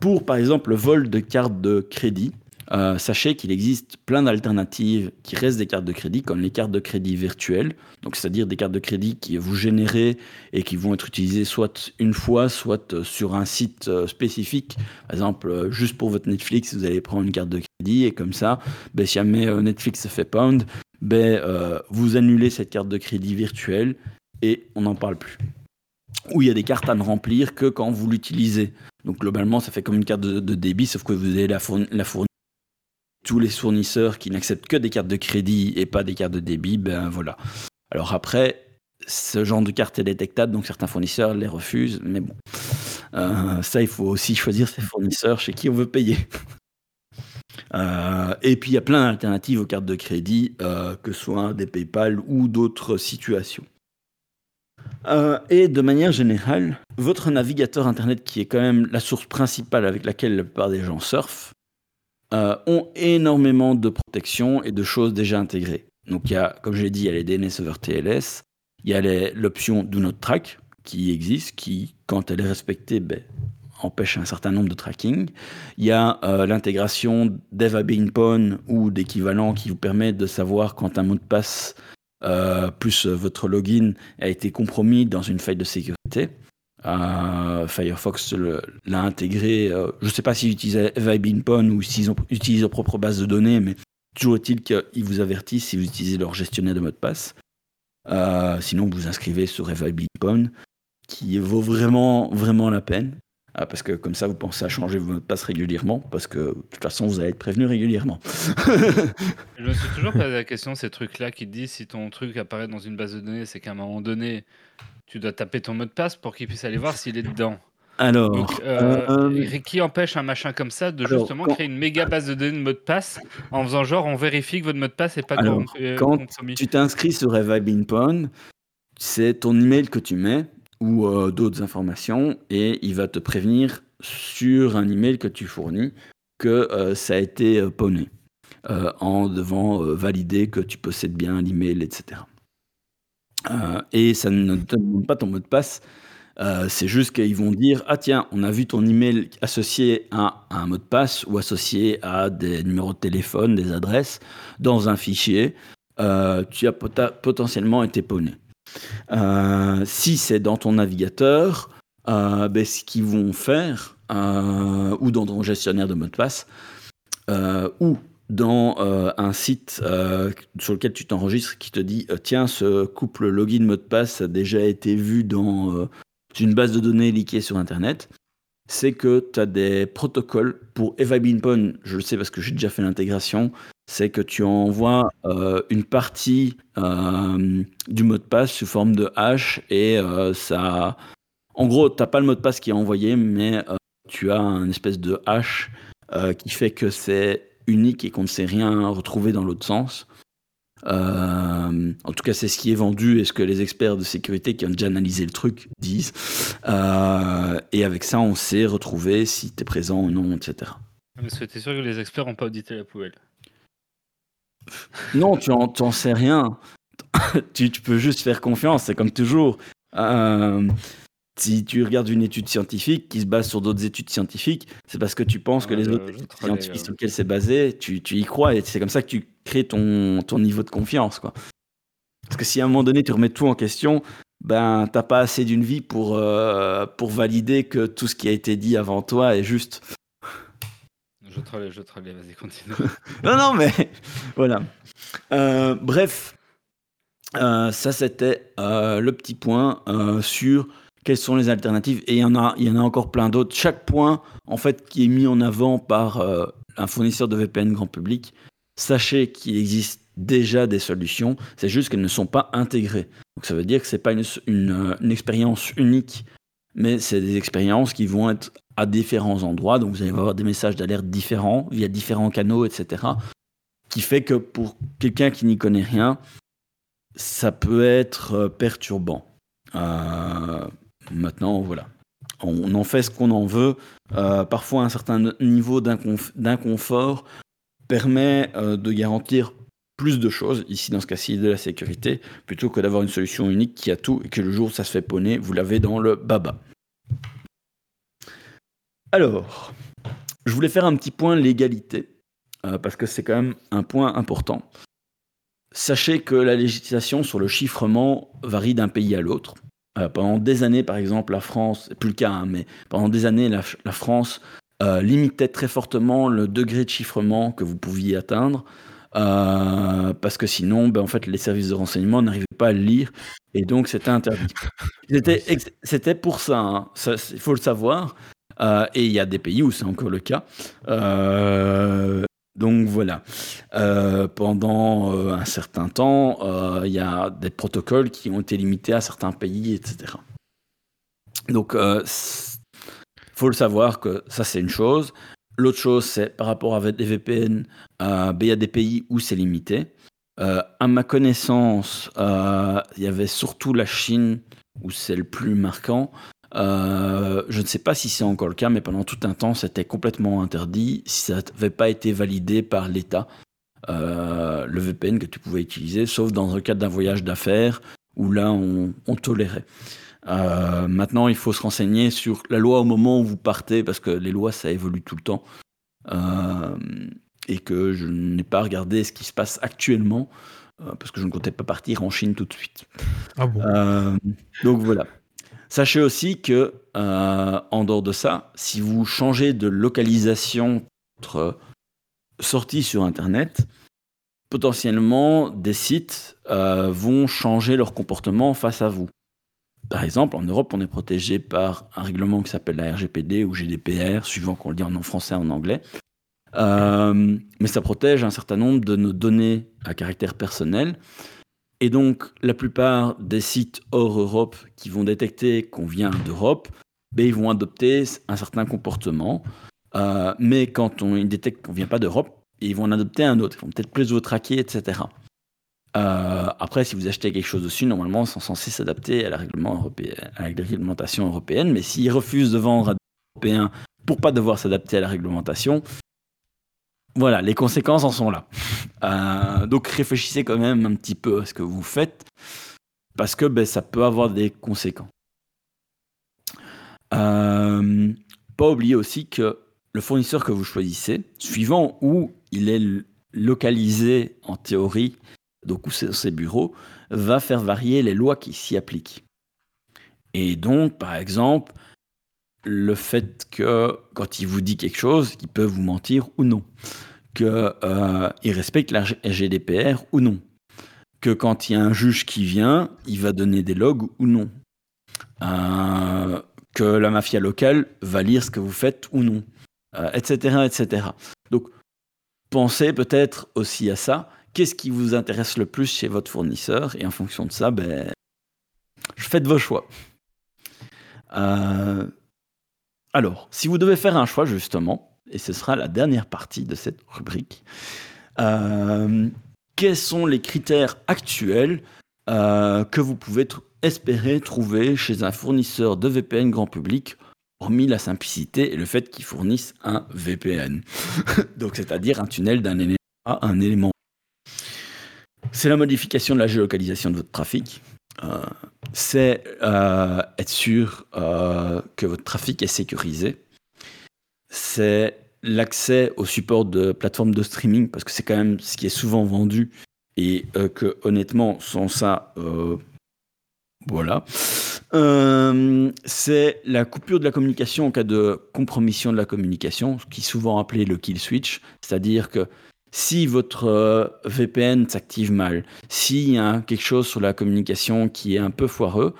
pour par exemple le vol de cartes de crédit, euh, sachez qu'il existe plein d'alternatives qui restent des cartes de crédit, comme les cartes de crédit virtuelles, donc c'est-à-dire des cartes de crédit qui vous générez et qui vont être utilisées soit une fois, soit sur un site spécifique. Par exemple, juste pour votre Netflix, vous allez prendre une carte de crédit et comme ça, ben, si jamais Netflix se fait pound, ben, euh, vous annulez cette carte de crédit virtuelle et on n'en parle plus. Ou il y a des cartes à ne remplir que quand vous l'utilisez. Donc globalement, ça fait comme une carte de, débit, sauf que vous allez la, fournir. Tous les fournisseurs qui n'acceptent que des cartes de crédit et pas des cartes de débit, ben voilà. Alors après, ce genre de carte est détectable, donc certains fournisseurs les refusent, mais bon. Euh, ça, il faut aussi choisir ses fournisseurs chez qui on veut payer. Euh, et puis il y a plein d'alternatives aux cartes de crédit, euh, que ce soit des PayPal ou d'autres situations. Et de manière générale, votre navigateur Internet, qui est quand même la source principale avec laquelle la plupart des gens surfent, ont énormément de protection et de choses déjà intégrées. Donc il y a, comme je l'ai dit, il y a les DNS over TLS, il y a l'option Do Not Track qui existe, qui, quand elle est respectée, ben, empêche un certain nombre de tracking. Il y a euh, l'intégration d'Eva Pwn ou d'équivalent qui vous permet de savoir quand un mot de passe euh, plus votre login a été compromis dans une faille de sécurité. Euh, Firefox l'a intégré. je ne sais pas s'ils utilisent Eva Pwn ou s'ils utilisent leur propre base de données, mais toujours est-il qu'ils vous avertissent si vous utilisez leur gestionnaire de mot de passe. sinon, vous inscrivez sur Pwn qui vaut vraiment, vraiment la peine. Parce que comme ça, vous pensez à changer vos mots de passe régulièrement, parce que de toute façon, vous allez être prévenu régulièrement. je me suis toujours posé la question, ces trucs-là qui disent si ton truc apparaît dans une base de données, c'est qu'à un moment donné, tu dois taper ton mot de passe pour qu'il puisse aller voir s'il est dedans. Alors, euh, euh, qui empêche un machin comme ça de justement créer une méga base de données de mot de passe en faisant genre on vérifie que votre mot de passe n'est pas alors, Quand tu t'inscris sur Evabinpon, c'est ton email que tu mets ou euh, d'autres informations et il va te prévenir sur un email que tu fournis que euh, ça a été euh, poney en devant valider que tu possèdes bien l'email, etc. et ça ne te demande pas ton mot de passe. c'est juste qu'ils vont dire ah tiens on a vu ton email associé à, un mot de passe ou associé à des numéros de téléphone, des adresses dans un fichier. tu as potentiellement été. Euh, si c'est dans ton navigateur, euh, ben, ce qu'ils vont faire, euh, ou dans ton gestionnaire de mot de passe, ou dans un site sur lequel tu t'enregistres qui te dit tiens ce couple login mot de passe a déjà été vu dans une base de données liquée sur internet c'est que tu as des protocoles pour Eva je le sais parce que j'ai déjà fait l'intégration c'est que tu envoies euh, une partie euh, du mot de passe sous forme de hash et euh, ça. En gros, tu n'as pas le mot de passe qui est envoyé, mais tu as un espèce de hash qui fait que c'est unique et qu'on ne sait rien retrouver dans l'autre sens. Euh, en tout cas, c'est ce qui est vendu et ce que les experts de sécurité qui ont déjà analysé le truc disent. Euh, et avec ça, on sait retrouver si tu es présent ou non, etc. Mais es sûr que les experts n'ont pas audité la poubelle Non, tu n'en sais rien. tu, tu, peux juste faire confiance, c'est comme toujours. Euh, si tu regardes une étude scientifique qui se base sur d'autres études scientifiques, c'est parce que tu penses que les autres études scientifiques sur lesquelles c'est basé, tu, tu, y crois et c'est comme ça que tu crées ton, ton niveau de confiance. Quoi. Parce que si à un moment donné tu remets tout en question, ben t'as pas assez d'une vie pour, euh, pour valider que tout ce qui a été dit avant toi est juste. Je trollais, je trollais, vas-y, continue. non, non, mais voilà. Euh, bref, euh, ça c'était le petit point sur quelles sont les alternatives Et il y en a, il y en a encore plein d'autres. Chaque point, en fait, qui est mis en avant par euh, un fournisseur de VPN grand public, sachez qu'il existe déjà des solutions. C'est juste qu'elles ne sont pas intégrées. Donc ça veut dire que c'est pas une, une, expérience unique, mais c'est des expériences qui vont être à différents endroits. Donc vous allez avoir des messages d'alerte différents via différents canaux, etc. Qui fait que pour quelqu'un qui n'y connaît rien, ça peut être euh, perturbant. Euh, Maintenant, voilà. On en fait ce qu'on en veut. Euh, parfois, un certain niveau d'inconfort permet euh, de garantir plus de choses, ici dans ce cas-ci de la sécurité, plutôt que d'avoir une solution unique qui a tout et que le jour où ça se fait poney, vous l'avez dans le baba. Alors, je voulais faire un petit point légalité, euh, parce que c'est quand même un point important. Sachez que la législation sur le chiffrement varie d'un pays à l'autre. Euh, pendant des années, par exemple, la France, c'est plus le cas, hein, mais pendant des années, la, France euh, limitait très fortement le degré de chiffrement que vous pouviez atteindre, euh, parce que sinon, ben, en fait, les services de renseignement n'arrivaient pas à le lire, et donc c'était interdit. C'était pour ça, hein, il faut le savoir. et il y a des pays où c'est encore le cas. Donc voilà. Euh, pendant euh, un certain temps, euh, il y a des protocoles qui ont été limités à certains pays, etc. Donc, il faut le savoir que ça, c'est une chose. L'autre chose, c'est par rapport à des VPN, ben, il y a des pays où c'est limité. à ma connaissance, il y avait surtout la Chine où c'est le plus marquant. Euh, je ne sais pas si c'est encore le cas, mais pendant tout un temps, c'était complètement interdit si ça n'avait pas été validé par l'État, euh, le VPN que tu pouvais utiliser, sauf dans le cadre d'un voyage d'affaires où là, on, tolérait. Euh, maintenant, il faut se renseigner sur la loi au moment où vous partez, parce que les lois, ça évolue tout le temps. et que je n'ai pas regardé ce qui se passe actuellement, parce que je ne comptais pas partir en Chine tout de suite. Ah bon? Donc voilà. Sachez aussi que, euh, en dehors de ça, si vous changez de localisation votre sortie sur Internet, potentiellement des sites euh, vont changer leur comportement face à vous. Par exemple, en Europe, on est protégé par un règlement qui s'appelle la RGPD ou GDPR, suivant qu'on le dit en français ou en anglais. Euh, mais ça protège un certain nombre de nos données à caractère personnel. Et donc, la plupart des sites hors Europe qui vont détecter qu'on vient d'Europe, ben, ils vont adopter un certain comportement. Euh, mais quand on, ils détectent qu'on ne vient pas d'Europe, ils vont en adopter un autre. Ils vont peut-être plus vous traquer, etc. Euh, après, si vous achetez quelque chose dessus, normalement, ils sont censés s'adapter à, la réglementation européenne. Mais s'ils refusent de vendre à des Européens pour pas devoir s'adapter à la réglementation, voilà, les conséquences en sont là. Euh, donc réfléchissez quand même un petit peu à ce que vous faites, parce que ben, ça peut avoir des conséquences. Euh, pas oublier aussi que le fournisseur que vous choisissez, suivant où il est localisé en théorie, donc où c'est ses bureaux, va faire varier les lois qui s'y appliquent. Et donc, par exemple, le fait que quand il vous dit quelque chose, il peut vous mentir ou non, qu'il euh, respecte la GDPR ou non, que quand il y a un juge qui vient, il va donner des logs ou non, euh, que la mafia locale va lire ce que vous faites ou non, etc., euh, etc. Donc, pensez peut-être aussi à ça. Qu'est-ce qui vous intéresse le plus chez votre fournisseur? Et en fonction de ça, ben, faites vos choix. Alors, si vous devez faire un choix, justement, et ce sera la dernière partie de cette rubrique, euh, quels sont les critères actuels euh, que vous pouvez espérer trouver chez un fournisseur de VPN grand public, hormis la simplicité et le fait qu'ils fournissent un VPN. Donc, c'est-à-dire un tunnel d'un élément à un élément. C'est la modification de la géolocalisation de votre trafic. Euh, c'est euh, être sûr que votre trafic est sécurisé. C'est l'accès au support de plateformes de streaming, parce que c'est quand même ce qui est souvent vendu, et euh, que honnêtement, sans ça, euh, voilà. Euh, c'est la coupure de la communication en cas de compromission de la communication, ce qui est souvent appelé le kill switch, c'est-à-dire que si votre VPN s'active mal, s'il y a quelque chose sur la communication qui est un peu foireux,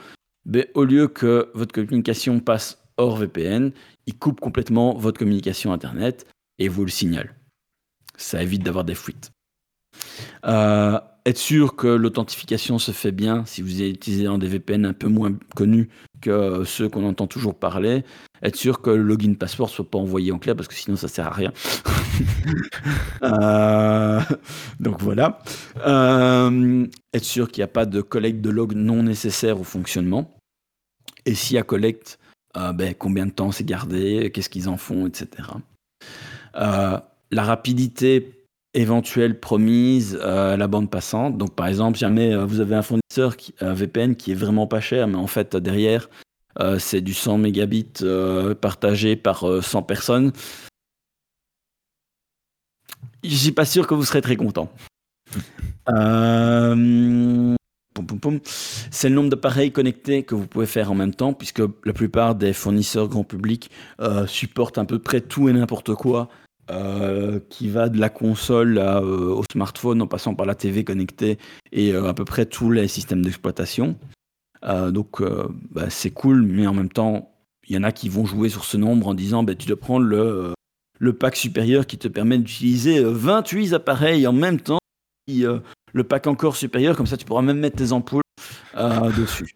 ben, au lieu que votre communication passe hors VPN, il coupe complètement votre communication Internet et vous le signale. Ça évite d'avoir des fuites. Euh, être sûr que l'authentification se fait bien si vous utilisez un des VPN un peu moins connus que ceux qu'on entend toujours parler. Être sûr que le login passeport soit pas envoyé en clair parce que sinon ça sert à rien. Euh, donc voilà. Euh, être sûr qu'il n'y a pas de collecte de log non nécessaire au fonctionnement. Et s'il y a collecte, ben, combien de temps c'est gardé, qu'est-ce qu'ils en font, etc. la rapidité éventuelle promise à euh, la bande passante. Donc par exemple, jamais euh, vous avez un fournisseur qui, un VPN qui est vraiment pas cher, mais en fait derrière euh, c'est du 100 mégabits partagé par 100 personnes. Je suis pas sûr que vous serez très content. C'est le nombre d'appareils connectés que vous pouvez faire en même temps, puisque la plupart des fournisseurs grand public supportent à peu près tout et n'importe quoi euh, qui va de la console euh, au smartphone en passant par la TV connectée et euh, à peu près tous les systèmes d'exploitation. donc bah, c'est cool, mais en même temps, il y en a qui vont jouer sur ce nombre en disant bah, tu dois prendre le, le pack supérieur qui te permet d'utiliser 28 appareils en même temps. le pack encore supérieur, comme ça tu pourras même mettre tes ampoules dessus.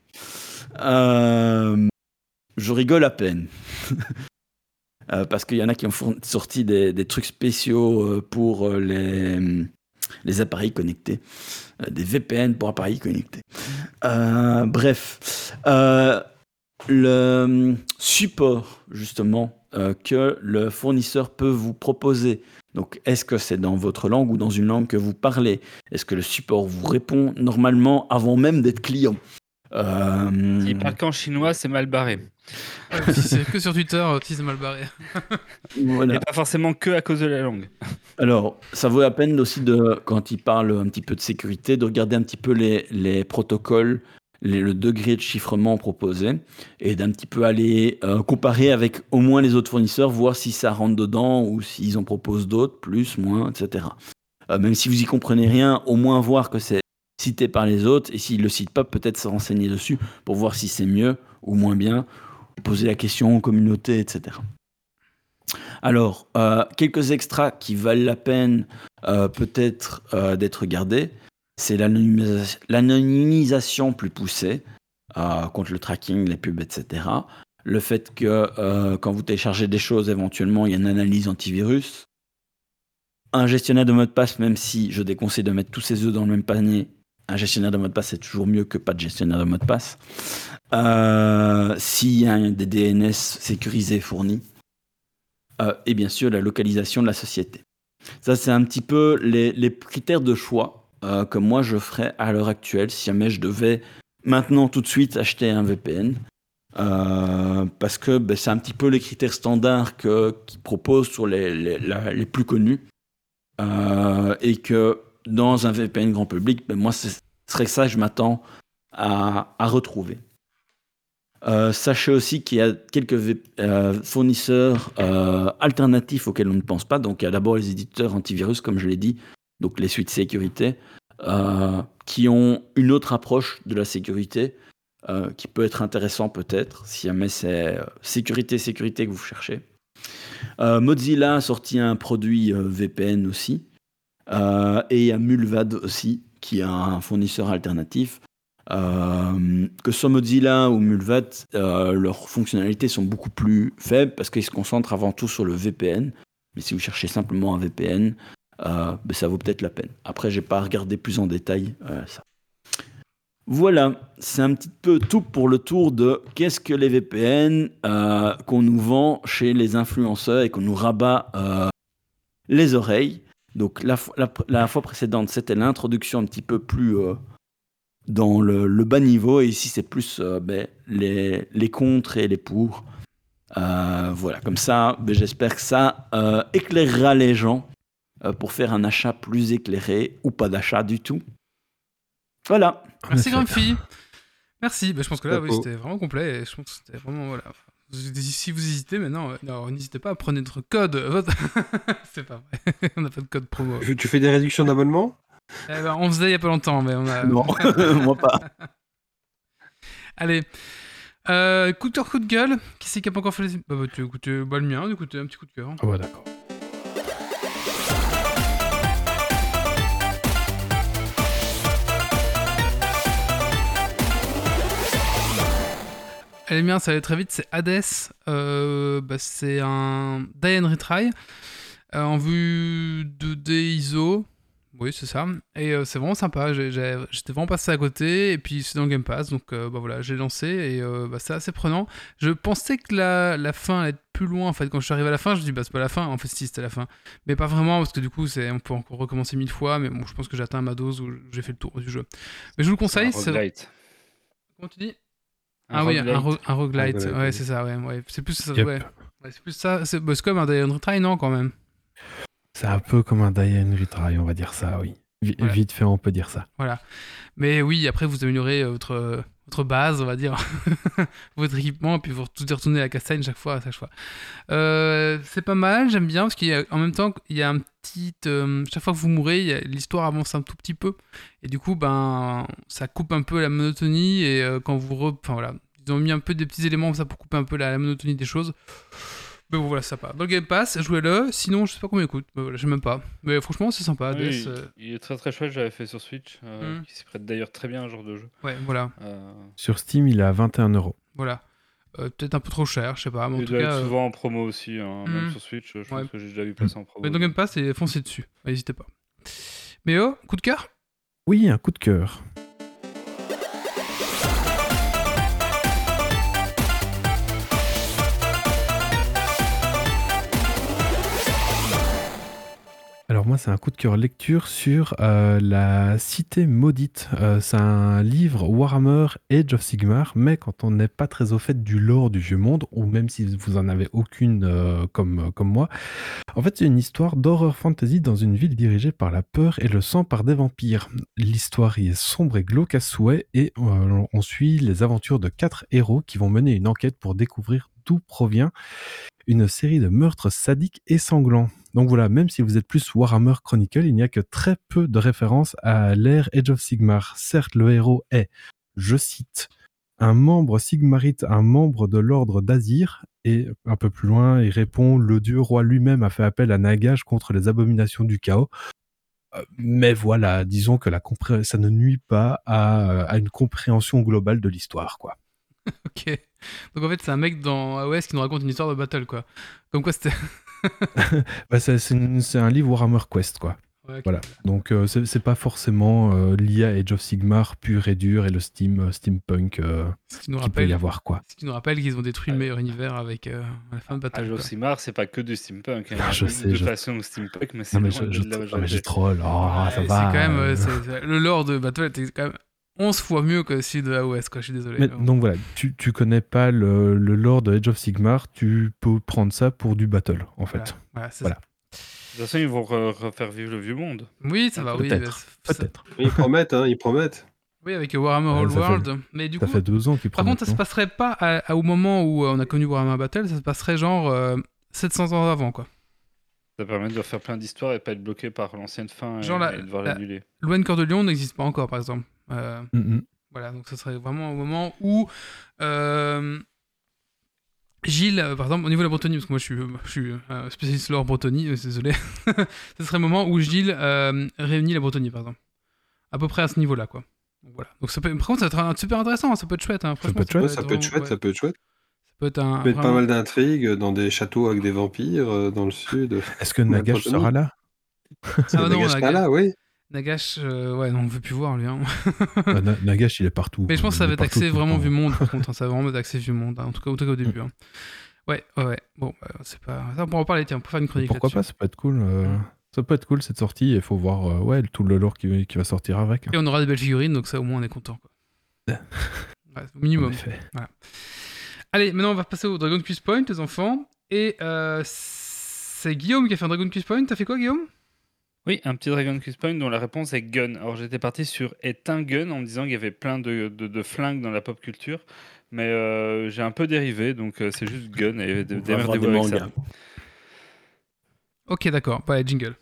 je rigole à peine. Euh, parce qu'il y en a qui ont sorti des, trucs spéciaux euh, pour euh, les, les appareils connectés, des VPN pour appareils connectés. bref, le support justement que le fournisseur peut vous proposer. Donc, est-ce que c'est dans votre langue ou dans une langue que vous parlez? Est-ce que le support vous répond normalement avant même d'être client? Euh... Parle qu'en chinois, c'est mal barré. si c'est que sur Twitter, c'est mal barré. voilà. Et pas forcément que à cause de la langue. Alors, ça vaut la peine aussi, de, quand il parle un petit peu de sécurité, de regarder un petit peu les, les protocoles, le degré de chiffrement proposé, et d'un petit peu aller euh, comparer avec au moins les autres fournisseurs, voir si ça rentre dedans ou s'ils en proposent d'autres, plus, moins, etc. Euh, même si vous y comprenez rien, au moins voir que c'est cité par les autres, et s'ils ne le citent pas, peut-être se renseigner dessus pour voir si c'est mieux ou moins bien, poser la question aux communautés, etc. Alors, euh, quelques extras qui valent la peine euh, peut-être euh, d'être regardés, c'est l'anonymisation plus poussée contre le tracking, les pubs, etc. Le fait que quand vous téléchargez des choses, éventuellement, il y a une analyse antivirus. Un gestionnaire de mot de passe, même si je déconseille de mettre tous ses œufs dans le même panier, un gestionnaire de mot de passe, c'est toujours mieux que pas de gestionnaire de mot de passe. Euh, S'il y a des DNS sécurisés fournis. Euh, et bien sûr, la localisation de la société. Ça, c'est un petit peu les, critères de choix euh, que moi je ferais à l'heure actuelle si jamais je devais maintenant tout de suite acheter un VPN. Parce que ben, c'est un petit peu les critères standards qu'ils proposent sur les, les, les plus connus. et que dans un VPN grand public, ben moi, ce serait ça que je m'attends à, retrouver. Euh, sachez aussi qu'il y a quelques euh, fournisseurs euh, alternatifs auxquels on ne pense pas. Donc, il y a d'abord les éditeurs antivirus, comme je l'ai dit, donc les suites sécurité, qui ont une autre approche de la sécurité qui peut être intéressant peut-être, si jamais c'est sécurité, sécurité que vous cherchez. Mozilla a sorti un produit VPN aussi, euh, et il y a Mulvad aussi, qui est un fournisseur alternatif. Euh, que ce soit Mozilla ou Mulvad, euh, leurs fonctionnalités sont beaucoup plus faibles parce qu'ils se concentrent avant tout sur le VPN. Mais si vous cherchez simplement un VPN, ben, ça vaut peut-être la peine. Après, j'ai pas regardé plus en détail ça. Voilà, c'est un petit peu tout pour le tour de qu'est-ce que les VPN qu'on nous vend chez les influenceurs et qu'on nous rabat les oreilles. Donc la, fo- la- la fois précédente, c'était l'introduction un petit peu plus euh, dans le, le bas niveau, et ici c'est plus euh, ben, les, les contre et les pour. Euh, voilà, comme ça, ben, j'espère que ça euh, éclairera les gens euh, pour faire un achat plus éclairé ou pas d'achat du tout. Voilà. Merci. Grumpy. Merci. Bah, je pense que là, oui, c'était vraiment complet. Et je pense que c'était vraiment voilà. Si vous hésitez maintenant, euh, n'hésitez pas à prendre notre code. votre- C'est pas vrai. on n'a pas de code promo. Tu fais des réductions d'abonnement Eh ben, on faisait il y a pas longtemps, mais on a. Non, moi pas. Allez. Euh, coup de cœur, coup de gueule. Qui c'est qui a pas encore fait les. Bah, bah, tu écoutez, bah, le mien, écoutez, un petit coup de cœur. Ah ouais, d'accord. Allez, bien, ça va aller très vite. C'est Hades. Euh, bah, c'est un die and retry euh, en vue 2D ISO. Oui, c'est ça. Et euh, c'est vraiment sympa. J'étais vraiment passé à côté. Et puis, c'est dans le Game Pass. Donc, bah, voilà, j'ai lancé. Et bah, c'est assez prenant. Je pensais que la, la fin allait être plus loin. En fait, quand je suis arrivé à la fin, je me dis, bah, c'est pas la fin. En fait, si, c'était la fin. Mais pas vraiment. Parce que du coup, on peut encore recommencer mille fois. Mais bon, je pense que j'ai atteint ma dose où j'ai fait le tour du jeu. Mais je vous le conseille. C'est-. Comment tu dis? Ah oui, un, ro- un roguelite, roguelite, ouais, c'est ça, ouais, ouais. C'est plus ça, Yep. ouais. Ouais, c'est plus ça, c'est bah, comme un Die and Retry, non, quand même. C'est un peu comme un die and retry, on va dire ça, oui. Vi- Voilà. Vite fait, on peut dire ça. Mais oui, après, vous améliorez euh, votre, euh, votre base, on va dire, votre équipement, puis vous tout y retournez à la castagne chaque fois, à chaque fois. Euh, c'est pas mal, j'aime bien, parce qu'en même temps, il y a un petit... euh, chaque fois que vous mourrez, l'histoire avance un tout petit peu, et du coup, ben, ça coupe un peu la monotonie, et euh, quand vous... Enfin, voilà, ils ont mis un peu des petits éléments ça pour couper un peu la monotonie des choses. Mais bon, voilà, c'est sympa. Dans le Game Pass, jouez-le, sinon, je sais pas combien il coûte, mais voilà, je sais même pas. Mais franchement, c'est sympa, Oui, euh, il est très très chouette, j'avais fait sur Switch, euh, Mm. qui s'y prête d'ailleurs très bien à un genre de jeu. ouais, voilà. Euh, Sur Steam, il est à 21 euros. Voilà. Euh, Peut-être un peu trop cher, je sais pas. Mais en il tout doit cas, être euh, souvent en promo aussi, hein, même Mm. sur Switch, je Ouais. pense que j'ai déjà vu passer en promo. mais dans Game Pass, et foncez dessus. N'hésitez pas. Mais oh, coup de cœur? Oui, un coup de cœur. Alors moi, c'est un coup de cœur lecture sur euh, la cité maudite. Euh, c'est un livre Warhammer Age of Sigmar, mais quand on n'est pas très au fait du lore du vieux monde, ou même si vous en avez aucune euh, comme, comme moi, en fait, c'est une histoire d'horreur fantasy dans une ville dirigée par la peur et le sang par des vampires. L'histoire y est sombre et glauque à souhait et on suit les aventures de quatre héros qui vont mener une enquête pour découvrir provient une série de meurtres sadiques et sanglants. Donc voilà, même si vous êtes plus Warhammer Chronicle, il n'y a que très peu de références à l'ère Age of Sigmar. Certes, le héros est, je cite, un membre sigmarite, un membre de l'ordre d'Azir, et un peu plus loin, il répond Le dieu roi lui-même a fait appel à Nagash contre les abominations du chaos. Euh, Mais voilà, disons que la ça ne nuit pas à une compréhension globale de l'histoire, quoi. Ok. Donc en fait, c'est un mec dans AOS qui nous raconte une histoire de battle, quoi. Comme quoi c'était. Bah, c'est c'est une- c'est un livre Warhammer Quest, quoi. Ouais. Voilà. Donc euh, c'est c'est pas forcément euh, lié à Age of Sigmar pur et dur et le steam euh, steampunk euh, Ce qui nous qu'il peut y rappelle, avoir, quoi. ce qui nous rappelle qu'ils ont détruit le meilleur univers avec euh, la fin de battle. Age of. Sigmar, c'est pas que du steampunk. hein. Ah, je sais, de je- façon steampunk, mais c'est Non mais majorité. troll. Oh, Ouais, ça c'est va. quand même. c'est- c'est- le lore de battle était quand même 11 fois mieux que celui de AOS, quoi. Je suis désolé. Mais donc voilà, tu, tu connais pas le, le lore de Age of Sigmar, tu peux prendre ça pour du battle, en fait. Voilà, voilà, c'est Voilà. ça. De toute façon, ils vont re- refaire vivre le vieux monde. Oui, ça va, oui. Peut-être, ça- Peut-être. Ils promettent, hein, ils promettent. Oui, avec Warhammer Ouais, All ça fait- World. Mais du Ça coup, fait deux ans qu'ils Par prennent. contre, ça se passerait pas à- à- au moment où euh, on a connu Warhammer Battle, ça se passerait genre euh, 700 ans avant, quoi. Ça permet de refaire plein d'histoires et pas être bloqué par l'ancienne fin et, Genre la- et devoir la- l'annuler. Loin Cœur de Lion n'existe pas encore, par exemple. Euh, voilà, donc ça serait vraiment au moment où euh, Gilles, euh, par exemple, au niveau de la Bretagne, parce que moi je suis, je suis euh, spécialiste lore Bretagne, euh, désolé, ce serait le moment où Gilles euh, réunit la Bretagne, par exemple. À peu près à ce niveau-là, quoi. Donc, voilà. Donc ça peut, par contre, ça peut être super intéressant, hein, ça peut être chouette. hein, peut franchement, être chouette, ça peut être chouette, ouais, ça peut être chouette. ça peut être un. Ça peut être pas vraiment- mal d'intrigues dans des châteaux avec des vampires euh, dans le sud. Est-ce que Nagash sera là? Ah non, Nagash Naga- pas là, oui. Nagash, euh, ouais, non, on veut plus voir lui. hein. Ah, Na- Nagash, il est partout. Mais je pense que ça va être axé vraiment temps. vu monde, par contre. hein, ça va vraiment être axé vu monde, hein, en, tout cas, en tout cas au début. hein. Ouais, ouais, ouais. Bon, bah, c'est pas. Ça, on pourra en parler, tiens, pour faire une chronique. Pourquoi pas, ça peut être cool. euh, Ça peut être cool cette sortie. Il faut voir euh, ouais, tout le lore qui, qui va sortir avec. hein. Et on aura des belles figurines, donc ça, au moins, on est content. Quoi. Ouais, au En minimum. effet. Allez, maintenant, on va passer au Dragon Quest Point, les enfants. Et euh, c'est Guillaume qui a fait un Dragon Quest Point. T'as fait quoi, Guillaume? Oui, un petit Dragon Quest Point dont la réponse est gun. Alors j'étais parti sur est un gun en me disant qu'il y avait plein de, de, de flingues dans la pop culture. Mais euh, j'ai un peu dérivé, donc euh, c'est juste gun et démerdez-vous avec ça. Ok, d'accord. Bah, jingle.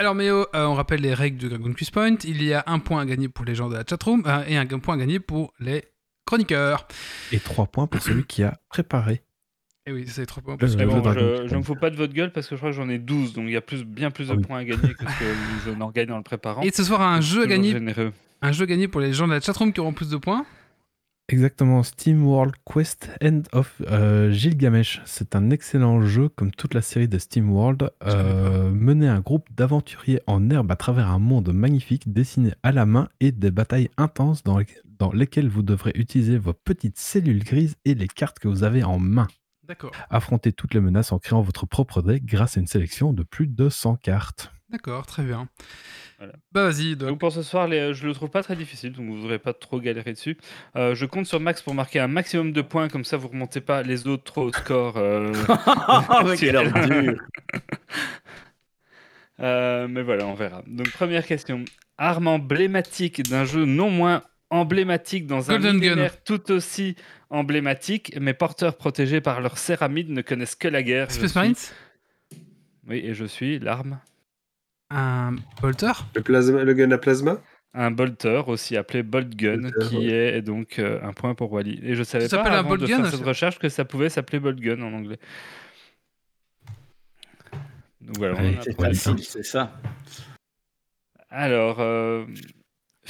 Alors Méo, euh, on rappelle les règles de Dragon Quest Point. Il y a un point à gagner pour les gens de la chatroom euh, et un point à gagner pour les chroniqueurs. Et 3 points pour celui qui a préparé. Et oui, c'est trois points. Mais le bon, je, Point. me fous pas de votre gueule parce que je crois que j'en ai 12, donc il y a plus, bien plus de Ah oui. points à gagner que ce que je n'en gagne en le préparant. Et ce soir, un jeu à gagner, généreux. un jeu à gagner pour les gens de la chatroom qui auront plus de points. Exactement, Steam World Quest End of euh, Gilgamesh. C'est un excellent jeu comme toute la série de Steam World. Euh, mener un groupe d'aventuriers en herbe à travers un monde magnifique dessiné à la main et des batailles intenses dans, les- dans lesquelles vous devrez utiliser vos petites cellules grises et les cartes que vous avez en main. D'accord. Affrontez toutes les menaces en créant votre propre deck grâce à une sélection de plus de 100 cartes. D'accord, très bien. Voilà. Bah vas-y, Doc. Donc pour ce soir, les- je le trouve pas très difficile, donc vous ne devrez pas trop galérer dessus. Euh, je compte sur Max pour marquer un maximum de points, comme ça vous remontez pas les autres trop au score. euh, Euh, mais voilà, on verra. Donc première question. Arme emblématique d'un jeu non moins emblématique dans un Golden Gun. millénaire tout aussi emblématique, mais porteurs protégés par leur céramide ne connaissent que la guerre. Space suis- Marines? Oui, et je suis l'arme. Un bolter Le, plasma, le gun à plasma Un bolter, aussi appelé bolt gun, Bolter, qui est donc euh, un point pour Wally. Et je savais Ça pas s'appelle un avant bolt de gun, faire cette recherche que ça pouvait s'appeler bolt gun en anglais. Donc voilà, a C'est facile, c'est ça. Alors, euh,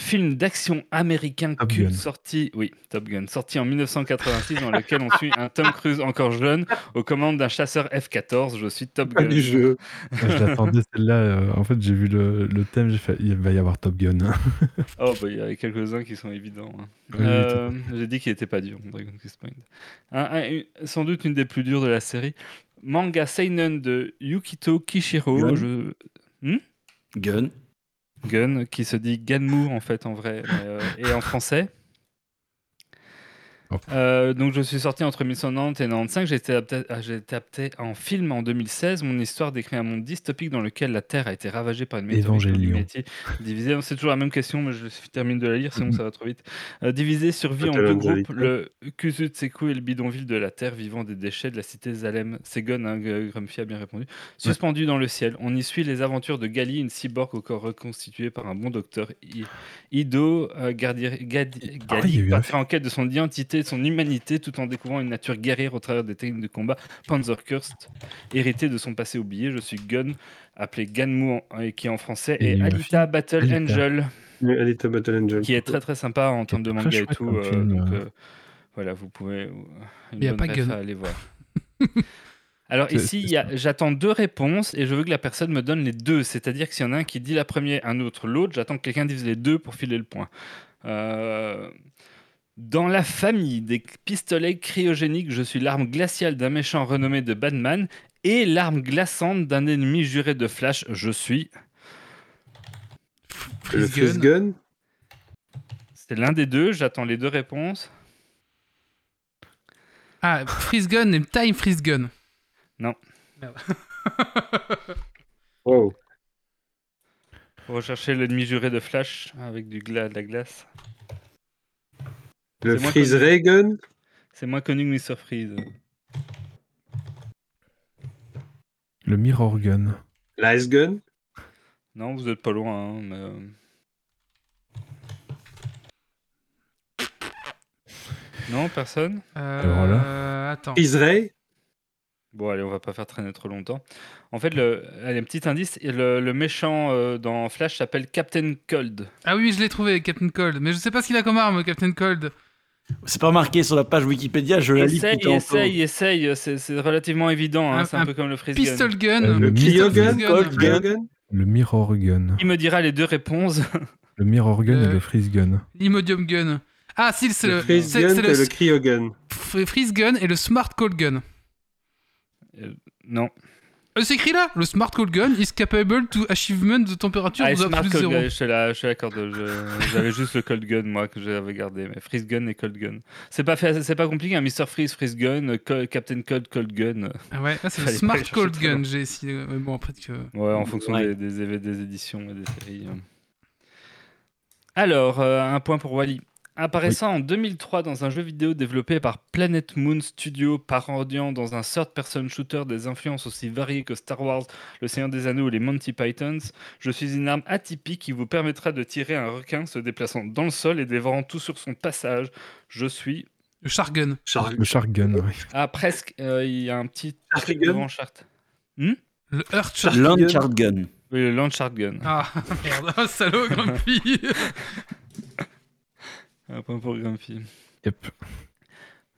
film d'action américain Top culte Gun. sorti, oui, Top Gun, sorti en 1986, dans lequel on suit un Tom Cruise encore jeune aux commandes d'un chasseur F-14. Je suis Top Gun. du jeu. Moi, je l'attendais celle-là. euh, en fait, j'ai vu le, le thème, j'ai fait il va y avoir Top Gun. Oh, bah, il y a quelques-uns qui sont évidents. hein. Oui, Euh, J'ai dit qu'il n'était pas dur, Dragon Quest Point. Un- un- une- sans doute une des plus dures de la série. Manga Seinen de Yukito Kishiro. Gun. Je... Gun. Gun, qui se dit Ganmu en fait en vrai, euh, et en français. Euh, donc je suis sorti entre 1990 et 95. J'ai été, adapté, ah, j'ai été adapté en film en 2016. Mon histoire décrit un monde dystopique dans lequel la Terre a été ravagée par une météorite Évangélion. métier divisé. C'est toujours la même question, mais je termine de la lire, sinon Mhm. ça va trop vite. Euh, divisé survit en deux groupes, le Kusutseku et le bidonville de la Terre, vivant des déchets de la cité Zalem. C'est Gun, hein, Grumpy a bien répondu. Suspendu dans le ciel, on y suit les aventures de Gali, une cyborg au corps reconstitué par un bon docteur. I- Ido euh, Gardi- Gadi- Ah, Gali il y a eu un partira en quête de son identité, de son humanité, tout en découvrant une nature guerrière au travers des techniques de combat Panzerkurst, hérité de son passé oublié. Je suis Gun, appelé Ganmu, en- et qui en français Et est Alita Battle Alita. Angel Oui, Alita Battle Angel. qui est très très sympa en termes de manga et tout. euh, film, donc, euh. euh, voilà, vous pouvez. Une Il y a pas Gun. à aller voir. Alors ici, j'attends deux réponses et je veux que la personne me donne les deux. C'est-à-dire que s'il y en a un qui dit la première, un autre l'autre, j'attends que quelqu'un dise les deux pour filer le point. Euh, Dans la famille des pistolets cryogéniques, je suis l'arme glaciale d'un méchant renommé de Batman et l'arme glaçante d'un ennemi juré de Flash. Je suis. Le Freeze Freeze Gun. Gun. C'est l'un des deux. J'attends les deux réponses. Ah, Freeze Gun et Time Freeze Gun. Non. Merde. Oh. Faut rechercher l'ennemi juré de Flash avec du gla de la glace. Le Freeze Gun. C'est moins connu que Mr. Freeze. Le Mirror Gun. L'Ice Gun? Non, vous êtes pas loin. hein, mais, euh, Non, personne? Euh, Alors Attends. Freeze Ray. Bon, allez, on va pas faire traîner trop longtemps. En fait, le, allez, un petit indice, le, le méchant euh, dans Flash s'appelle Captain Cold. Ah oui, je l'ai trouvé, Captain Cold. Mais je sais pas ce qu'il a comme arme, Captain Cold. C'est pas marqué sur la page Wikipédia, je la lis Essaye, essaye, essaye, c'est relativement évident, hein, Un- c'est un, un peu comme le freeze gun. Pistol gun. Euh, le Pistol Cryogun, gun. Gun. Le mirror gun. Il me dira les deux réponses? Le mirror gun Euh, et le freeze gun. L'Imodium gun. Ah si, c'est Le le, freeze gun c'est et le, le cryogun. f- freeze gun et le smart cold gun. Euh, non. Euh, c'est écrit là Le smart cold gun is capable to achievement de température Ah, de Smart plus Cold zéro. Gun, je la- je je- J'avais juste le Cold Gun, moi, que j'avais gardé. Mais Freeze Gun et Cold Gun. C'est pas, fait- pas compliqué, un Mr. Freeze, Freeze Gun, euh, Captain Cold, Cold Gun. Ah ouais, là, c'est le smart cold gun, j'ai essayé. Mais bon, après que. Ouais, en fonction Ouais. des, des, éditions et des séries. hein. Alors, euh, un point pour Wally. Apparaissant en 2003 dans un jeu vidéo développé par Planet Moon Studio, parodiant dans un third-person shooter des influences aussi variées que Star Wars, Le Seigneur des Anneaux ou les Monty Pythons, je suis une arme atypique qui vous permettra de tirer un requin se déplaçant dans le sol et dévorant tout sur son passage. Je suis... Le shark gun. Char- Le shark gun, oui. Ah, presque, euh, il y a un petit Shark truc gun devant Chart. Le Earth Shark. Shark- Land Chart Gun. Oui, le Launch Gun. Ah merde, oh, salaud, Grumpy. Un point pour Grumpy. Yep.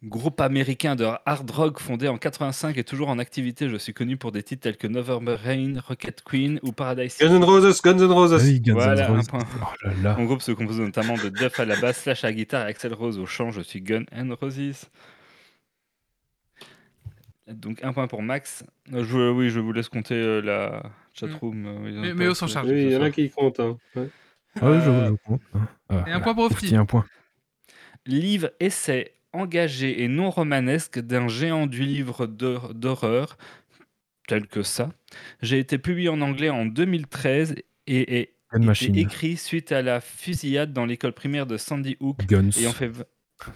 Groupe américain de hard rock fondé en 85 et toujours en activité. Je suis connu pour des titres tels que November Rain, Rocket Queen ou Paradise. Guns N' Roses, Guns N' Roses. oui, Guns N' Voilà, un Roses. point. Oh là là. Mon groupe se compose notamment de Duff à la basse, Slash à la guitare et Axel Rose au chant. Je suis Gun and Roses. Donc un point pour Max. Euh, Je, oui, je vous laisse compter euh, la chatroom. euh, oui, Mais- un mais on s'en charge. Oui, il y en a qui comptent. hein. Ouais. Ah oui, je, Euh, je compte. hein. Ah, et un point pour un point. Livre essai engagé et non romanesque d'un géant du livre d'hor- d'horreur, tel que ça. J'ai été publié en anglais en 2013 et est écrit suite à la fusillade dans l'école primaire de Sandy Hook Guns. et en fait,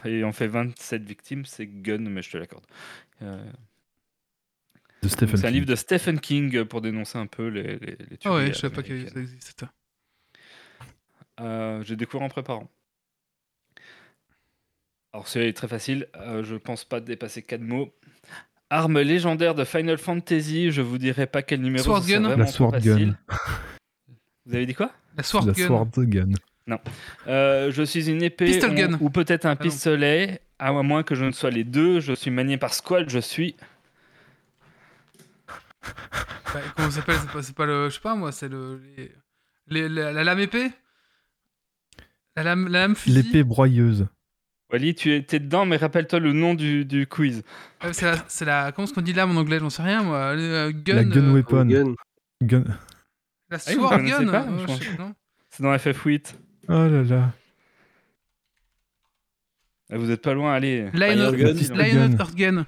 et en fait 27 victimes. C'est Gun, mais je te l'accorde. Euh, c'est un livre de Stephen King pour dénoncer un peu les, les, les Ah ouais, je savais pas que ça existait. Euh, J'ai découvert en préparant. Alors celui-là est très facile, euh, je pense pas dépasser 4 mots. Arme légendaire de Final Fantasy, je vous dirai pas quel numéro Sword gun La Sword Gun. Vous avez dit quoi? La sword La gun. Sword Gun. Euh, Je suis une épée Pistol ou- gun. ou, peut-être un Ah non. pistolet, à moins que je ne sois les deux. Je suis manié par Squall, je suis... Bah, comment ça s'appelle? C'est pas, le. Je sais pas moi, c'est le. les- les- la, la lame épée? La lame, la lame fusil? L'épée broyeuse. Wally, tu étais dedans, mais rappelle-toi le nom du, du quiz. Euh, c'est la. Comment est-ce qu'on dit lame en anglais J'en sais rien moi. Le, euh, gun. La gun euh, weapon. Gun. Gun. La Ah, sword gun euh, C'est dans FF8. Oh là là. Ah, Vous êtes pas loin, allez. Lion, gun. Gun. Earth gun.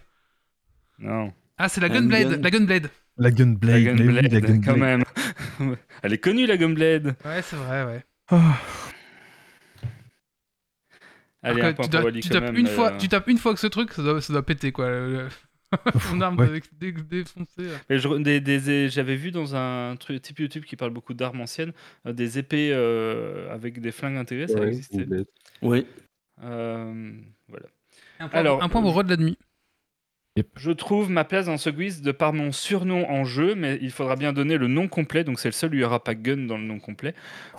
Non. Ah, c'est la Un gunblade. gun. La gunblade. La Gunblade. La Gunblade, la quand même. Elle est connue, la Gunblade. Ouais, c'est vrai, ouais. Ah, Allez, un point tu, tu tapes même. une euh, fois, tu tapes une fois que ce truc, ça doit, ça doit péter quoi. Le- Ton arme Ouais. dé- J'avais vu dans un truc type YouTube qui parle beaucoup d'armes anciennes, euh, des épées euh, avec des flingues intégrées, ça Ouais, existait. Oui. Euh, voilà. Un point, Alors, un point pour Rod la Je trouve ma place dans ce quiz de par mon surnom en jeu, mais il faudra bien donner le nom complet, donc c'est le seul il n'y aura pas gun dans le nom complet.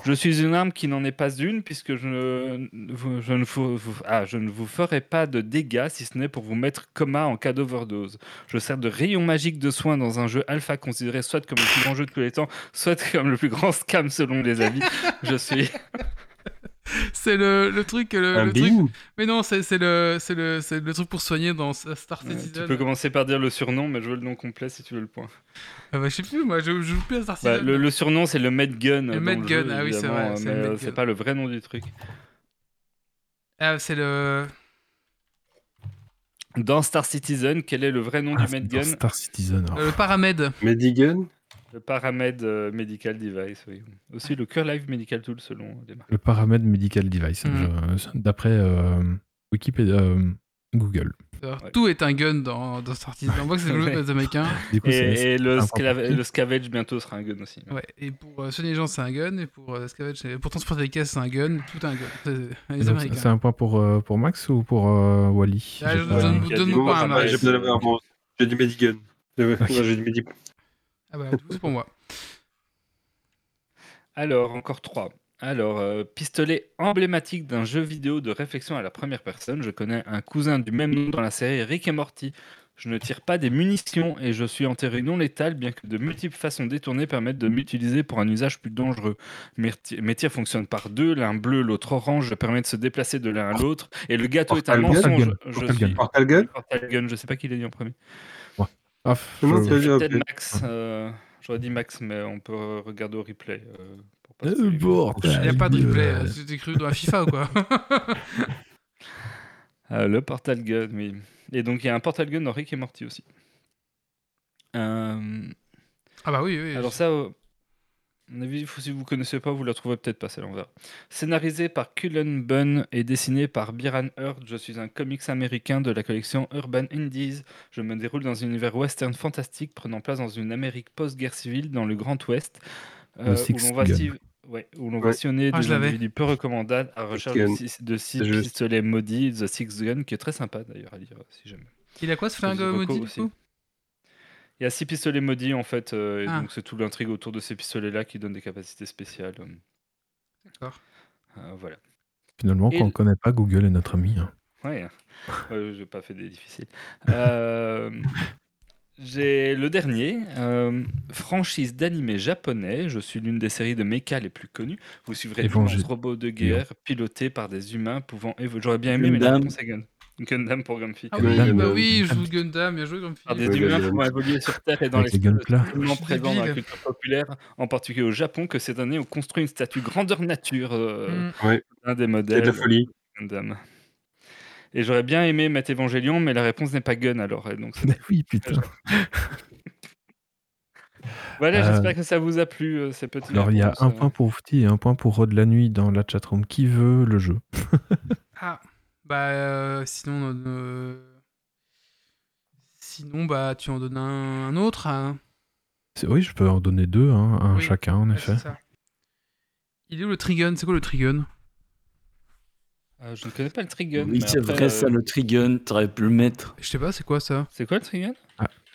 Je suis une arme qui n'en est pas une, puisque je ne, vous- je, ne vous, ah, je ne vous ferai pas de dégâts, si ce n'est pour vous mettre coma en cas d'overdose. Je sers de rayon magique de soin dans un jeu alpha considéré soit comme le plus grand jeu de tous les temps, soit comme le plus grand scam selon les avis. je suis... C'est le, le truc, le, Un le truc. Mais non, c'est c'est le, c'est le, c'est le truc pour soigner dans Star Ouais, Citizen. tu peux commencer par dire le surnom, mais je veux le nom complet si tu veux le point. Ah bah, je sais plus, moi, je, je joue plus à Star Bah, Citizen. le, le surnom, c'est le Med Gun. dans Med jeu, Gun, ah oui, c'est vrai, c'est le Med euh, Gun. c'est pas le vrai nom du truc. Ah, c'est le. Dans Star Citizen, quel est le vrai nom Ah, du Med dans Gun? Star Citizen. alors. Le paramède. Medigun. Le Paramed euh, Medical Device, oui. Aussi le Cure Live Medical Tool selon les marques. Le Paramède Medical Device. Mhm. je- D'après euh, Wikipédia. euh, Google. Alors, Ouais. Tout est un gun dans, dans Star Citizen. On voit que c'est le jeu des Américains. Du coup, Et, et le, le Scavenge bientôt sera un gun aussi. Ouais, et pour euh, les gens, c'est un gun. Et pour euh, Scavenge, c'est- pour transporter les caisses, c'est un gun. Tout un gun. C'est- un point pour, euh, pour Max ou pour euh, Wally? Ah, donne-nous pas un Max. J'ai d'avoir bon, J'ai du Medigun. Ah bah, 12 pour moi. Alors, encore trois. Alors, euh, pistolet emblématique d'un jeu vidéo de réflexion à la première personne. Je connais un cousin du même nom dans la série Rick et Morty. Je ne tire pas des munitions et je suis enterré non létal, bien que de multiples façons détournées permettent de m'utiliser pour un usage plus dangereux. Mes, ti- mes tirs fonctionnent par deux, l'un bleu, l'autre orange, permet de se déplacer de l'un à l'autre. Et le gâteau est un gun. mensonge. Je Portal suis gun. Portal Gun Portal gun, je sais pas qui l'a dit en premier. Ah, je- Max. euh, J'aurais dit Max, mais on peut regarder au replay. euh, bordel. Il n'y a pas de replay. Euh, C'était cru dans la FIFA ou quoi Euh, le Portal Gun, oui. Et donc il y a un Portal Gun dans Rick et Morty aussi. Euh, Ah bah oui, oui. alors ça, euh, mon avis, faut- si vous connaissez pas, vous la trouverez peut-être pas, c'est l'envers. Scénarisé par Cullen Bunn et dessiné par Byron Hurt, je suis un comics américain de la collection Urban Indies. Je me déroule dans un univers western fantastique prenant place dans une Amérique post-guerre civile dans le Grand Ouest, euh, où l'on va, si- ouais, où l'on va Ouais. sillonner Ah, des individus peu recommandables à recherche de six, de six pistolets maudits, The Six Gun, qui est très sympa d'ailleurs à lire si jamais. Il a quoi ce flingue maudit du aussi. coup? Il y a six pistolets maudits en fait, euh, et Ah. donc c'est tout l'intrigue autour de ces pistolets-là qui donnent des capacités spéciales. D'accord. euh, voilà. Finalement, Et quand on le- connaît pas, Google est notre ami. hein. Ouais, euh, j'ai pas fait des difficiles. Euh, j'ai le dernier, euh, franchise d'animé japonais. Je suis l'une des séries de mecha les plus connues. Vous suivrez d'immenses robots de guerre pilotés par des humains pouvant évoluer. J'aurais bien aimé, mais la réponse est. Gundam pour Grumpy. Ah Gundam, oui, bah euh, oui, je Gundam. joue Gundam, bien joué Grumpy. Des humains Gundam. pouvant évoluer sur Terre et dans les tellement Je suis présent dans la culture populaire, en particulier au Japon, que cette année on construit une statue grandeur nature euh, Mm. d'un des modèles de la folie. Gundam. Et j'aurais bien aimé mettre Evangelion, mais la réponse n'est pas Gun alors. et donc oui, putain. voilà, Euh, j'espère que ça vous a plu euh, ces petites Alors, il y a un euh. point pour Oufti et un point pour Rod la nuit dans la chatroom. Qui veut le jeu? Ah, bah euh, sinon, euh, sinon bah tu en donnes un, un autre. hein. Oui, je peux en donner deux, hein, un Oui. chacun, en Ouais, effet. c'est ça. Il est où le Trigun C'est quoi le Trigun Euh, je ne connais pas le Trigun. Oui, c'est vrai, euh, ça, le Trigun, t'aurais pu le mettre. Je sais pas, c'est quoi ça? C'est quoi le Trigun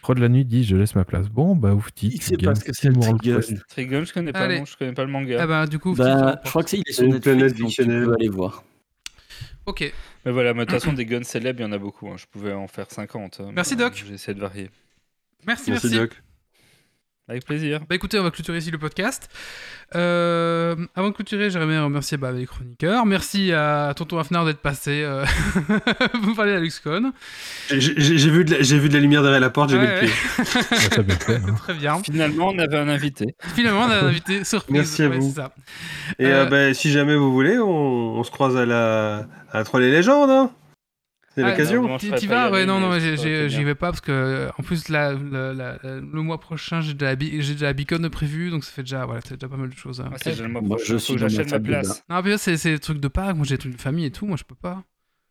Rod la nuit dit Je laisse ma place. Bon, bah, Oufti, Il tu sait gagnes pas ce que c'est le Trigun. Trigun, je connais pas. Allez. Je connais pas le manga. Ah bah du coup, Bah, je crois que c'est il est sur une Netflix, planète donc tu peux aller voir. Ok, Mais voilà, mais de toute façon, des guns célèbres, il y en a beaucoup. hein. Je pouvais en faire 50. hein, Merci, Doc. J'ai essayé de varier. merci, Merci, merci. Doc. Avec plaisir. Bah écoutez, on va clôturer ici le podcast. Euh, avant de clôturer, j'aimerais bien remercier bah, les chroniqueurs. Merci à Tonton Afnar d'être passé euh, vous parler à LuxCon. J'ai- vu, de la- j'ai vu de la lumière derrière la porte, j'ai Ouais, mis le pied. Hein. Très bien. Finalement, on avait un invité. Finalement, on a un invité surprise. Merci à Ouais, vous. ça. Et Euh, euh, bah, si jamais vous voulez, on, on se croise à la, à la Troll et Légendes. Hein c'est Ah, l'occasion. Tu vas Ouais, non, mais non, j'y vais pas parce que, en plus, la, la- la- le mois prochain, j'ai déjà, la j'ai déjà la Beacon de prévu, donc ça fait déjà, voilà, c'est déjà pas mal de choses. hein. Ah, c'est déjà le mois Moi, prochain, je faut suis j'achète ma de place. Non, puis là, c'est c'est des trucs de Pâques, moi j'ai des trucs de famille et tout, moi je peux pas.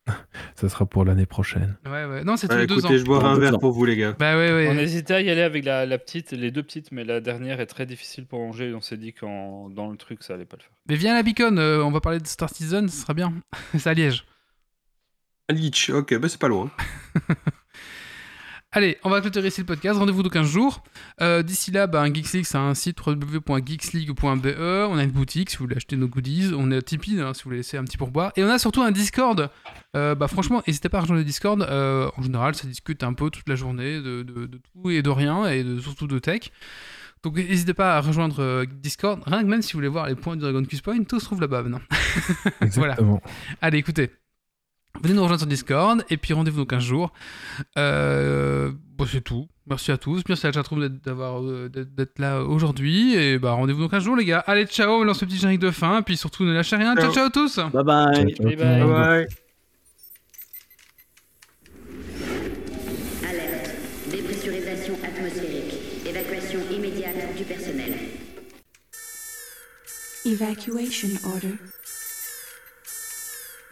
Ça sera pour l'année prochaine. Ouais, ouais. Non, c'est tous Ouais, les deux ans. écoutez, je bois un verre pour vous, les gars. Bah ouais, ouais. On hésitait à y aller avec la, la petite, les deux petites, mais la dernière est très difficile pour manger. On s'est dit qu'en dans le truc, ça allait pas le faire. Mais viens à la Beacon, euh, on va parler de Star Citizen, ce sera bien. c'est à Liège. Ok, bah c'est pas loin. Allez, on va clôturer ici le podcast. Rendez-vous dans 15 jours. Euh, D'ici là, bah, Geeks League, c'est un site www.geeksleague.be. On a une boutique si vous voulez acheter nos goodies. On est à Tipeee hein, si vous voulez laisser un petit pourboire. Et on a surtout un Discord. Euh, bah, franchement, n'hésitez pas à rejoindre le Discord. Euh, en général, ça discute un peu toute la journée de, de- de tout et de rien, et de- surtout de tech. Donc n'hésitez pas à rejoindre euh, Discord. Rien que même si vous voulez voir les points du Dragon Quest Point, tout se trouve là-bas maintenant. Voilà. Exactement. Allez, écoutez. Venez nous rejoindre sur Discord et puis rendez-vous dans 15 jours. Euh, bon, c'est tout. Merci à tous. Merci à la chatroom d'être, d'avoir, euh, là aujourd'hui. Et bah, rendez-vous dans 15 jours, les gars. Allez, ciao. On lance le petit générique de fin. Et puis surtout, ne lâchez rien. Ciao, Ciao. ciao à tous. Bye bye. Ciao, ciao, Bye le monde. Bye. Alerte. Dépressurisation atmosphérique. Évacuation immédiate du personnel. Evacuation order.